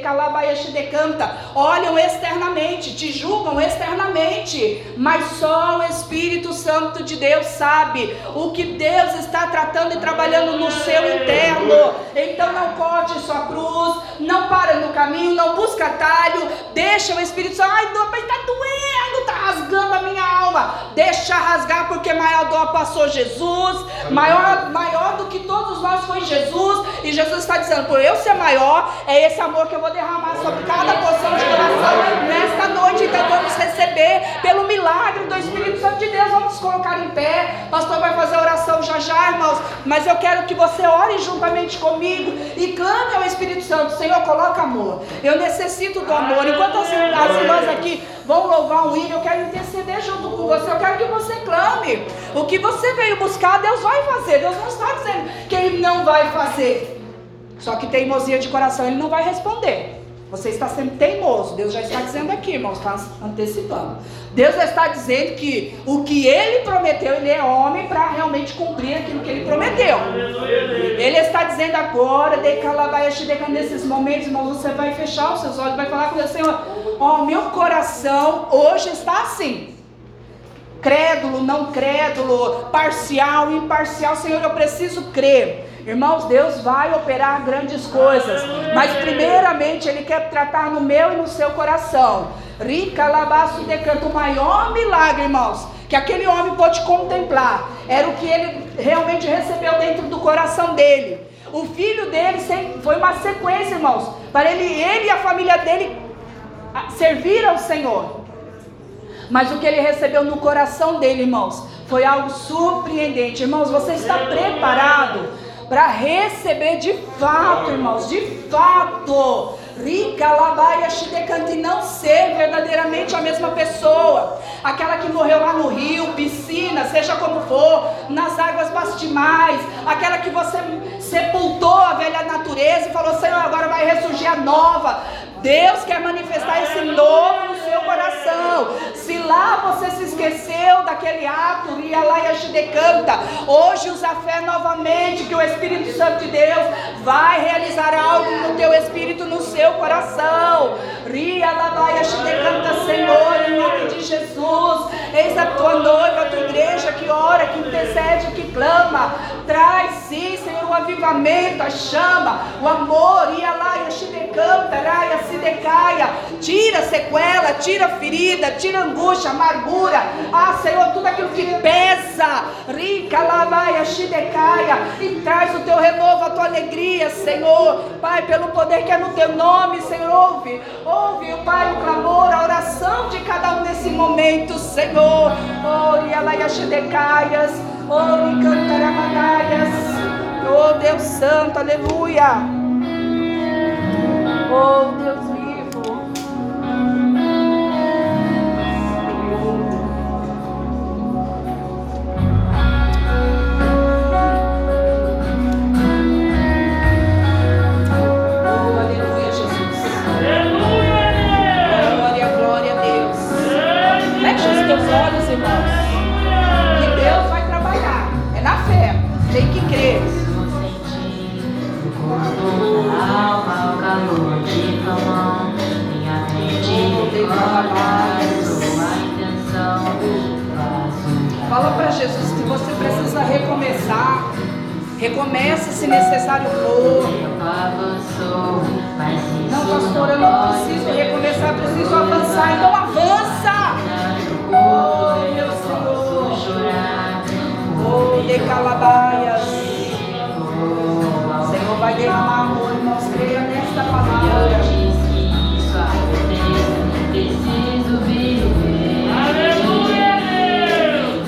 canta, olham externamente, te julgam externamente, mas só o Espírito Santo de Deus sabe o que Deus está tratando e trabalhando no seu interno. Então não corte sua cruz, não para no caminho, não busca atalho, deixa o Espírito Santo, ai, está doendo, está rasgando a minha alma. Deixa rasgar, porque maior dor passou Jesus, maior, maior do que todos nós foi Jesus, e Jesus está dizendo: por eu ser maior, é esse amor que eu vou derramar sobre cada porção de coração nesta noite. Então vamos receber pelo milagre do Espírito Santo de Deus. Vamos colocar em pé. O pastor vai fazer oração já já, irmãos. Mas eu quero que você ore juntamente comigo e clame ao Espírito Santo: Senhor, coloca amor. Eu necessito do amor. Enquanto as, as irmãs aqui vão louvar o hino, eu quero interceder junto com você. Eu quero que você clame. O que você veio buscar, Deus vai fazer. Deus não está dizendo que Ele não vai fazer. Só que teimosia de coração, Ele não vai responder. Você está sendo teimoso. Deus já está dizendo aqui, irmãos, está antecipando. Deus está dizendo que o que Ele prometeu, Ele é homem para realmente cumprir aquilo que Ele prometeu. Ele está dizendo agora, nesses momentos, irmãos, você vai fechar os seus olhos, vai falar com o Senhor, ó, oh, meu coração hoje está assim crédulo, não crédulo, parcial, imparcial. Senhor, eu preciso crer. Irmãos, Deus vai operar grandes coisas, mas primeiramente Ele quer tratar no meu e no seu coração. Rica labaço decanto, o maior milagre, irmãos, que aquele homem pôde contemplar, era o que ele realmente recebeu dentro do coração dele. O filho dele foi uma sequência, irmãos, para ele, ele e a família dele servir ao Senhor. Mas o que ele recebeu no coração dele, irmãos, foi algo surpreendente. Irmãos, você está preparado para receber de fato, irmãos, de fato. Rica, labaia, e não ser verdadeiramente a mesma pessoa. Aquela que morreu lá no rio, piscina, seja como for, nas águas bastimais. Aquela que você sepultou a velha natureza e falou: Senhor, agora vai ressurgir a nova. Deus quer manifestar esse novo Se lá você se esqueceu daquele ato, e lá e canta, hoje usa a fé novamente, que o Espírito Santo de Deus vai realizar algo no teu espírito, no seu coração. Ria lá e canta, Senhor, em nome de Jesus. Eis a tua noiva, a tua igreja que ora, que intercede, que clama. Traz sim, Senhor, o avivamento, a chama, o amor. Ia lá e canta, raia se decaia, tira sequela, tira ferida, tira angústia, amargura, ah Senhor, tudo aquilo que pesa, rica, lavaia, shidecaia, e traz o teu renovo, a tua alegria, Senhor, Pai, pelo poder que é no teu nome, Senhor, ouve, ouve, ouve, o Pai, o clamor, a oração de cada um nesse momento, Senhor. Ore alaiaxedecaias, ore cantaramanaias. Oh Deus Santo, aleluia. Oh Deus Recomeça se necessário for. Não, pastor, eu não preciso recomeçar, preciso avançar. Então avança. Oh, meu Senhor. Oh, de calabaias. O Senhor vai derramar amor, irmãos. Creia nesta palavra. Preciso viver. Aleluia!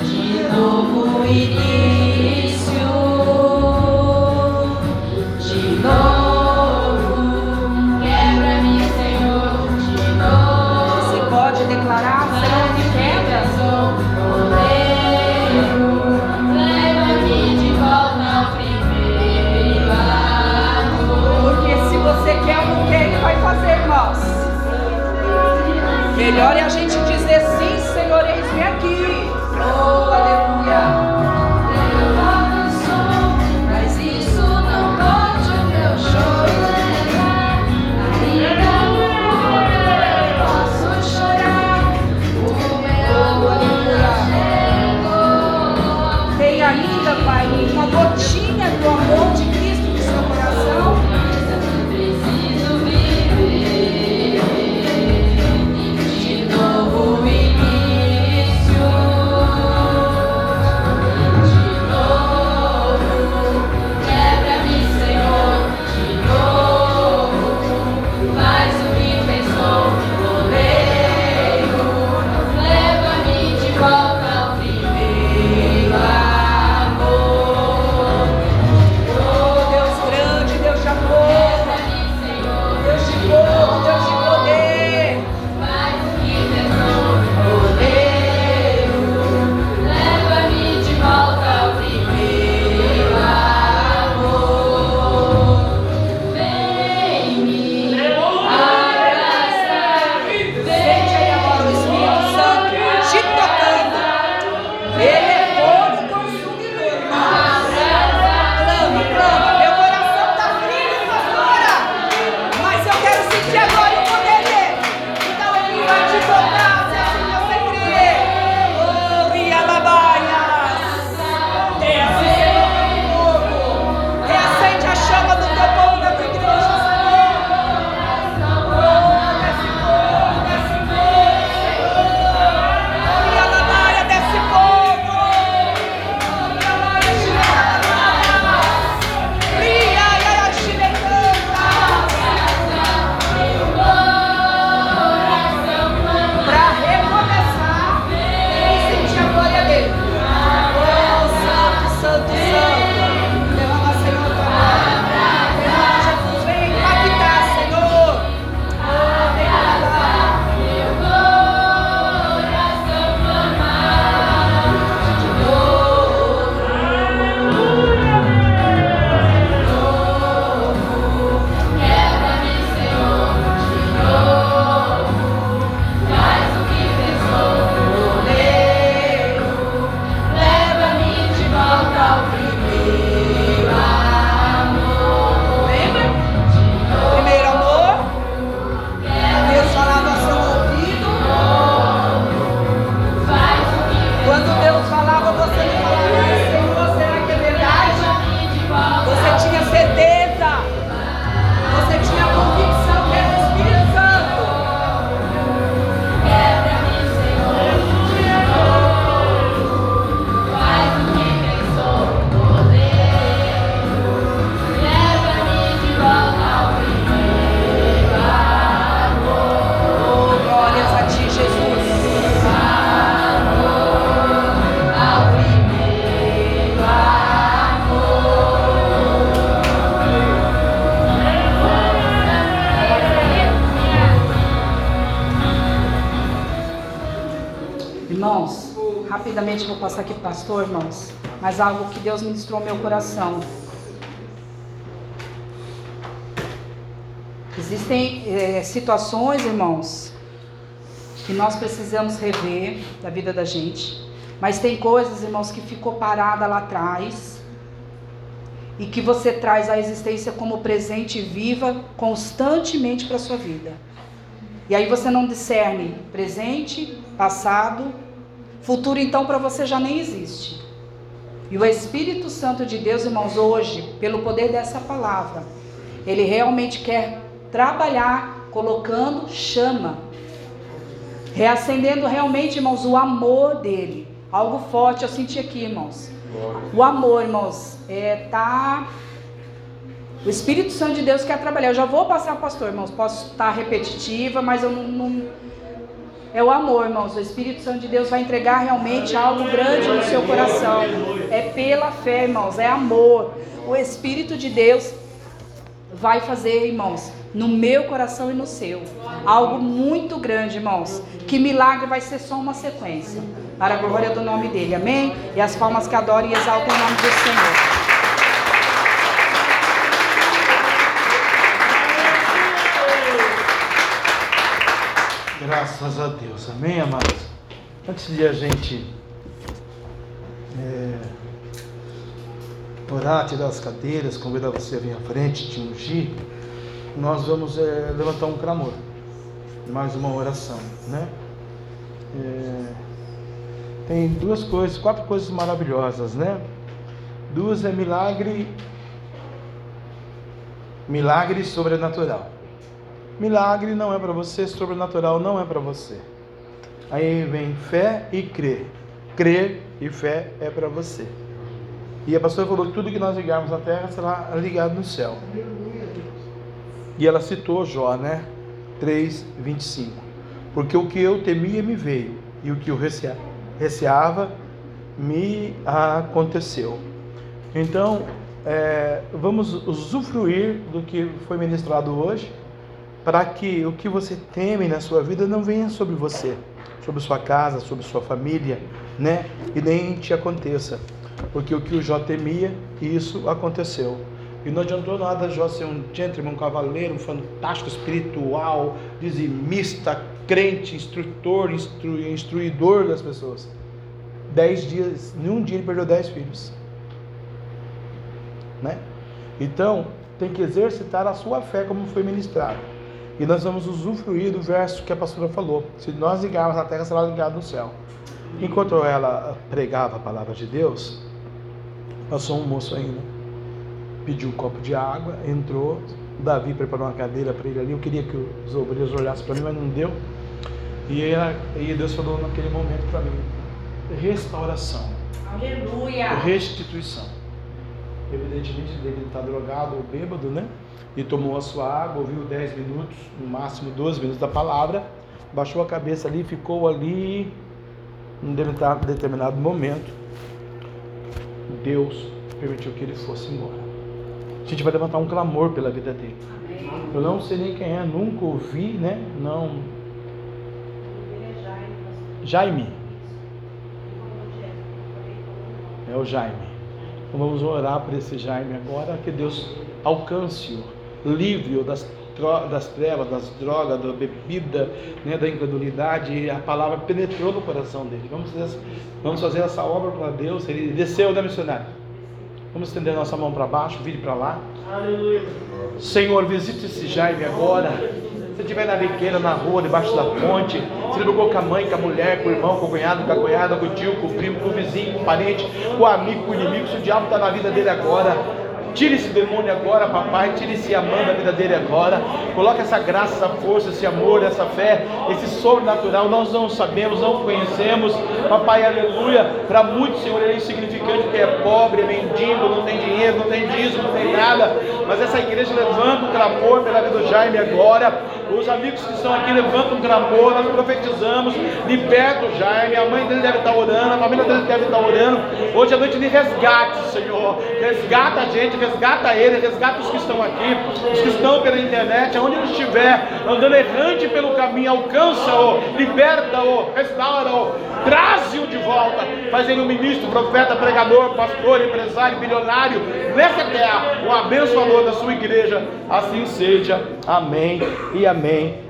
De novo e de melhor é a gente. Ministrou meu coração. Existem é, situações, irmãos, que nós precisamos rever da vida da gente. Mas tem coisas, irmãos, que ficou parada lá atrás e que você traz à existência como presente viva constantemente para a sua vida. E aí você não discerne presente, passado, futuro então para você já nem existe. E o Espírito Santo de Deus, irmãos, hoje, pelo poder dessa palavra, ele realmente quer trabalhar colocando chama, reacendendo realmente, irmãos, o amor dele. Algo forte eu senti aqui, irmãos. O amor, irmãos, é tá o Espírito Santo de Deus quer trabalhar. Eu já vou passar, pastor, irmãos. Posso estar repetitiva, mas eu não, não, É o amor, irmãos. O Espírito Santo de Deus vai entregar realmente algo grande no seu coração. É pela fé, irmãos. É amor. O Espírito de Deus vai fazer, irmãos, no meu coração e no seu. Algo muito grande, irmãos. Que milagre vai ser só uma sequência. Para a glória do nome dele. Amém? E as palmas que adoram e exaltam o nome do Senhor. Graças a Deus. Amém, amados? Antes de a gente é, orar, tirar as cadeiras, convidar você a vir à frente, te ungir, nós vamos é, levantar um clamor. Mais uma oração, né? É, tem duas coisas, quatro coisas maravilhosas, né? Duas é milagre, milagre sobrenatural. Milagre não é para você, sobrenatural não é para você. Aí vem fé e crer. Crer e fé é para você. E a pastora falou que tudo que nós ligarmos na terra será ligado no céu. E ela citou Jó, né? 3, 25. Porque o que eu temia me veio, e o que eu receava me aconteceu. Então, é, vamos usufruir do que foi ministrado hoje para que o que você teme na sua vida não venha sobre você, sobre sua casa, sobre sua família, né? E nem te aconteça. Porque o que o Jó temia, isso aconteceu. E não adiantou nada Jó ser um gentleman, um cavaleiro, um fantástico espiritual, dizimista, crente, instrutor, instru, instruidor das pessoas. Dez dias, em um dia ele perdeu dez filhos. Né? Então, tem que exercitar a sua fé como foi ministrado. E nós vamos usufruir do verso que a pastora falou. Se nós ligarmos na terra, será ligado no céu. Enquanto ela pregava a palavra de Deus, passou um moço ainda. Pediu um copo de água, entrou. Davi preparou uma cadeira para ele ali. Eu queria que os obreiros olhassem para mim, mas não deu. E, ela, e Deus falou naquele momento para mim: restauração. Aleluia. Restituição. Evidentemente, ele está drogado ou bêbado, né? e tomou a sua água, ouviu 10 minutos, no máximo 12 minutos da palavra, baixou a cabeça ali, ficou ali, em determinado momento, Deus permitiu que ele fosse embora. A gente vai levantar um clamor pela vida dele. Eu não sei nem quem é, nunca ouvi, né? Não. Jaime. É o Jaime. Então vamos orar por esse Jaime agora, que Deus alcance-o livre das, das trevas, das drogas, da bebida, né, da incredulidade, a palavra penetrou no coração dele. Vamos fazer, vamos fazer essa obra para Deus. Ele desceu da missionária. Vamos estender nossa mão para baixo, vire para lá. Aleluia. Senhor, visite esse Jaime agora. Se estiver na biqueira, na rua, debaixo da ponte, se brigou com a mãe, com a mulher, com o irmão, com o cunhado, com a cunhada, com o tio, com o primo, com o vizinho, com o parente, com o amigo, com o inimigo, se o diabo está na vida dele agora, Tire esse demônio agora, papai. Tire esse amor da vida dele agora. Coloque essa graça, essa força, esse amor, essa fé, esse sobrenatural. Nós não sabemos, não conhecemos. Papai, aleluia. Para muitos, Senhor, ele é insignificante porque é pobre, é mendigo, não tem dinheiro, não tem dízimo, não tem nada. Mas essa igreja levanta o clamor pela vida do Jaime agora. Os amigos que estão aqui levantam clamor. Nós profetizamos. Liberta o Jaime. A mãe dele deve estar orando. A família dele deve estar orando. Hoje à noite de resgate, Senhor. Resgata a gente, resgata ele, resgata os que estão aqui, os que estão pela internet, aonde ele estiver, andando errante pelo caminho, alcança-o, liberta-o, restaura-o, traz faz ele um ministro, profeta, pregador, pastor, empresário, bilionário, nessa terra, um abençoador da sua igreja. Assim seja. Amém e amém.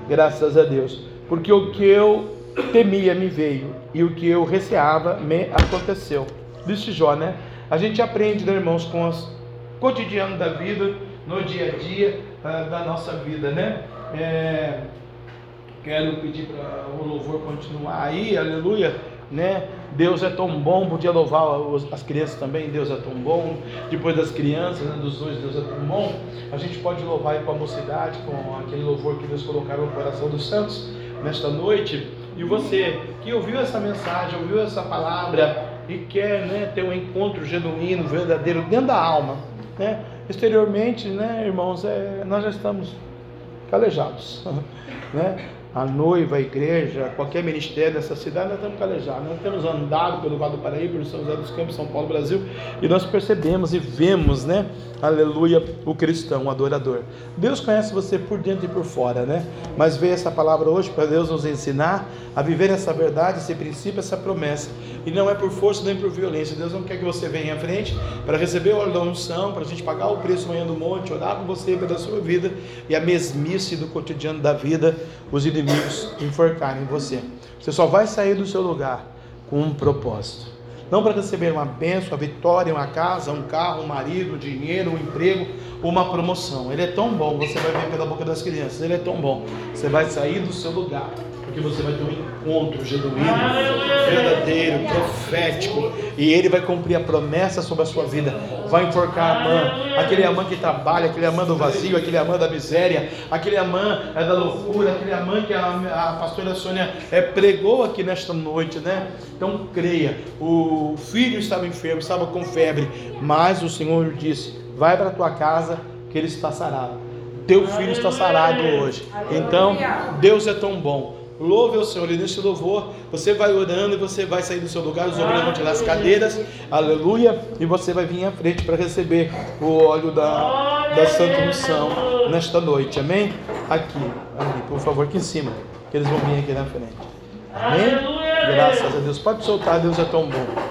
Graças a Deus. Porque o que eu temia me veio e o que eu receava me aconteceu. Disse Jó, né? A gente aprende, né, irmãos, com os cotidiano da vida, no dia a dia uh, da nossa vida, né? É, quero pedir para o louvor continuar aí, aleluia, né? Deus é tão bom, podia louvar as crianças também, Deus é tão bom. Depois das crianças, né, dos dois, Deus é tão bom. A gente pode louvar com a mocidade, com aquele louvor que Deus colocaram no coração dos santos nesta noite. E você que ouviu essa mensagem, ouviu essa palavra e quer né, ter um encontro genuíno, verdadeiro, dentro da alma, né? Exteriormente, né, irmãos, é, nós já estamos calejados. Né? A noiva, a igreja, qualquer ministério dessa cidade, nós estamos calejados. Nós temos andado pelo Vale do Paraíba, pelo São José dos Campos, São Paulo, Brasil, e nós percebemos e vemos, né? Aleluia, o cristão, o adorador. Deus conhece você por dentro e por fora, né? Mas veio essa palavra hoje para Deus nos ensinar a viver essa verdade, esse princípio, essa promessa. E não é por força nem por violência. Deus não quer que você venha à frente para receber o da unção, para a gente pagar o preço amanhã do monte, orar com você pela sua vida e a mesmice do cotidiano da vida, os inimigos enforcarem você. Você só vai sair do seu lugar com um propósito não para receber uma bênção, a vitória, uma casa, um carro, um marido, um dinheiro, um emprego, uma promoção. Ele é tão bom, você vai ver pela boca das crianças, ele é tão bom. Você vai sair do seu lugar porque você vai ter um encontro genuíno, verdadeiro, profético, e ele vai cumprir a promessa sobre a sua vida. Vai enforcar a mãe, aquele amã que trabalha, aquele amã do vazio, aquele amã da miséria, aquele amã é da loucura, aquele amã que a, a pastora Sônia é, pregou aqui nesta noite, né? Então creia, o filho estava enfermo, estava com febre, mas o Senhor disse: vai para a tua casa que ele está sarado teu filho está sarado hoje. Então, Deus é tão bom. Louve ao Senhor, e nesse louvor. Você vai orando e você vai sair do seu lugar, os homens vão tirar as cadeiras, aleluia, e você vai vir à frente para receber o óleo da, da Santa Unção nesta noite, amém? Aqui, aqui, por favor, aqui em cima, que eles vão vir aqui na frente, amém? Graças a Deus, pode soltar, Deus é tão bom.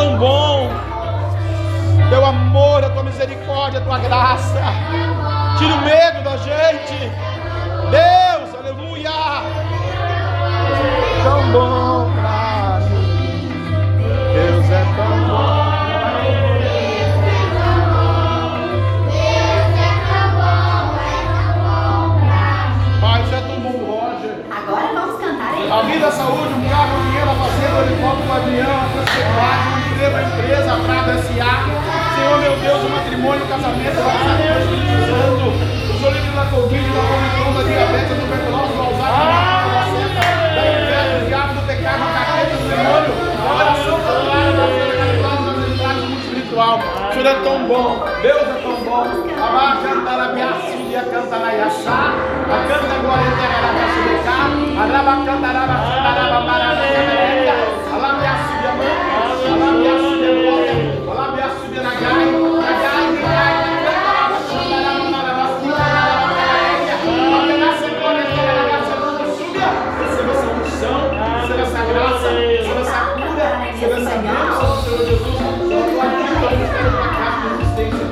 Tão bom. Teu amor, a tua misericórdia, a tua graça. Tira o medo da gente. Deus, aleluia. Tão bom pra mim. Deus é tão bom. A vida, a saúde, um carro, um dinheiro, a fazenda, um helicóptero, um avião, a transportagem, emprego, a empresa, a Prada S.A. Senhor, meu Deus, o matrimônio, o casamento, o o Santo, os olhos da Covid, da Omicron, da diabetes, do tuberculose, do Alzheimer, da inveja, do diabo, do pecado, da careta, do demônio, da oração, da palavra, da fé, da do espiritual. O Senhor é tão bom, Deus é tão Receba essa graça, bênção, Senhor Jesus. Eu estou aqui para buscar uma casa de existência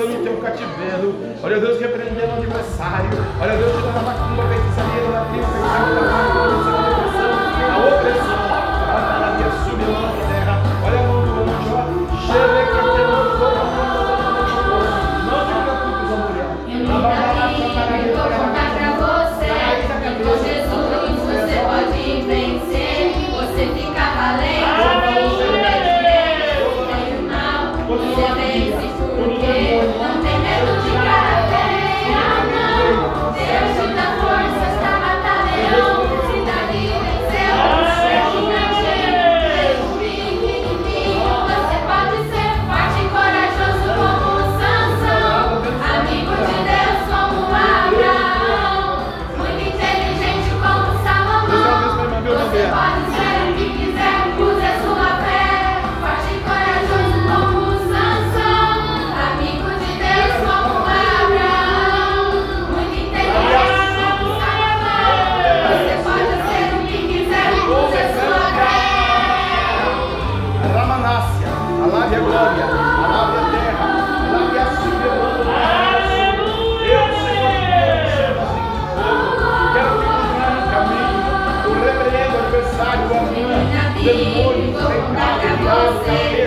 mudando o teu cativeiro. Olha Deus, repreendendo o adversário. Olha Deus, te dando a macumba, feitiçaria, na tribo, feitiçaria, outra depressão, a opressão. A talaria subiu na terra. Olha a mão do homem, Jó. Chega que eu tenho toda a mão. Não te preocupes, André. Não vai dar para a pecado,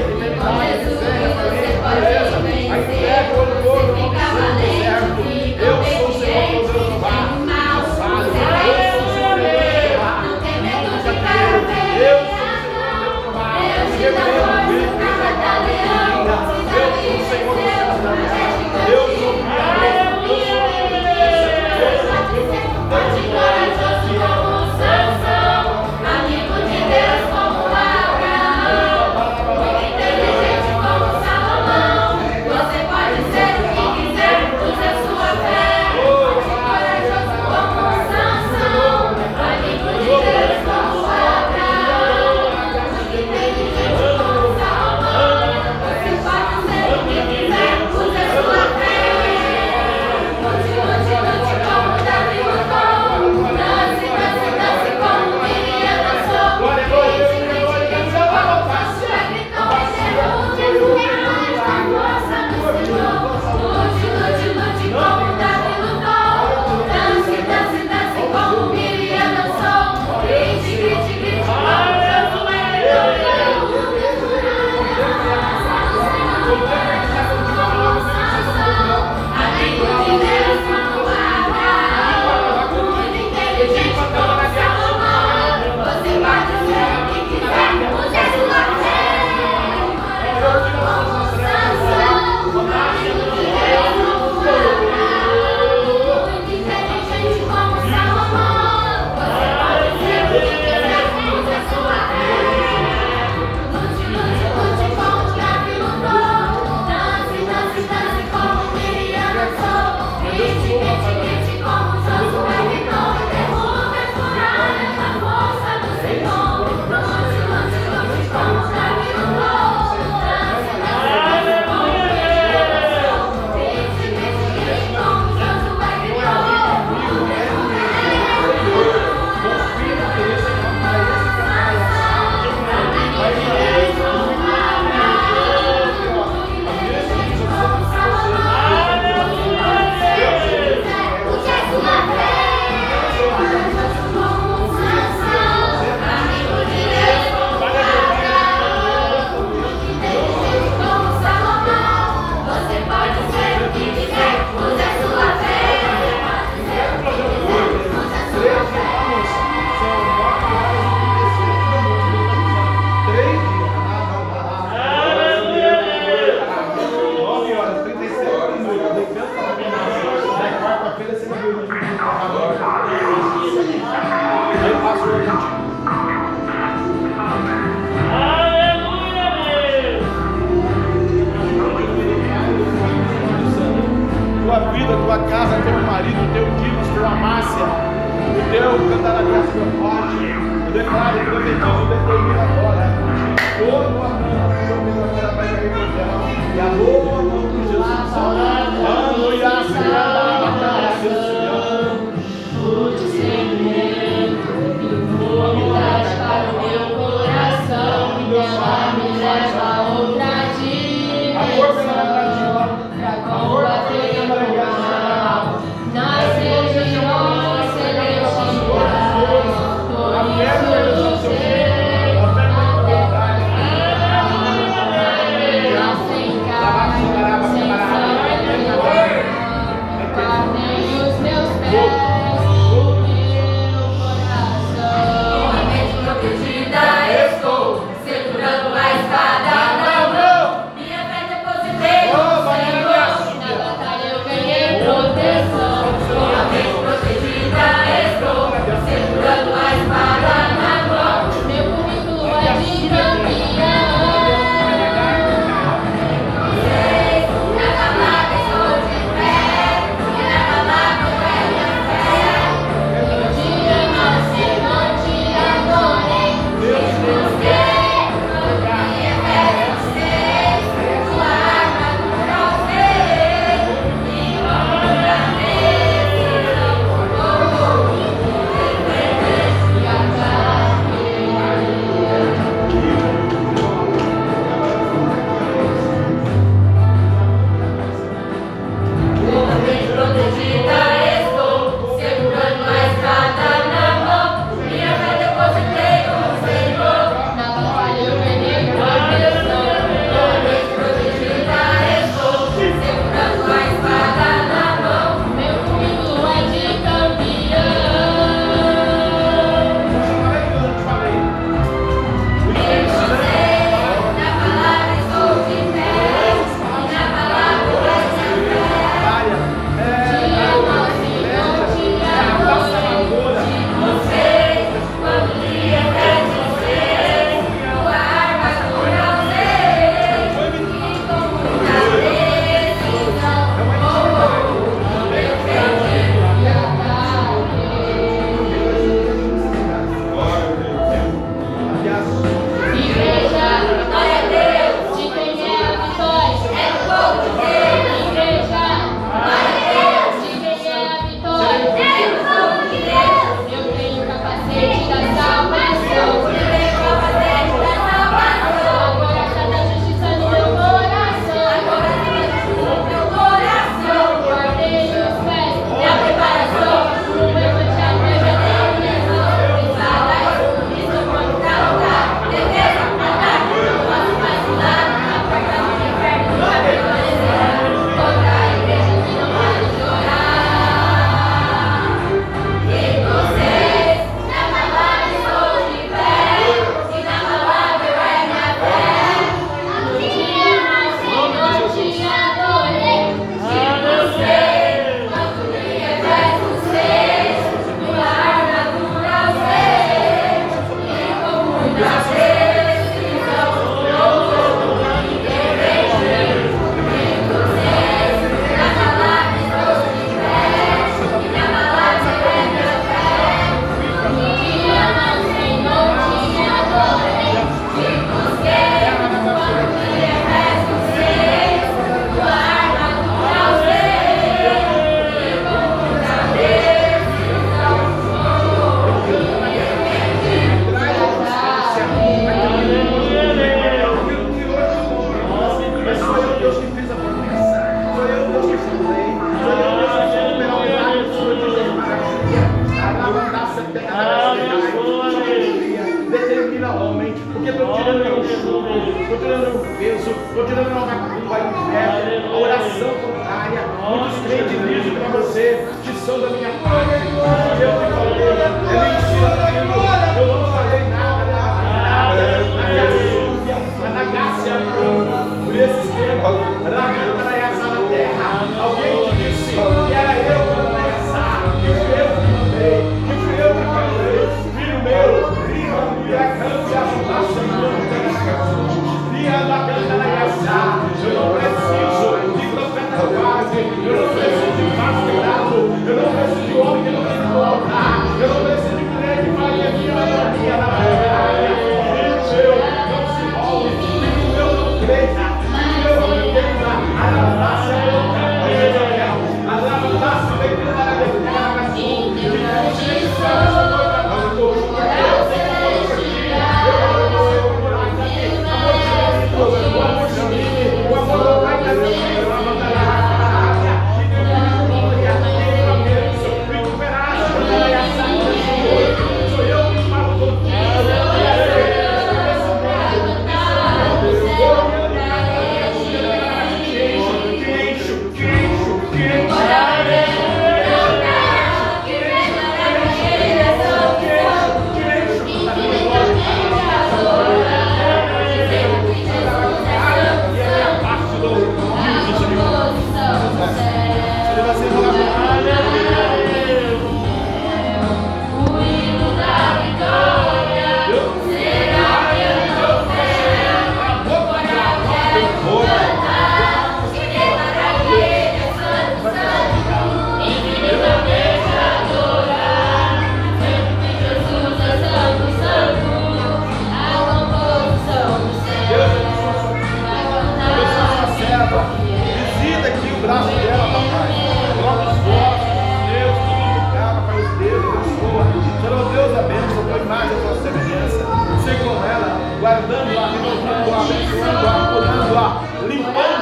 limpando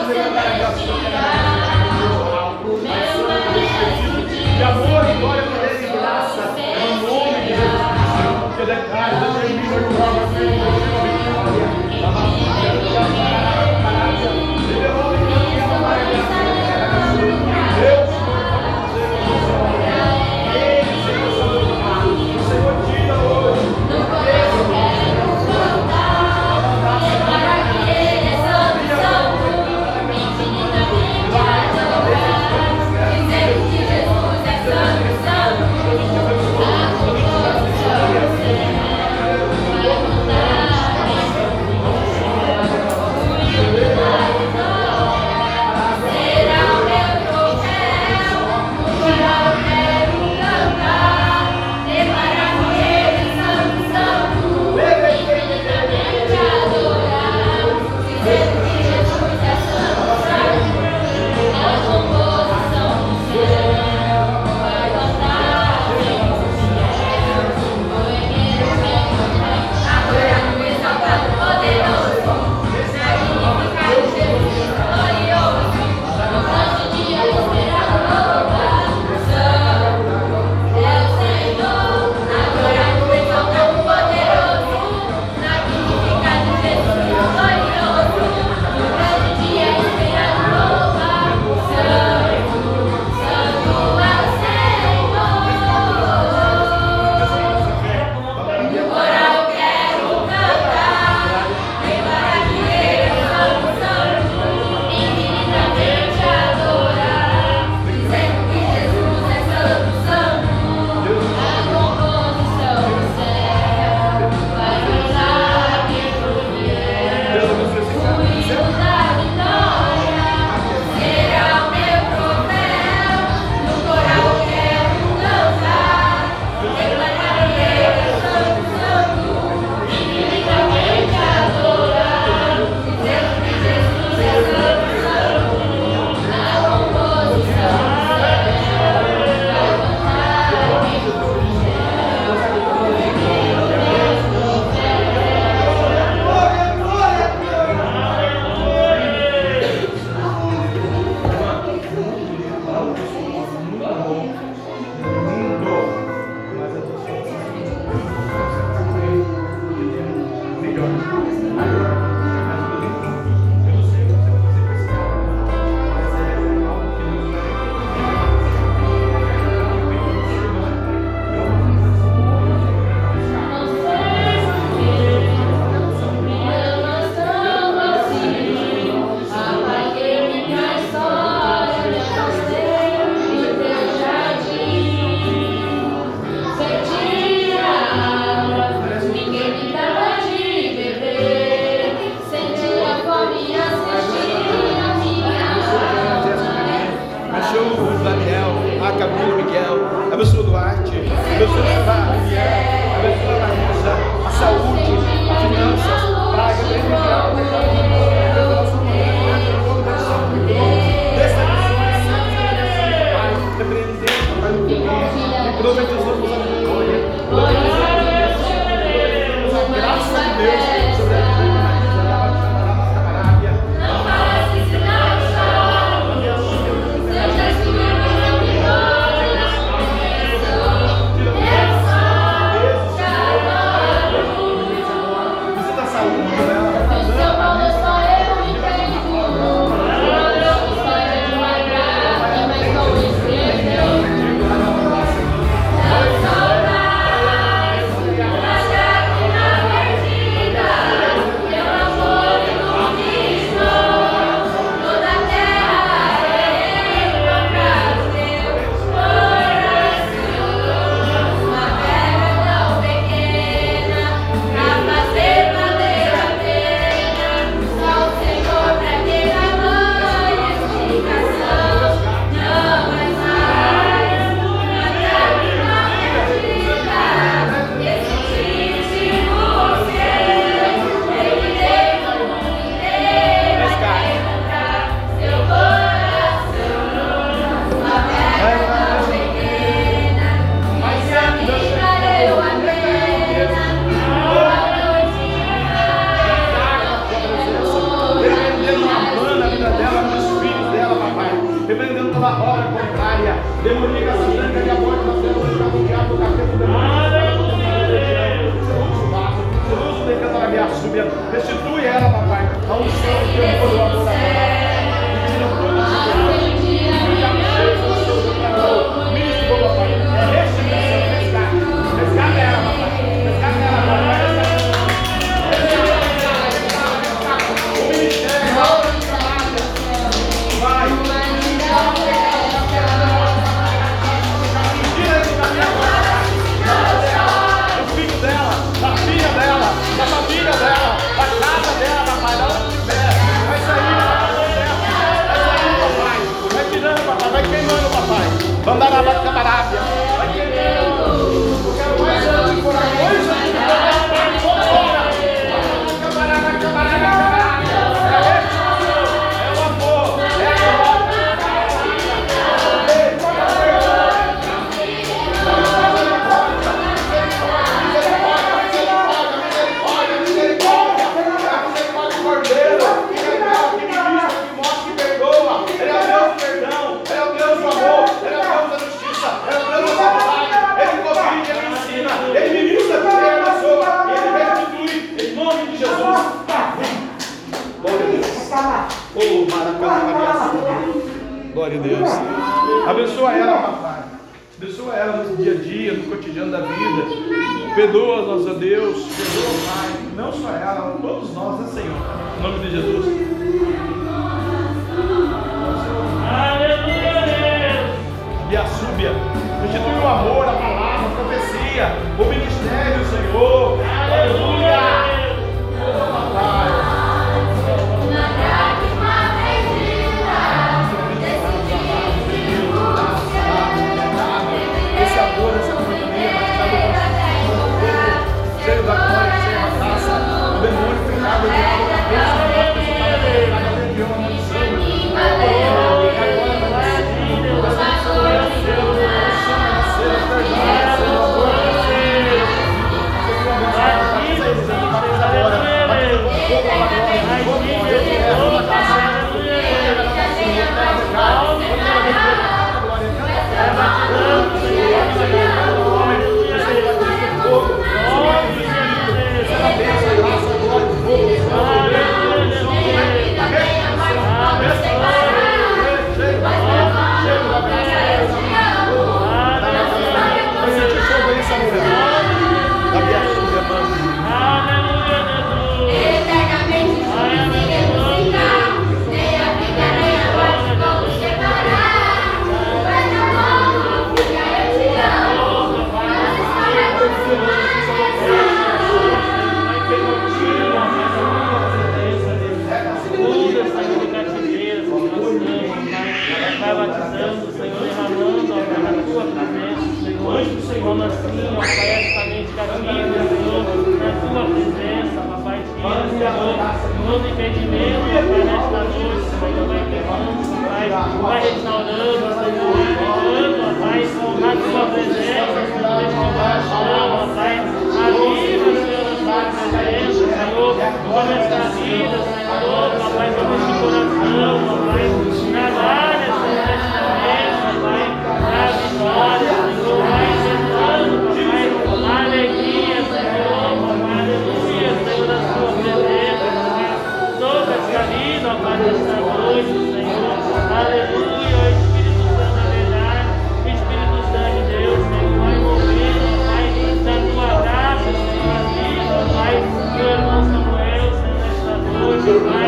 noite,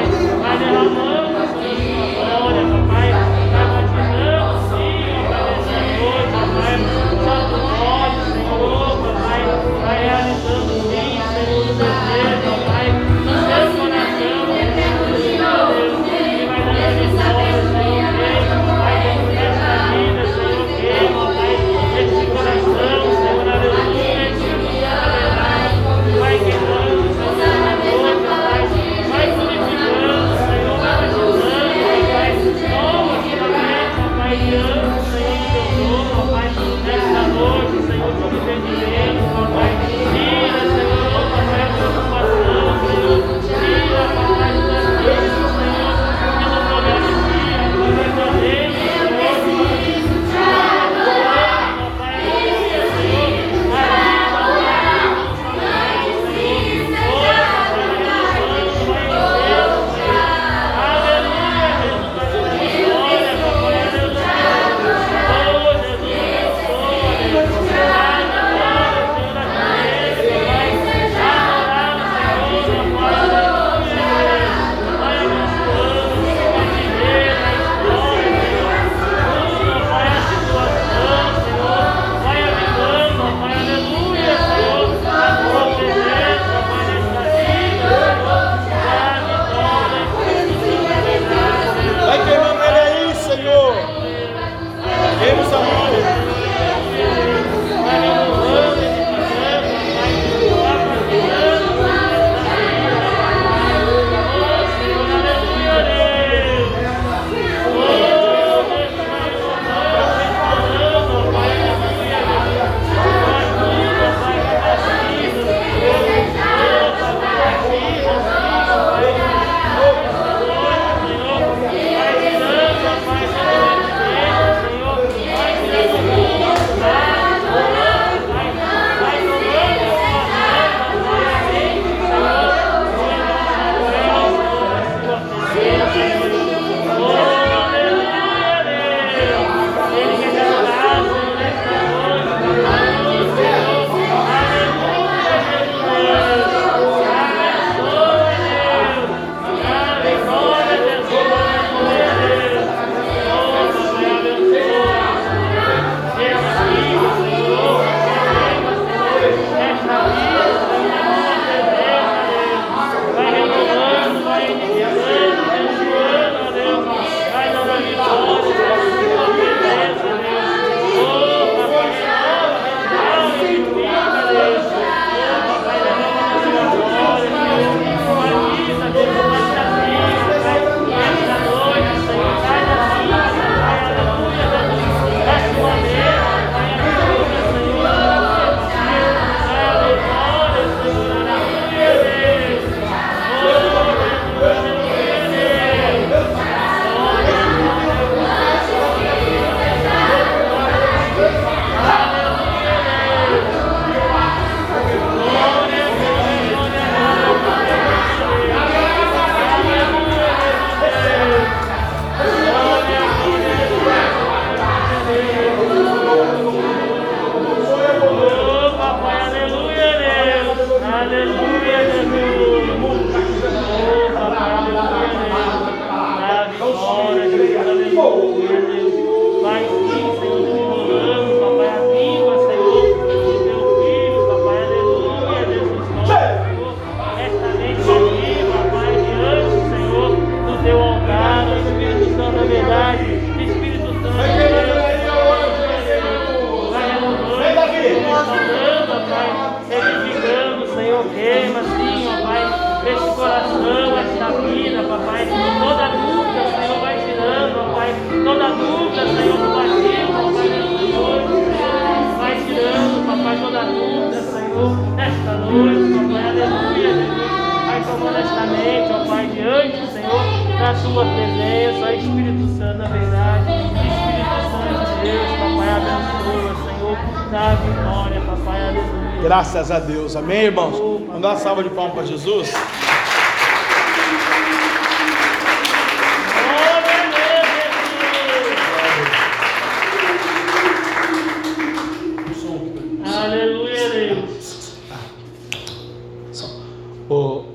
dá vitória, papai, aleluia. Graças a Deus. Amém, irmãos? Vamos dar uma salva de palmas para Jesus?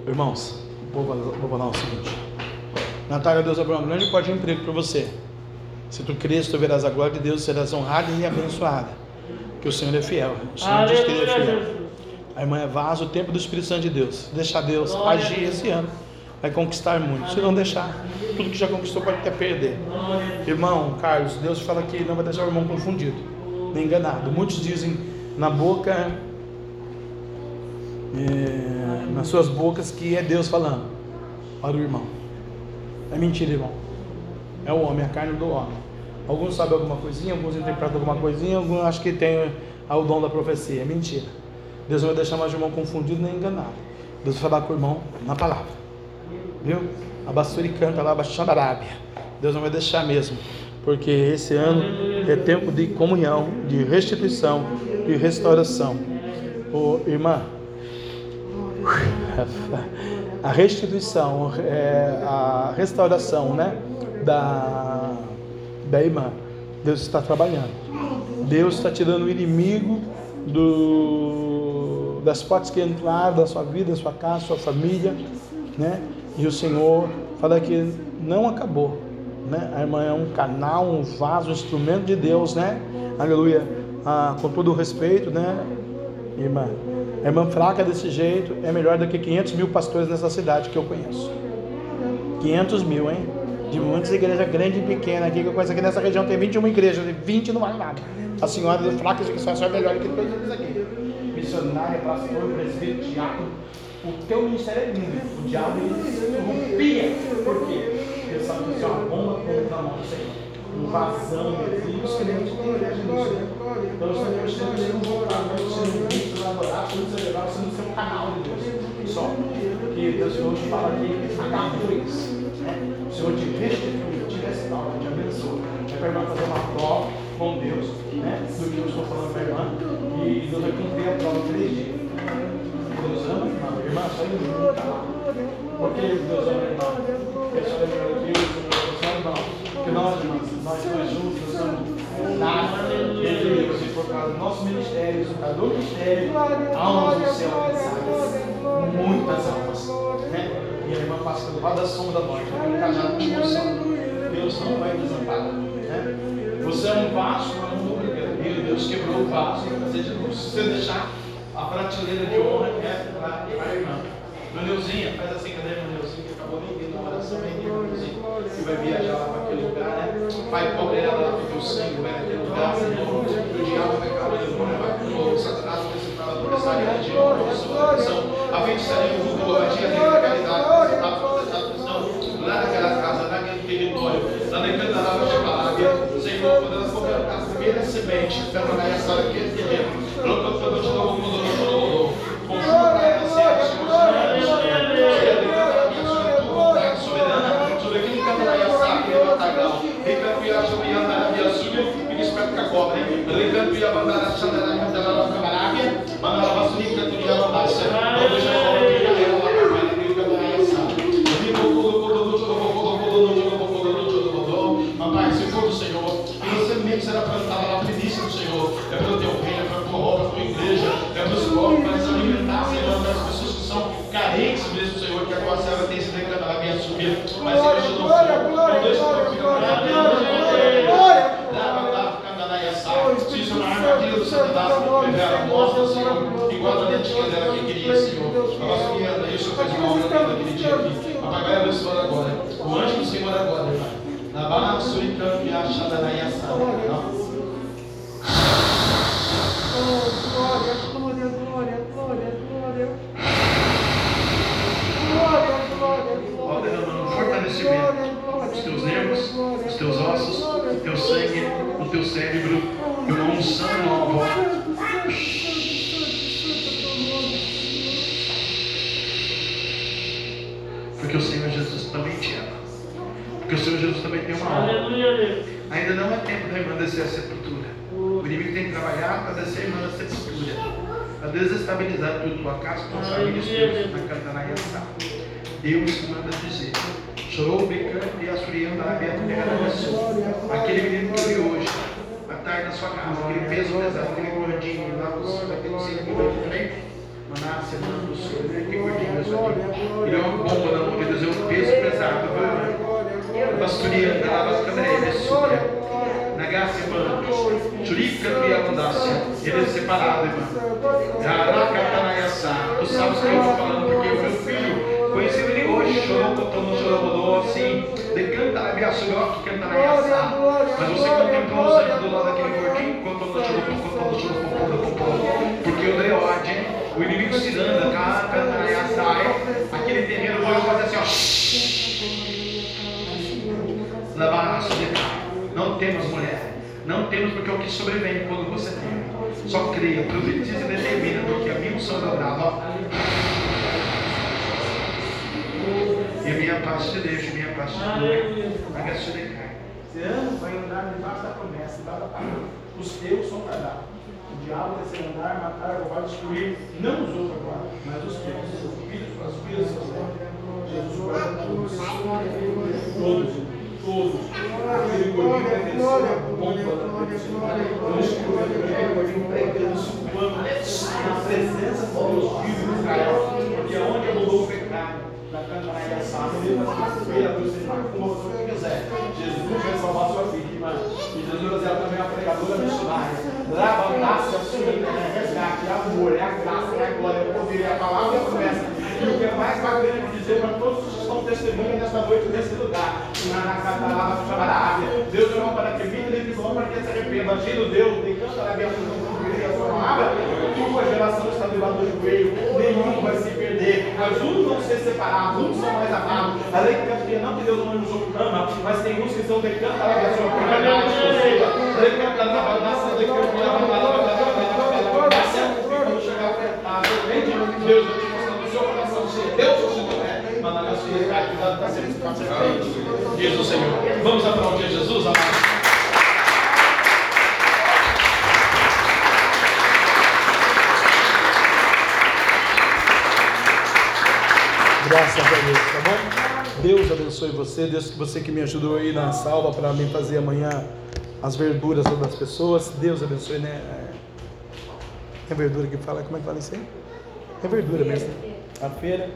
Irmãos, vou, vou falar o seguinte. Natália, Deus abriu uma grande porta de emprego para você. Se tu crês, tu verás a glória de Deus, serás honrada e abençoada. Que o Senhor é fiel. O Senhor diz que Ele é Aleluia, fiel. A irmã é vaso, o tempo do Espírito Santo de Deus. Deixar Deus Glória agir esse ano. Vai conquistar muito. Se não deixar, tudo que já conquistou pode até perder. Irmão, Carlos, Deus fala que não vai deixar o irmão confundido, nem enganado. Muitos dizem na boca, é, nas suas bocas, que é Deus falando para o irmão. É mentira, irmão. É o homem, a carne do homem. Alguns sabem alguma coisinha, alguns interpretam alguma coisinha, alguns acham que tem o dom da profecia. É mentira. Deus não vai deixar mais o irmão confundido nem enganado. Deus vai falar com o irmão na palavra. Viu? A bastura canta lá, baixando Arábia. Deus não vai deixar mesmo. Porque esse ano é tempo de comunhão, de restituição e restauração. Ô, irmã, a restituição, é, a restauração, né, da, da irmã, Deus está trabalhando. Deus está tirando o inimigo do, das portas que entraram da sua vida, da sua casa, da sua família, né? E o Senhor fala que não acabou, né? A irmã é um canal, um vaso, um instrumento de Deus, né? Aleluia. Ah, com todo o respeito, né, irmã? A irmã fraca desse jeito é melhor do que 500 mil pastores nessa cidade que eu conheço. 500 mil, hein? De muitas igrejas grandes e pequenas aqui, que eu conheço aqui nessa região tem 21 igrejas, e 20 não vale nada. A senhora é fraca que só é melhor do que todos eles aqui. Missionária, pastor, presbítero, diácono. O teu ministério é lindo. O diabo rompia. Por quê? Ele sabe que isso é uma bomba contra a mão do Senhor. Um vazão, os crentes têm igreja nisso. Então nós temos que ser um voltado, sendo visto, adorar, sendo celebrado, sendo ser um canal de Deus. Só. Que Deus hoje fala que acaba com isso. Senhor te restitui, te restaura, te abençoa. A irmã fazer uma prova com Deus, né? Do que eu estou falando para a irmã. E Deus vai cumprir a prova em três dias. Deus ama irmã. Irmã, só está lá. Por que Deus ama irmã? Porque só ele ama Deus, só irmão. Porque nós, irmãos, nós dois juntos, nós somos nada de Deus. E por causa do nosso ministério, por causa do ministério, almas do céu. Muitas almas. Né? E a irmã passa pelo lado da sombra da morte. Tem um casal com emoção. Deus não vai desamparar. Né? Você é um vaso, mas não dúvida. E Deus quebrou o vaso para fazer de novo. Se você deixar a prateleira de honra é para a irmã. Maneuzinha, faz assim, cadê a Maneuzinha? Que acabou nem vindo na oração, nem vindo Maneuzinha. Que vai viajar lá para aquele lugar, né? Pai, cobre ela lá, porque o sangue vai naquele lugar, Senhor. O diabo vai caber, não vai com o Satanás vai para adolescer de novo, a sua atenção. A feitiçaria do mundo, a tia da legalidade, você está protetado, não. Lá naquela casa, naquele território, lá naquele da Nova Palavra, Senhor, quando elas comeram a primeira semente, para jogar essa aqui, terreno. Eu estou de novo, mundo, Conjura para ela, Senhor, soberana, sobre aquele que anda aí, sabe, é matagal. Revela, mostra, Senhor, igual a lentinha dela que queria, Senhor, a nossa guiada, e o Senhor fez mal naquele dia aqui, papai vai abençoar agora, o anjo do Senhor agora, Pai. Na barra suricando e achada na Yassara. Glória, Desestabilizar tudo, tua casa, tua família, os teus, na Cantanayaçá. Deus manda dizer. Chorou becando e asfriando a aberta terra da sul. Aquele menino que veio hoje, à tarde na sua casa, aquele peso pesado, aquele gordinho lá do sul, aquele cinco também. Manasse, mano do sul, né? que gordinho da vida. Ele é uma bomba na mão de Deus, é um peso pesado. Vai pastoreando a vascamerei, sul. Nagasse, mano. Churica e abundância. Ele é separado, irmão. Aracatanaiaçá. Tu sabes que eu estou falando porque o meu filho conheceu ele hoje, chorou, botou chorou, assim. Decanta a minha que canta na Yassá. Mas você contemplou o sangue do lado daquele gordinho, contou no chorou, contou no chorou, contou no Porque o Leode, o inimigo se anda, canta na Yassá. Aquele terreno vai fazer assim, ó. Lavar a Não temos mulher. Não temos porque é o que sobrevém quando você tem. Só creia, profetiza e determina, porque a minha unção dobrada. Ó. E a minha paz te deixa, minha paz te dou. A sua decai. Ano vai andar debaixo da promessa, debaixo da palavra. Os teus são guardados. O diabo vai ser andar, matar, roubar, destruir. Não os outros agora, mas os teus. Os filhos, as filhas seus netos. Jesus guarda todos. Todos. Todos. Aquele gordinho vai descer a bomba da aquele gordinho pregando, suando na presença dos meus filhos de Israel. Porque aonde rolou o pecado, na Assada, ele vai ser feira, Deus se marca como você quiser. Jesus vai salvar sua irmã. E Jesus é também uma pregadora missionária. Levantar-se a sua vida, é resgate, é amor, é a graça, é a glória, é o poder, é a palavra e a promessa. E o que é mais bacana de dizer para todos os que estão testemunhando nesta noite nesse lugar, na Catarava Chamarávia, Deus não para que vida visão para que se arrependa. Agindo Deus, decanta a minha a sua palavra, tua geração está debaixo do joelho, nenhum vai se perder, mas uns vão ser separados, uns são mais amados. A lei que não que Deus não nos ama, mas tem uns que são decanta a sua palavra. A nação, decanta a quando chegar Deus, Deus se não é, mas na sempre ficando Diz o Senhor. Vamos aplaudir Jesus, amado. Graças a Deus, tá bom? Deus abençoe você, Deus, você que me ajudou aí na salva para mim fazer amanhã as verduras das pessoas. Deus abençoe, né? É verdura que fala, como é que fala isso aí? É verdura mesmo. A feira.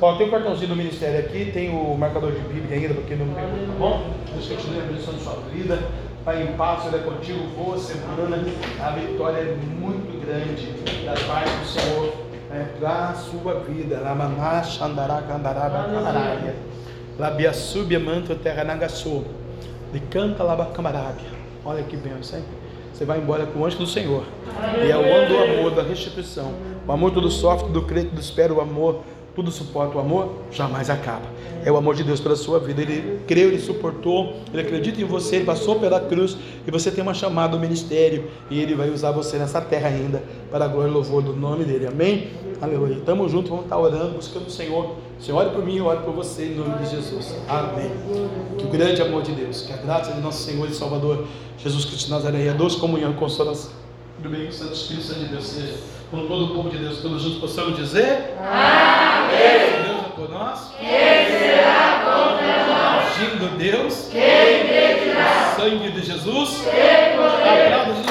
Ó, tem o cartãozinho do ministério aqui, tem o marcador de Bíblia ainda, porque não pegou, tá bom? Deus continue abençoando sua vida. Pai em paz, Ele é contigo, boa semana. A vitória é muito grande das partes do Senhor é, para a sua vida. Lamaná, Xandará, Candará, Bacamarabia. Labiaçúbia, manto, terra, nagaçô. De canta, labacamarabia. Olha que bênção, hein? Você vai embora com o anjo do Senhor. E é o ano do amor, da restituição. O amor tudo sofre, tudo crê, tudo espera, o amor tudo suporta. O amor jamais acaba. É o amor de Deus pela sua vida. Ele creu, ele suportou, ele acredita em você, ele passou pela cruz e você tem uma chamada do ministério e ele vai usar você nessa terra ainda para a glória e louvor do nome dele. Amém? Aleluia. Tamo junto, vamos estar orando, buscando o Senhor. Senhor ore por mim, eu oro por você em nome de Jesus. Amém. Que o grande amor de Deus, que a graça de nosso Senhor e Salvador Jesus Cristo de Nazaré, a doce comunhão, consolação do bem Santo Espírito Santo de Deus seja com todo o povo de Deus, todos juntos possamos dizer: Amém. Deus é por nós. Quem será contra nós? Agindo Deus. Quem impedirá? Sangue de Jesus. Quem poderá?